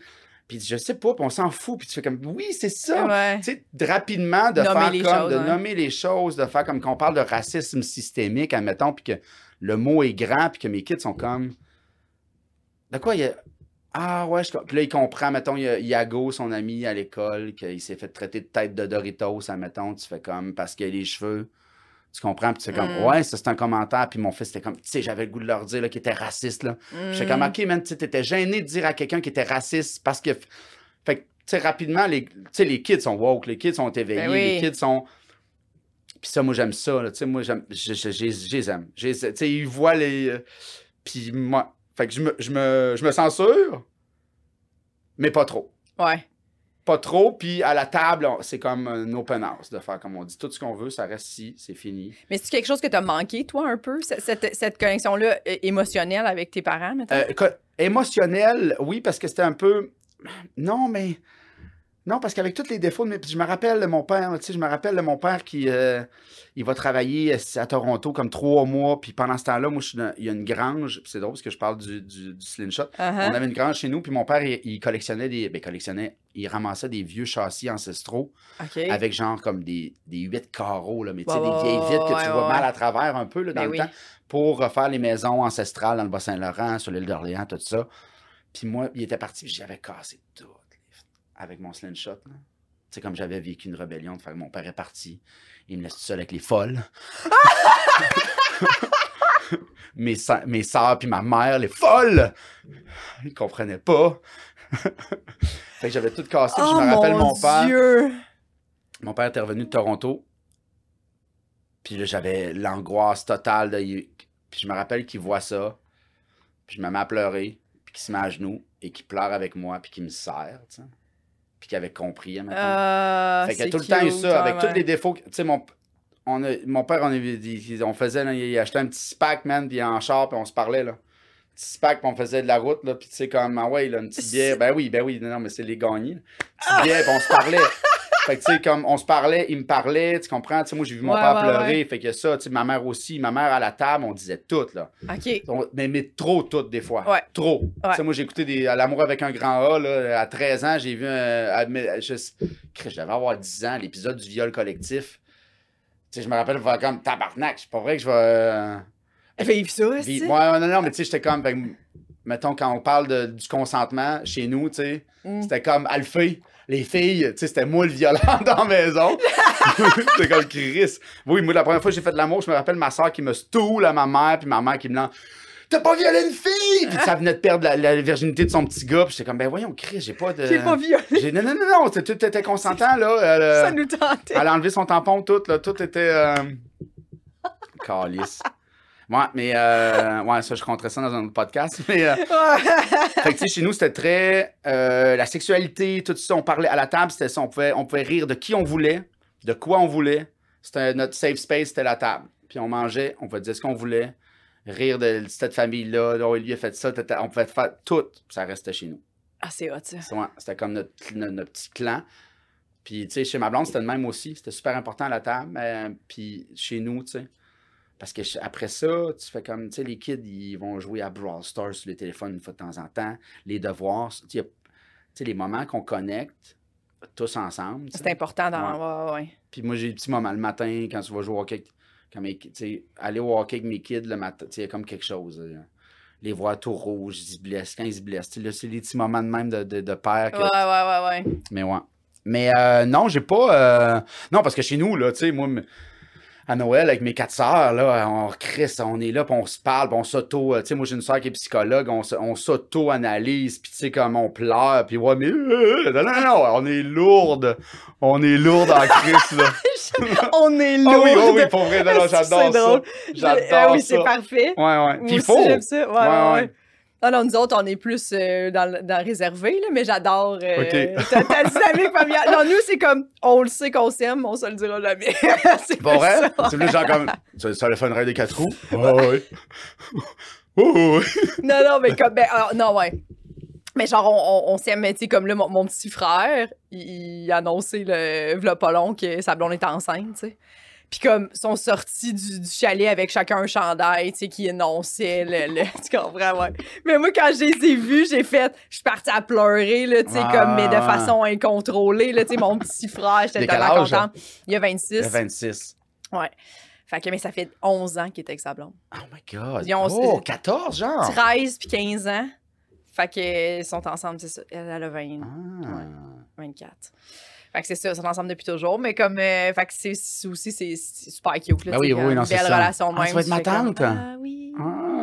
Puis je sais pas, puis on s'en fout, puis tu fais comme, oui, c'est ça! Ouais. Tu sais, de- rapidement, de Nommer faire comme, choses, de nommer les choses, de faire comme qu'on parle de racisme systémique, admettons, puis que le mot est grand, puis que mes kids sont comme, de quoi il y a... Ah ouais, je... puis là, il comprend, mettons, il y a Yago, son ami à l'école, qu'il s'est fait traiter de tête de Doritos, admettons, tu fais comme, parce qu'il a les cheveux. Tu comprends? Puis fais comme, Mm. ouais, ça c'est un commentaire. Puis mon fils était comme, tu sais, j'avais le goût de leur dire là, qu'il était raciste. Là. J'étais comme, Mm. OK, man, tu sais, t'étais gêné de dire à quelqu'un qui était raciste parce que. Fait que, tu sais, rapidement, les, tu sais, les kids sont woke, les kids sont éveillés, Ben oui. les kids sont. Puis ça, moi, j'aime ça. là, Tu sais, moi, j'aime. Je, je, je, je les aime. Tu sais, ils voient les. euh, Puis moi. Fait que je me, je me, je me censure, mais pas trop. Ouais. Pas trop, puis à la table, c'est comme un open house de faire comme on dit. Tout ce qu'on veut, ça reste ici, c'est fini. Mais c'est quelque chose que t'as manqué, toi, un peu, ce- cette, cette connexion-là émotionnelle avec tes parents, maintenant? Euh, co- émotionnel, oui, parce que c'était un peu. Non, mais. Non, parce qu'avec tous les défauts, de mes- puis je me rappelle de mon père, tu sais, je me rappelle de mon père qui euh, il va travailler à Toronto comme trois mois, puis pendant ce temps-là, moi, je suis dans- il y a une grange, c'est drôle parce que je parle du, du, du slingshot. Uh-huh. On avait une grange chez nous, puis mon père, il, il collectionnait des. Ben, collectionnait, il ramassait des vieux châssis ancestraux avec genre comme des, des huit carreaux, là, mais tu sais, des vieilles vitres que ouais, tu ouais, vois mal à travers un peu là, dans Ben le oui. temps pour refaire les maisons ancestrales dans le Bas-Saint-Laurent, sur l'île d'Orléans, tout ça. Puis moi, il était parti, j'avais cassé tout avec mon slingshot. là. Tu sais, comme j'avais vécu une rébellion, faire que mon père est parti, il me laisse tout seul avec les folles. mes, sa- mes soeurs puis ma mère, les folles! Ils comprenaient pas. fait que j'avais tout cassé, oh, je me rappelle mon mon père. Dieu! Mon père était revenu de Toronto. Puis là, j'avais l'angoisse totale. De... Puis je me rappelle qu'il voit ça. Puis je me mets à pleurer. Puis qu'il se met à genoux. Et qu'il pleure avec moi. Puis qu'il me serre. Puis qu'il avait compris. maintenant. Ah, fait qu'il y a c'est tout le temps eu ça. Avec ouais, tous les défauts. que- Tu sais, mon, on a- mon père, on, il- on faisait. là, il achetait un petit spack, man. Puis en char. Puis on se parlait, là. Petit spack, puis on faisait de la route, là. Puis tu sais, comme, ah ouais, là, une petite bière. Ben oui, ben oui. Non, mais c'est les gagnés. Petite bière, puis on se parlait. fait que, tu sais, comme on se parlait, il me parlait, tu comprends? Moi, j'ai vu mon Ouais, père ouais, pleurer, fait que ça, tu sais, ma mère aussi. Ma mère à la table, on disait tout, là. OK. On- mais, mais trop tout, des fois. Ouais. Trop. Tu sais, moi, j'ai écouté des, à L'amour avec un grand A, là, à 13 ans, j'ai vu un. à- je, devais avoir 10 ans, l'épisode du viol collectif. Tu sais, je me rappelle, je comme tabarnak, c'est pas vrai que je vais. euh, Vive ça, c'est ouais, non, non, mais tu sais, j'étais comme, fait que, mettons, quand on parle de- du consentement chez nous, tu sais, Mm. c'était comme Alphée, les filles, tu sais, c'était moi le violent dans la maison. c'était comme Chris. Oui, moi, la première fois que j'ai fait de l'amour, je me rappelle ma soeur qui me stoule à ma mère, puis ma mère qui me lance. T'as pas violé une fille! Puis ça venait de perdre la, la virginité de son petit gars. Puis j'étais comme, ben voyons, Chris, j'ai pas de. J'ai pas violé. J'ai- Non, non, non, non, tout était consentant, là. Elle, euh, Ça nous tentait. elle a enlevé son tampon, tout, là. Tout était. Euh... Calice. Ouais, mais. Euh... Ouais, ça, je compterais ça dans un autre podcast. Mais. euh, Fait que, tu sais, chez nous, c'était très. euh, la sexualité, tout ça, on parlait à la table, c'était ça. On pouvait, on pouvait rire de qui on voulait, de quoi on voulait. C'était notre safe space, c'était la table. Puis on mangeait, on pouvait dire ce qu'on voulait, rire de cette famille-là. Oh, lui a fait ça, on pouvait faire tout. Ça restait chez nous. Ah, c'est hot, ça. Ouais, c'était comme notre, notre, notre petit clan. Puis, tu sais, chez ma blonde, c'était le même aussi. C'était super important à la table. euh, puis, chez nous, tu sais. Parce que après ça, tu fais comme, tu sais, les kids, ils vont jouer à Brawl Stars sur les téléphones une fois de temps en temps. Les devoirs, tu sais, les moments qu'on connecte tous ensemble. C'est important dans. Ouais. Puis moi, j'ai des petits moments le matin quand tu vas jouer au hockey. Quand mes, ki- tu sais, aller au hockey avec mes kids le matin, tu sais, il y a comme quelque chose. euh, les voir tout rouges, ils se blessent. Quand ils se blessent, là, c'est les petits moments de même de, de, de père. que- Ouais, ouais, ouais, ouais. mais ouais. Mais euh, non, j'ai pas. euh, Non, parce que chez nous, là, tu sais, moi, à Noël, avec mes quatre sœurs, là, on crisse, on est là, puis on se parle, puis on s'auto. euh, Tu sais, moi, j'ai une sœur qui est psychologue, on, s'auto-analyse, puis tu sais, comme on pleure, puis ouais, mais. euh, non, non, non, on est lourde. On est lourde en crise, là. On est Ah lourd. oui, oh oui, pour vrai, j'adore ça. J'adore Ah oui, c'est parfait. Ouais, ouais. Puis il faut. j'aime ça. Ouais, Ouais, ouais, ouais. Non, non, nous autres, on est plus euh, dans, le- dans le réservé, là, mais j'adore euh, ta, ta dynamique familiale. Non, nous, c'est comme, on le sait qu'on s'aime, on se le dira jamais. c'est plus vrai? ça. C'est plus genre comme. Ça, ça le fait une des quatre roues? Ouais, ouais. Ouais, ouais, ouais. Non, non, mais comme, ben, alors, non, ouais. Mais genre, on, on, on s'aime, mais tu sais, comme là, mon, mon petit frère, il, il a annoncé le v'là pas long que sa blonde était enceinte, tu sais. Puis comme, ils sont sortis du, du chalet avec chacun un chandail, tu sais, qui énonçait le, le- Tu comprends, ouais. Mais moi, quand je les ai vus, j'ai fait... Je suis partie à pleurer, là, tu sais, Ah. comme, mais de façon incontrôlée, là, tu sais, mon petit frère, j'étais Il a tellement âge, contente. Il a 26. Le 26. Fait que, mais ça fait 11 ans qu'il est avec sa blonde. Oh my god. Ils ont- Oh, 14, genre. 13 puis 15 ans. Fait qu'ils sont ensemble, c'est ça. Elle, a 20, Ah. 24. Fait que c'est ça, ils sont ensemble depuis toujours. Mais comme. euh, fait que c'est aussi, c'est super cute. Là, Ben oui, oui, non, c'est belle ça. relation Ah, même. ça va être ma fais comme, tante? Ah oui.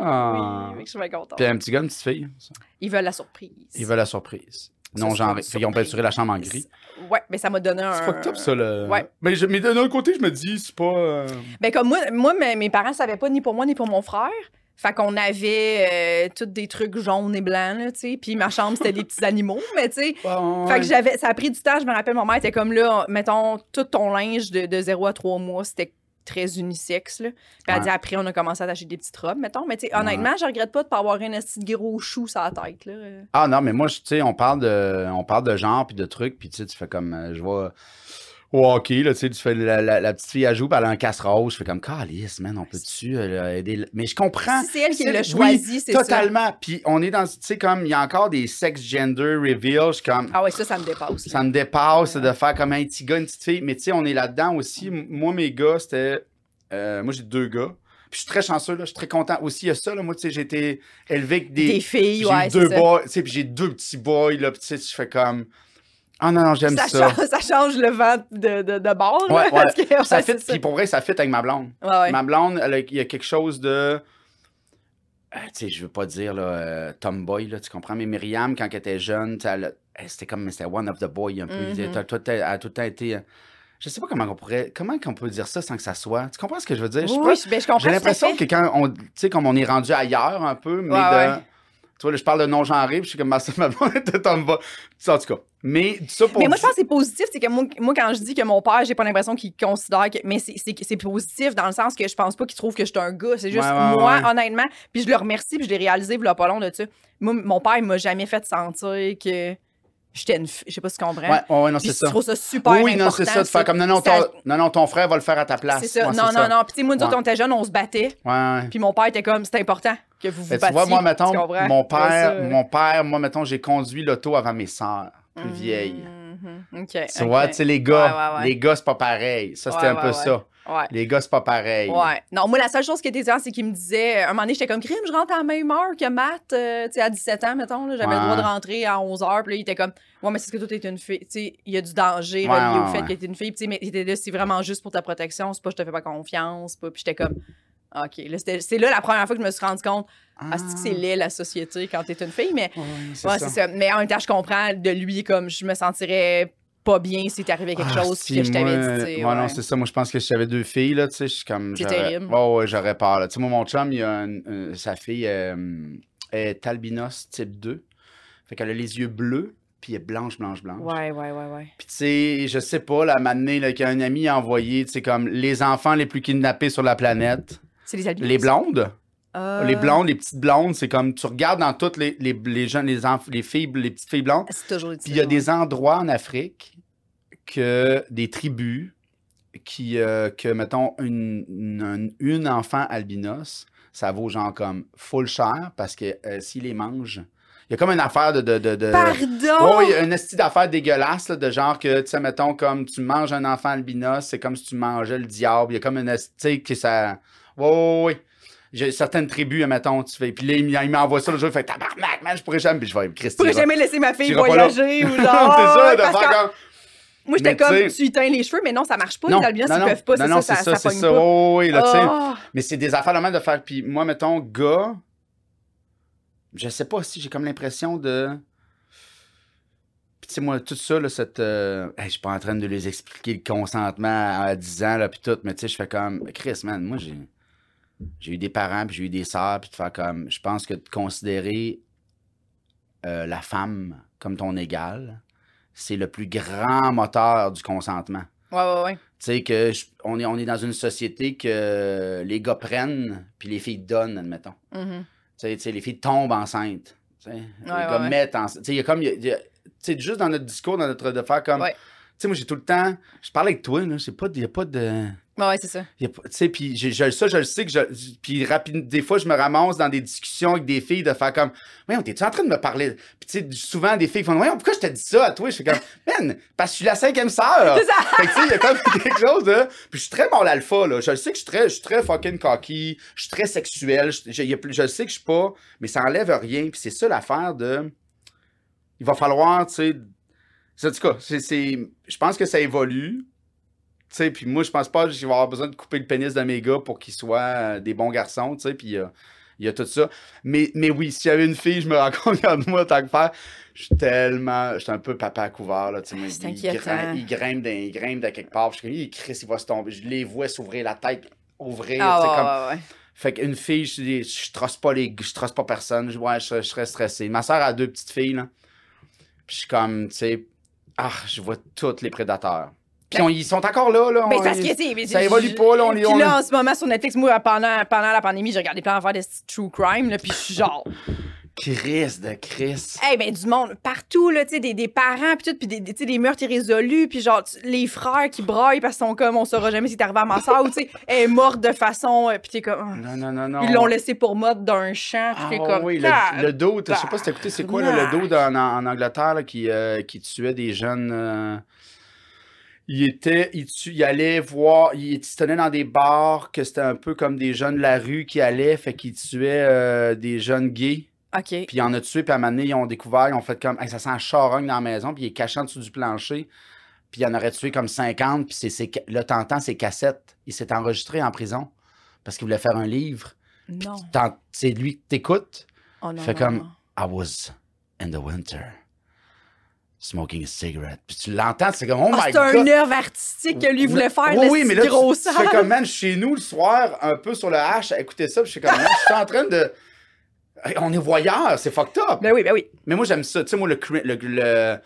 Ah. Oui, je suis bien contente. Puis un petit gars, une petite fille. ça? Ils veulent la surprise. Ils veulent la surprise. Non, genre, ils ont peinturé la chambre en gris. Ouais, mais ça m'a donné un. C'est fucked up, ça, le. Ouais. Mais, je- mais d'un autre côté, je me dis, c'est pas. euh, Ben comme moi, moi mes, mes parents savaient pas ni pour moi ni pour mon frère. Fait qu'on avait euh, tous des trucs jaunes et blancs, là, tu sais. Puis ma chambre, c'était des petits animaux, mais tu sais. ouais. Fait que j'avais, ça a pris du temps. Je me rappelle, mon mère était comme là, mettons, tout ton linge de, de 0 à 3 mois, c'était très unisexe. Là. Puis elle Ouais. dit après, on a commencé à acheter des petites robes, mettons. Mais tu sais, honnêtement, je regrette pas de pas avoir un petit gros chou sur la tête. Là. Ah non, mais moi, tu sais, on parle de, on parle de genre puis de trucs, puis tu sais, tu fais comme, euh, je vois au hockey, là, tu sais, tu fais la, la- la petite fille à joue, puis elle a un casse rose, je fais comme, calice, man, on peut-tu euh, aider, mais je comprends. Si c'est elle qui l'a oui, choisi, c'est ça. Totalement. Puis on est dans, tu sais, comme, il y a encore des sex gender reveals, je suis comme, Ah ouais, ça, ça me dépasse. là. ça me dépasse de faire comme un petit gars, une petite fille. Mais tu sais, on est là-dedans aussi. Moi, mes gars, c'était. euh, moi, j'ai deux gars. Puis je suis très chanceux, là. Je suis très content aussi. Il y a ça, là. Moi, tu sais, j'ai été élevé avec des. Des filles, ouais, eu deux boys. Tu sais, puis j'ai deux petits boys, là. Tu sais, je fais comme. Ah non, non, j'aime Ça, ça. Change, ça change le vent de, de, de bord. Ouais, ouais. parce que, ouais, ça fit, puis pour vrai, ça fit avec ma blonde. Ouais, ouais. Ma blonde, elle il y a quelque chose de. euh, tu sais, je veux pas dire là, euh, tomboy, là, tu comprends, mais Myriam, quand elle était jeune, elle, elle, c'était comme c'était one of the boy un peu. Mhm. Toi, t'as- Elle a tout le temps été. euh, Je sais pas comment on pourrait. Comment qu'on peut dire ça sans que ça soit. Tu comprends ce que je veux dire? Je Oui, pas. oui, je- ben, je comprends. J'ai l'impression que quand on. Tu sais, comme on est rendu ailleurs un peu, mais Ouais, de. ouais. Tu vois, là, je parle de non-genré, puis je suis comme ma tomboy. En tout cas. Mais ça pour. Mais moi, je pense que c'est positif. C'est que moi, moi, quand je dis que mon père, j'ai pas l'impression qu'il considère que. Mais c'est- positif dans le sens que je pense pas qu'il trouve que je suis un gars. C'est juste Ouais, ouais, moi, ouais. honnêtement. Puis je le remercie, puis je l'ai réalisé, il pas long de ça. Moi, mon père, il m'a jamais fait sentir que j'étais une. Je sais pas si tu comprends. Ouais, ouais, ouais, non, c'est je ça. trouve ça super Oui, oui, non, c'est important, ça. De faire comme non, non, ton, non, non, ton frère va le faire à ta place. C'est ça. Ouais, non, non, ça. non. Puis, tu sais, moi, nous autres, Ouais. on était jeunes, on se battait. Ouais, ouais. Puis mon père était comme, c'est important que vous vous battiez. tu vois, moi, mettons, mon Ouais, père, euh, mon père, moi, mettons, j'ai conduit l'auto avant mes sœurs, plus vieilles. Mhm, OK. Tu vois, tu sais, les gars, Ouais, ouais, ouais. les gars, c'est pas pareil. Ça, c'était Ouais, un peu ouais, ça. Ouais. Les gars, c'est pas pareil. Ouais. Non, moi, la seule chose qui était différente, c'est qu'il me disait, un moment donné, j'étais comme crime, je rentre à la même heure que Matt, euh, tu sais, à 17 ans, mettons, là, j'avais le droit de rentrer à 11 h, puis là, il était comme, ouais, mais c'est parce que toi, t'es une fille, tu sais, il y a du danger ouais, au fait que t'es une fille, puis tu sais, mais il était là, c'est vraiment juste pour ta protection, c'est pas je te fais pas confiance, pas, puis j'étais comme, OK, là, c'était- c'est là la première fois que je me suis rendu compte, ah, c'est que c'est laid, la société, quand t'es une fille, mais, Ouais, c'est ouais, ça. c'est ça. Mais en même temps, je comprends de lui, comme, je me sentirais pas bien si t'arrivait quelque Ah, chose, si, que je t'avais dit, moi, non, c'est ça. Moi, je pense que si j'avais deux filles, là, tu sais, je suis comme. C'est terrible. Ouais, ouais, j'aurais peur, là. Tu sais, moi, mon chum, il a un- un- sa fille euh, est albinos type 2. Fait qu'elle a les yeux bleus, puis elle est blanche, blanche, blanche. Ouais, ouais, ouais, ouais. Puis, tu sais, je sais pas, la matinée, là, qu'un ami a envoyé, tu sais, comme les enfants les plus kidnappés sur la planète. C'est les albinos? Les blondes. Euh, Les blondes, les petites blondes, c'est comme, tu regardes dans toutes les, les, les jeunes, les, les filles, les petites filles blondes. C'est toujours Puis il y a des endroits en Afrique que des tribus qui, euh, que, mettons, une, une, une enfant albinos, ça vaut genre comme full cher parce que euh, s'ils les mangent, il y a comme une affaire de. de, de, de- Pardon! Ouais, il y a une esti d'affaires dégueulasse, là, de genre que, tu sais, mettons, comme tu manges un enfant albinos, c'est comme si tu mangeais le diable. Il y a comme une esti, tu sais, que ça. Ouais, ouais, ouais. J'ai certaines tribus, mettons, tu fais. Puis là, il, m'envoie ça le jour, il fait tabarnak, man, je pourrais jamais. Puis je vais, Christy. Je pourrais jamais laisser ma fille voyager ou c'est genre. ça, de faire comme. Moi, j'étais comme, tu éteins les cheveux, mais non, ça marche pas. les albinos, ils peuvent pas, non, c'est non, ça, c'est ça, c'est. Oh, oui, là. Oh! Mais c'est des affaires de même de faire. Puis moi, mettons, gars, je sais pas si j'ai comme l'impression de. Puis tu sais, moi, tout ça, là, cette. euh, hey, je suis pas en train de les expliquer le consentement à 10 ans, là, puis tout, mais tu sais, je fais comme. Chris, man, moi, j'ai. J'ai eu des parents, puis j'ai eu des sœurs, puis de faire comme. Je pense que de considérer euh, la femme comme ton égale, c'est le plus grand moteur du consentement. Ouais, ouais, ouais. Tu sais, que je- on, est, on est dans une société que les gars prennent, puis les filles donnent, admettons. Mhm. Tu sais, tu sais, les filles tombent enceintes. tu sais. les Ouais, gars ouais, mettent enceintes. Tu sais, il y a comme. y a- y a- juste dans notre discours, dans notre. de faire comme. Tu sais, moi, j'ai tout le temps. Je parle avec toi, là. j'ai pas, Il n'y a pas de. Ouais, c'est ça. Tu sais, puis ça, je le sais que je. Puis rapide, des fois, je me ramasse dans des discussions avec des filles de faire comme. Voyons, t'es-tu en train de me parler? Puis tu sais, souvent, des filles font. Voyons, pourquoi je te dis ça à toi? Je fais comme. Man, parce que je suis la cinquième sœur. C'est ça. Fait que tu sais, il y a comme quelque chose de. Puis je suis très bon l'alpha, là. Je le sais que je suis très, je suis très fucking cocky. Je suis très sexuel. Je, le sais que je suis pas. Mais ça enlève rien. Puis c'est ça l'affaire de. Il va falloir, tu sais. c'est- En tout cas, c'est- je pense que ça évolue. Tu sais, puis moi, je pense pas que je vais avoir besoin de couper le pénis de mes gars pour qu'ils soient euh, des bons garçons, tu sais, puis euh, il y a tout ça. Mais, mais oui, si j'avais une fille, je me rends compte, regarde-moi, tant que faire, je suis tellement, je suis un peu papa à couvert, là, tu sais, moi, C'est il, grimpe, il grimpe il grimpe de quelque part, je suis comme, Ih, Chris, il va se tomber, je les vois s'ouvrir la tête, ouvrir, Ah, tu sais, ouais, comme, ouais, ouais. fait qu'une fille, je, je trosse pas les, je trosse pas personne. Je, ouais, je, je serais stressé. Ma soeur a deux petites filles, là. Puis je suis comme, tu sais, ah, je vois tous les prédateurs. Puis ils sont encore là, là. Ben, on- parce que, mais ça évolue pas, là, on Puis on- là, en ce moment, sur Netflix, moi, pendant, pendant la pandémie, j'ai regardé plein d'affaires de true crime, là, puis je suis genre, Chris de Chris. hey, ben, du monde, partout, là, tu sais, des, des parents, puis tout, puis des, des, tu sais, des meurtres irrésolus, puis genre, les frères qui braillent parce qu'ils sont comme, on saura jamais si c'est arrivé à ma soeur, ou tu sais, elle est morte de façon, euh, puis t'es comme. Non, non, non, non. ils l'ont laissé pour mode d'un champ, puis Ah, t'es comme, oui, le, le dos, je sais pas si t'as écouté, c'est quoi là, le dos en Angleterre là, qui, euh, qui tuait des jeunes. euh, il était, il, tu- il allait voir, il, se tenait dans des bars que c'était un peu comme des jeunes de la rue qui allaient, fait qu'ils tuaient euh, des jeunes gays. OK. Puis il en a tué, puis à un moment donné, ils ont découvert, ils ont fait comme, Hey, ça sent un charogne dans la maison, puis il est caché en dessous du plancher. Puis il en aurait tué comme 50, puis c'est, c'est, là, t'entends ses cassettes. Il s'est enregistré en prison parce qu'il voulait faire un livre. Non. C'est lui qui t'écoute. Oh non. Fait non, comme- non. I was in the winter smoking a cigarette. Puis tu l'entends, c'est comme, oh Ah, my c'est un god. œuvre artistique que lui voulait faire, Oui, oui, mais là, tu, gros tu fais comme, man, chez nous le soir, un peu sur le hache, à écouter ça, puis je suis comme, man, je suis en train de. On est voyeurs, c'est fucked up. Ben oui, ben oui. Mais moi, j'aime ça. Tu sais, moi, le. le, le-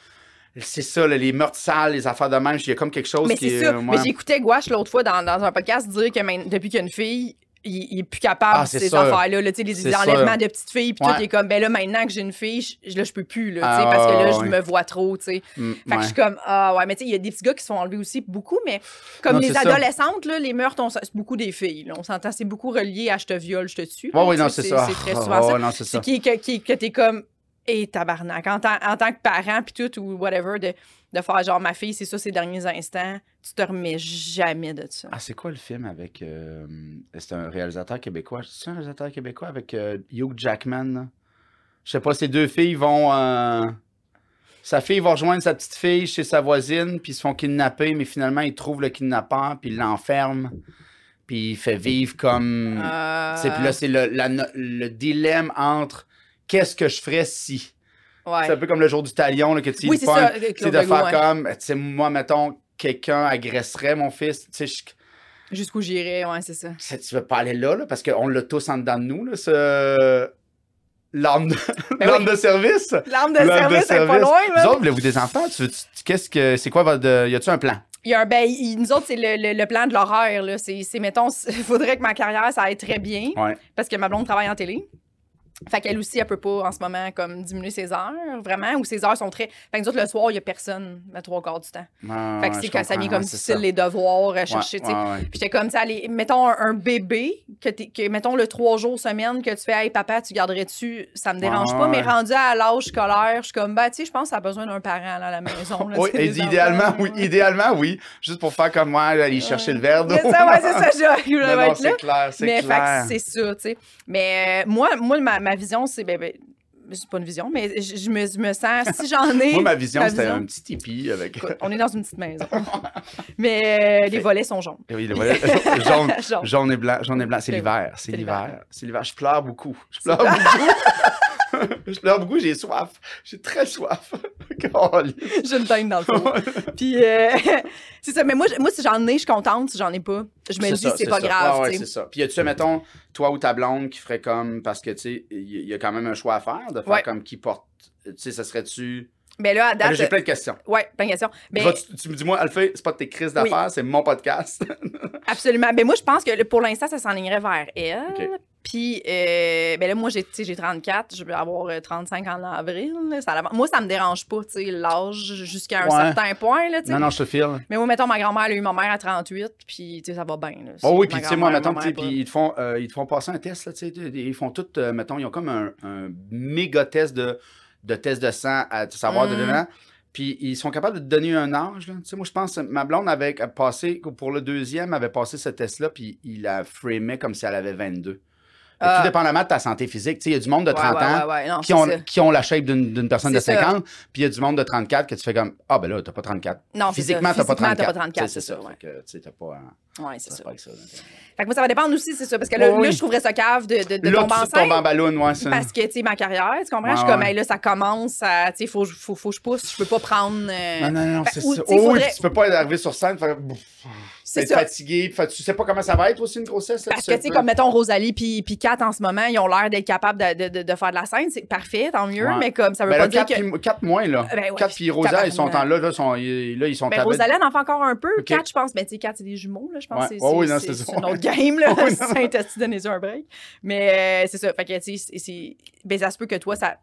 c'est ça, les meurtres sales, les affaires de même, il y a comme quelque chose Mais qui c'est est. ça. euh, Mais ouais. j'écoutais Gouache l'autre fois dans, dans un podcast dire que depuis qu'il y a une fille, il, il est plus capable Ah, de ces affaires-là. Là, tu sais, les, enlèvements sûr. de petites filles, puis Ouais. tout, il est comme, ben là, maintenant que j'ai une fille, je, là, je peux plus, là, tu Ah, sais, parce que là, ouais, je me vois trop, tu sais. Mm, Fait que je suis comme, ah ouais, mais tu sais, il y a des petits gars qui se font enlever aussi beaucoup, mais comme Non, les adolescentes, là, les meurtres, c'est beaucoup des filles. là. on s'entend, c'est beaucoup relié à je te viole, je te tue. Là, oui, non, c'est ça. C'est très Ah, souvent ça. c'est ça. C'est qui, que, qui- que t'es comme, et tabarnak, en, tant- en tant que parent, puis tout, ou whatever, de, de faire genre, ma fille, c'est ça ses derniers instants, tu te remets jamais de ça. Ah, c'est quoi le film avec. euh, c'est un réalisateur québécois. C'est un réalisateur québécois avec euh, Hugh Jackman. Je sais pas, ces deux filles vont. euh, Sa fille va rejoindre sa petite fille chez sa voisine, puis ils se font kidnapper, mais finalement, ils trouvent le kidnappeur, puis ils l'enferment, puis il fait vivre comme. Euh, C'est puis là, c'est le dilemme entre qu'est-ce que je ferais si? Ouais. C'est un peu comme le jour du talion, là, que tu Oui, c'est ça, Claude de faire ouais. comme, tu sais, moi, mettons, quelqu'un agresserait mon fils, tu sais, je- Jusqu'où j'irais, ouais, c'est ça. tu veux pas aller là, là parce qu'on l'a tous en dedans de nous, là, ce... L'arme de... Ben l'arme oui. de service. L'arme de L'arme service, elle est pas loin, Vous là. autres, voulez-vous des enfants? Tu veux- tu- Qu'est-ce que... C'est quoi votre... Y a-tu un plan? Il y a un, ben, il- nous autres, c'est le, le- le plan de l'horaire, là. C'est, c'est, mettons, il faudrait que ma carrière, ça aille très bien, Ouais. parce que ma blonde travaille en télé. Fait qu'elle aussi, elle peut pas, en ce moment, comme diminuer ses heures, vraiment, ou ses heures sont très... Fait que nous autres, le soir, il y a personne, le trois quarts du temps. Ah, fait que c'est quand ça vient comme ouais, difficile ça. les devoirs, à Ouais, chercher, tu sais. ouais, j'étais comme, ça, allez, mettons un, un bébé, que, que mettons le trois jours semaine, que tu fais, hey papa, tu garderais-tu, ça me dérange pas, mais rendu à l'âge scolaire, je suis comme, bah, tu sais, je pense que ça a besoin d'un parent là, à la maison. Là, Oui, et idéalement, enfants, oui. Idéalement, oui. Juste pour faire comme moi, aller chercher le verre d'eau. C'est ça, ouais, c'est ça, je je Non, vais non, être là. c'est clair, Mais fait clair. que c'est ça, tu sais. Mais euh, moi, moi ma, ma vision, c'est. Ben, ben, c'est pas une vision, mais je, je me, je me sens. Si j'en ai. Moi, ma vision, c'était un petit tipi avec... Écoute, on est dans une petite maison. mais euh, les volets sont jaunes. Oui, le volet- jaune, Jaune. jaune et blanc, jaune et blanc, c'est l'hiver, c'est l'hiver. c'est l'hiver. Je pleure beaucoup, je pleure beaucoup. Je pleure beaucoup, j'ai soif, j'ai très soif. J'ai une teinte dans le fond. Puis, euh, c'est ça. Mais moi, je- moi, si j'en ai, je suis contente. Si j'en ai pas, je me dis, c'est pas ça. grave. Ouais, ouais, c'est ça. Puis y a-tu, mettons, toi ou ta blonde qui ferait comme, parce que, tu sais, il y a quand même un choix à faire, de faire Ouais. comme qui porte, tu sais, ça serait-tu... Mais là, à Ah, là, date. J'ai plein de questions. Ouais, plein de questions. Mais Vas-tu- tu me dis, moi, Alpha, c'est pas de tes crises d'affaires, c'est mon podcast. absolument. Mais moi, je pense que pour l'instant, ça s'enlignerait vers elle. Ok. Puis, euh, ben là, moi, j'ai, tu sais, j'ai 34, je vais avoir euh, 35 en avril. là. Ça, moi, ça me dérange pas, tu sais, l'âge jusqu'à un Ouais. certain point, là, non, non, je te file. Mais moi, mettons, ma grand-mère, elle a eu ma mère à 38, puis, tu sais, ça va bien, là. Oh oui, puis tu sais, moi, mettons, puis ils te font, euh, ils te font passer un test, là, tu sais, ils font tout, euh, mettons, ils ont comme un, un méga test de, de test de sang à savoir de Mhm. dedans. Puis ils sont capables de te donner un âge. Là. Tu sais, moi, je pense que ma blonde avait passé, pour le deuxième, avait passé ce test-là, puis il la framait comme si elle avait 22. Ah. Tout dépendamment de ta santé physique. Il y a du monde de Ouais, 30 ouais, ans ouais, ouais, non, qui, ont, qui ont la shape d'une personne de C'est ça. 50, puis il y a du monde de 34 que tu fais comme Ah, ben là, t'as pas 34. Non. Physiquement, t'as pas Physiquement, 34. t'as pas 34, Tu sais, c'est ça, tu sais, t'as pas. euh, Ouais, c'est ça. Fait que moi, ça va dépendre aussi, c'est ça. Parce que là, Oh oui. là, je trouverais ça cave de, de, de là, tomber tu enceinte. tombes en ballon, ouais, ça. Parce que, tu sais, ma carrière, tu comprends? Je suis comme, hey, là, ça commence tu sais, faut, faut, faut que je pousse, je peux pas prendre. euh, Non, non, non, Ben, c'est ça. Oh, oui, faudrait- tu peux pas arriver sur scène, faire. C'est fatigué, tu sais pas comment ça va être aussi une grossesse. Parce que, tu sais, comme mettons Rosalie puis, Kat en ce moment, ils ont l'air d'être capables de, de, faire de la scène. C'est parfait, tant mieux, Ouais. mais comme ça veut Ben pas là, dire 4, que. puis, quatre mois, là. Ben ouais, 4 puis Rosa, ils sont en là, là, sont, ils, là, ils sont Ben, en fait encore un peu. Ok. Kat, je pense, ben, tu sais, Kat, c'est des jumeaux, là, je pense. Ouais. Ouais, oui, c'est- non, une autre game, là. Non. Saint-Esti, donnez-y un break? Mais euh, c'est ça. Fait que, tu sais. Ben, ça se peut que toi, ça.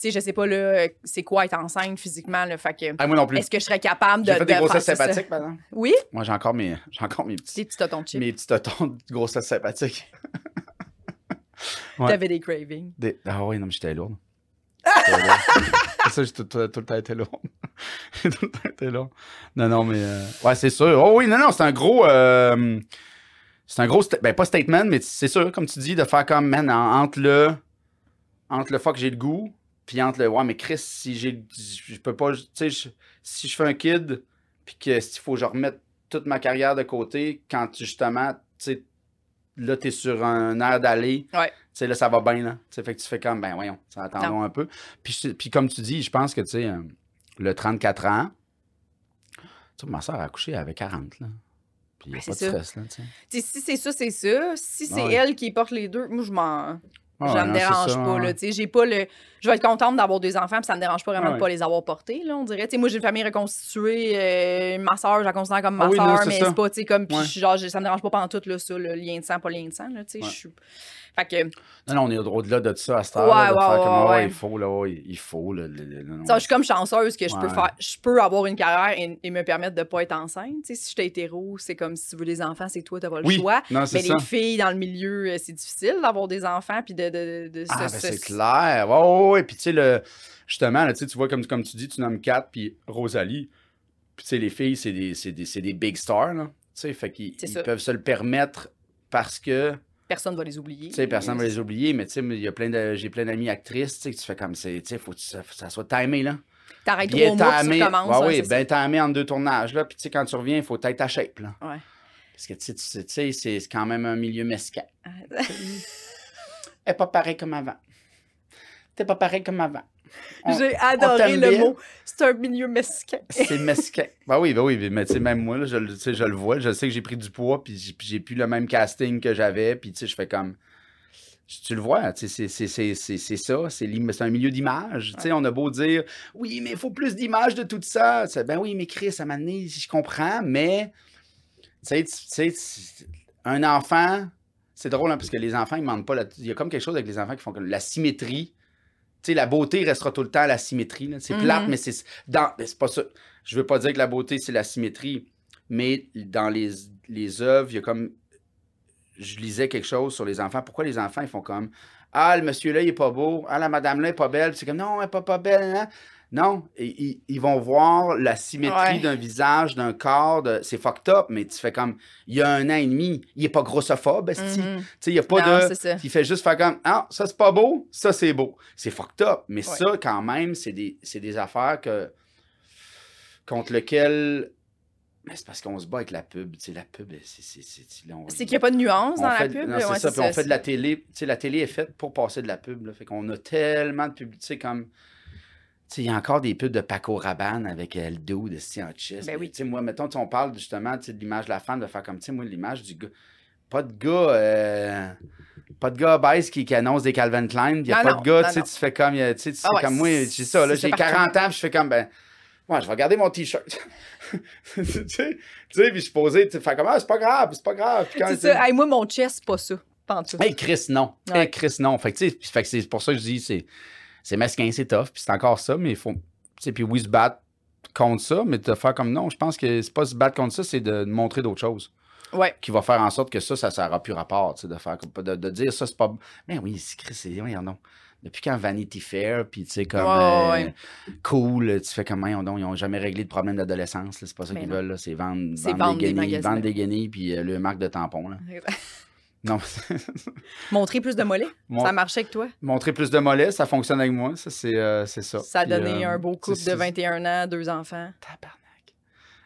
Tu sais, je sais pas, là, c'est quoi être enceinte physiquement, là. Fait que. Ah, moi non plus. Est-ce que je serais capable de. J'ai fait des de grossesses sympathiques, par exemple. Oui? Moi, j'ai encore mes, j'ai encore mes petits, Des petits totons de chips. mes petits totons de grossesse sympathiques. ouais. T'avais des cravings. Des- Ah oui, non, mais j'étais lourde. Ça, j'ai tout, tout- tout le temps été lourde. J'ai tout le temps été lourde. Non, non, mais. euh, Ouais, c'est sûr. Oh oui, non, non, c'est un gros. euh, C'est un gros. Ben, pas statement, mais c'est sûr, comme tu dis, de faire comme, man, en- entre le. Entre le fuck, j'ai le goût, puis entre le. Ouais, mais Chris, si j'ai. Je peux pas. Tu sais, si je fais un kid, puis que s'il faut que je remette toute ma carrière de côté, quand justement, tu sais, là, t'es sur un air d'aller. Ouais. Tu sais, là, ça va bien, là. Tu sais, fait que tu fais comme, ben voyons, ça attendons un peu. Puis, puis comme tu dis, je pense que, tu sais, euh, le 34 ans, tu sais, ma soeur a accouché, elle avait 40, là. Puis il n'y a Ben, pas de stress, là, tu sais. Tu sais, si c'est ça, c'est ça. Si c'est Ouais. elle qui porte les deux, moi, je m'en. Ah ça me non, dérange ça, pas, là, tu sais, j'ai pas le... Je vais être contente d'avoir des enfants, puis ça me dérange pas vraiment Ah de pas les avoir portés, là, on dirait. Tu sais, moi, j'ai une famille reconstituée, euh, ma soeur, je la considère comme ma Ah oui, non, soeur, mais c'est pas, tu sais, comme... Puis Ouais. genre, ça me dérange pas pendant tout, là, ça, le lien de sang, pas lien de sang, là, tu sais, Ouais. Je suis... Fait que, Non, non, on est au-delà de ça à cette heure. Ouais, là, de ouais, faire ouais, comme, ah ouais. il faut, là, il faut. Là. Ça, je suis comme chanceuse que je peux faire, je peux avoir une carrière et, et me permettre de pas être enceinte. Tu si j'étais hétéro, c'est comme si tu veux des enfants, c'est toi, t'as pas le Oui, choix. non, Mais ça. les filles dans le milieu, euh, c'est difficile d'avoir des enfants puis de, de, de, de Ah, ben c'est clair. Ouais, ouais. Puis, tu sais, le... justement, là, tu tu vois, comme, comme tu dis, tu nommes Kat, puis Rosalie. Puis, tu sais, les filles, c'est des, des, des big stars, là. Tu sais, fait qu'ils peuvent se le permettre parce que, Personne va les oublier. tu sais, personne ne va les oublier. Mais, tu sais, il y a plein de... j'ai plein d'amis actrices, tu sais, que tu fais comme, tu sais, faut que ça, ça soit timé, là. T'arrêtes trois mois, tu recommences. Ouais, oui, bien timé entre deux tournages, là. Puis, tu sais, quand tu reviens, il faut être ta shape, là. Ouais. Parce que, tu sais, c'est quand même un milieu mesquin. Elle pas pareil comme avant. T'es pas pareil comme avant. J'ai adoré le mot. C'est un milieu mesquin. C'est mesquin. bah oui, bah oui, mais tu sais, même moi, là, je, je le vois. Je sais que j'ai pris du poids, puis j'ai- plus le même casting que j'avais, puis tu sais, je fais comme. Tu le vois, tu sais, c'est- ça, c'est un milieu d'image. Tu sais, on a beau dire, oui, mais il faut plus d'images de tout ça. Ben oui, mais Chris, à un moment donné, je comprends, mais, tu sais, tu sais, tu- un enfant, c'est drôle, hein, parce que les enfants, ils mentent pas. Il y a comme quelque chose avec les enfants qui font comme la symétrie. Sais, la beauté restera tout le temps la symétrie. C'est Mhm. plate, mais c'est dans. c'est pas ça. Je veux pas dire que la beauté, c'est la symétrie, mais dans les, les œuvres, il y a comme. Je lisais quelque chose sur les enfants. Pourquoi les enfants, ils font comme Ah, le monsieur-là, il est pas beau. Ah, la madame-là, est pas belle. C'est comme Non, elle est pas, pas belle. hein. Non, ils, ils vont voir la symétrie Ouais. d'un visage, d'un corps. de- C'est fucked up, mais tu fais comme Il y a un an et demi, il est pas grossophobe, esti. Mhm. Tu sais, il n'y a pas Non, de. Il fait juste faire comme Ah, ça c'est pas beau, ça c'est beau. C'est fucked up. Mais Ouais. ça, quand même, c'est des, des affaires que. contre lesquelles. Mais c'est parce qu'on se bat avec la pub. Tu sais, la pub, c'est. C'est c'est- là, on- C'est qu'il n'y a pas de nuance on dans fait- la pub. c'est ouais, ça. Puis on fait de la télé. Tu sais, la télé est faite pour passer de la pub. Là. Fait qu'on a tellement de pub. Tu sais, comme. Tu sais, il y a encore des pubs de Paco Rabanne avec euh, le dos de Steve en chest. Ben Mais, oui. Tu sais, moi, mettons, on parle justement de l'image de la femme, de faire comme, tu sais, moi, l'image du gars. Pas de gars. euh, Pas de gars obèse qui, qui annonce des Calvin Klein. Il n'y a Non, pas non, de gars, tu sais, tu fais comme. Tu sais, tu Ah ouais, comme moi, j'ai ça. J'ai partout. 40 ans, puis je fais comme, ben. Ouais, je vais garder mon t-shirt. tu sais, tu sais, puis je suis posé, tu fais comme, ah, c'est pas grave, c'est pas grave. C'est ça. Hey, moi, mon chest, c'est pas ça. Tout. Hey, Chris, non. Ouais. Hey, Chris, non. Fait que, tu sais, c'est pour ça que je dis, c'est, c'est mesquin, c'est tough, puis c'est encore ça, mais il faut. Tu sais, puis oui, se battre contre ça, mais de faire comme non, je pense que c'est pas se battre contre ça, c'est de montrer d'autres choses Ouais. qui va faire en sorte que ça, ça n'aura plus rapport, tu sais, de faire de, de dire ça, c'est pas. Mais oui, c'est Chris, c'est. Voyons donc. Depuis quand Vanity Fair, puis tu sais, comme. Ouais, euh. Cool, tu fais comme, ils ont jamais réglé de problème d'adolescence, c'est pas ça qu'ils veulent, c'est vendre, C'est vendre, vendre des guenilles, vendre des guenilles, puis euh, le marque de tampon, là. Non, Montrer plus de mollets. Ça marchait avec toi? Montrer plus de mollets, ça fonctionne avec moi. Ça, c'est euh, ça. Ça a Puis, donné un beau couple de c'est- 21 ans, deux enfants. Tabarnak.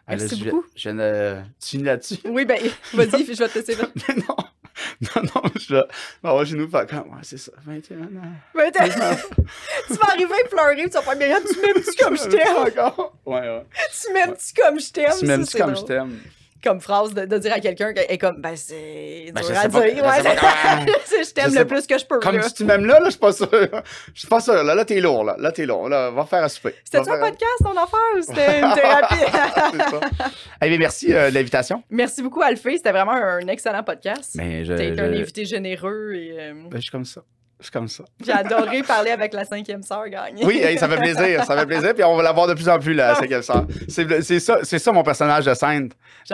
Ah, là, Merci je, beaucoup. Je. Tu finis là-dessus? Oui, ben, vas-y, je vais te laisser là. Non. Non, non, je vais. On va chez nous faire comme. Ouais, c'est ça. 21 ans. Ben, t'as- tu vas arriver à pleurer, tu vas faire bien, tu m'aimes-tu comme je t'aime? Encore? Ouais, ouais. Tu m'aimes-tu comme je t'aime? Tu m'aimes-tu comme je t'aime? Comme phrase de, de dire à quelqu'un, est comme, ben, c'est Ben, dur à pas- dire. Ouais, je t'aime le plus que je peux. Comme là. si tu m'aimes là, là, je suis pas sûr. Je suis pas sûr. Là, là, t'es lourd, là. Là, t'es lourd. Là, va faire à souper. C'était-tu Va un podcast, ton affaire, ou c'était une thérapie? Eh bien, merci euh, de l'invitation. Merci beaucoup, Alphée. C'était vraiment un excellent podcast. Mais je. T'as été un invité généreux et euh, ben, je suis comme ça. Je suis comme ça. j'ai adoré parler avec la cinquième sœur gagnée. Oui, hey, ça fait plaisir, ça fait plaisir, puis on va l'avoir de plus en plus, là, c'est ça. C'est c'est ça, c'est ça mon personnage de scène.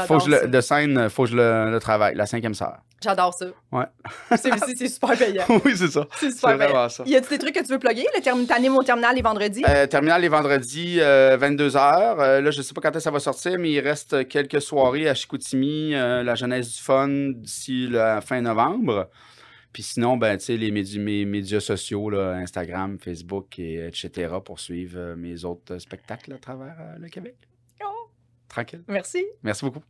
Faut que je ça. le, de scène, faut que je le, le travaille, la cinquième sœur. J'adore ça. Ouais. C'est super payant. oui, c'est ça. C'est super payant. ça. Y a-tu des trucs que tu veux plugger? Le t'animes au terminal les vendredis? Euh, terminal les vendredis, 22h. là, je sais pas quand est-ce que ça va sortir, mais il reste quelques soirées à Chicoutimi, euh, la jeunesse du fun, d'ici la fin novembre. Puis sinon, ben, tu sais, les médi- mes médias sociaux, là, Instagram, Facebook, et, etc., pour suivre euh, mes autres spectacles à travers euh, le Québec. Oh, Tranquille. merci. Merci beaucoup.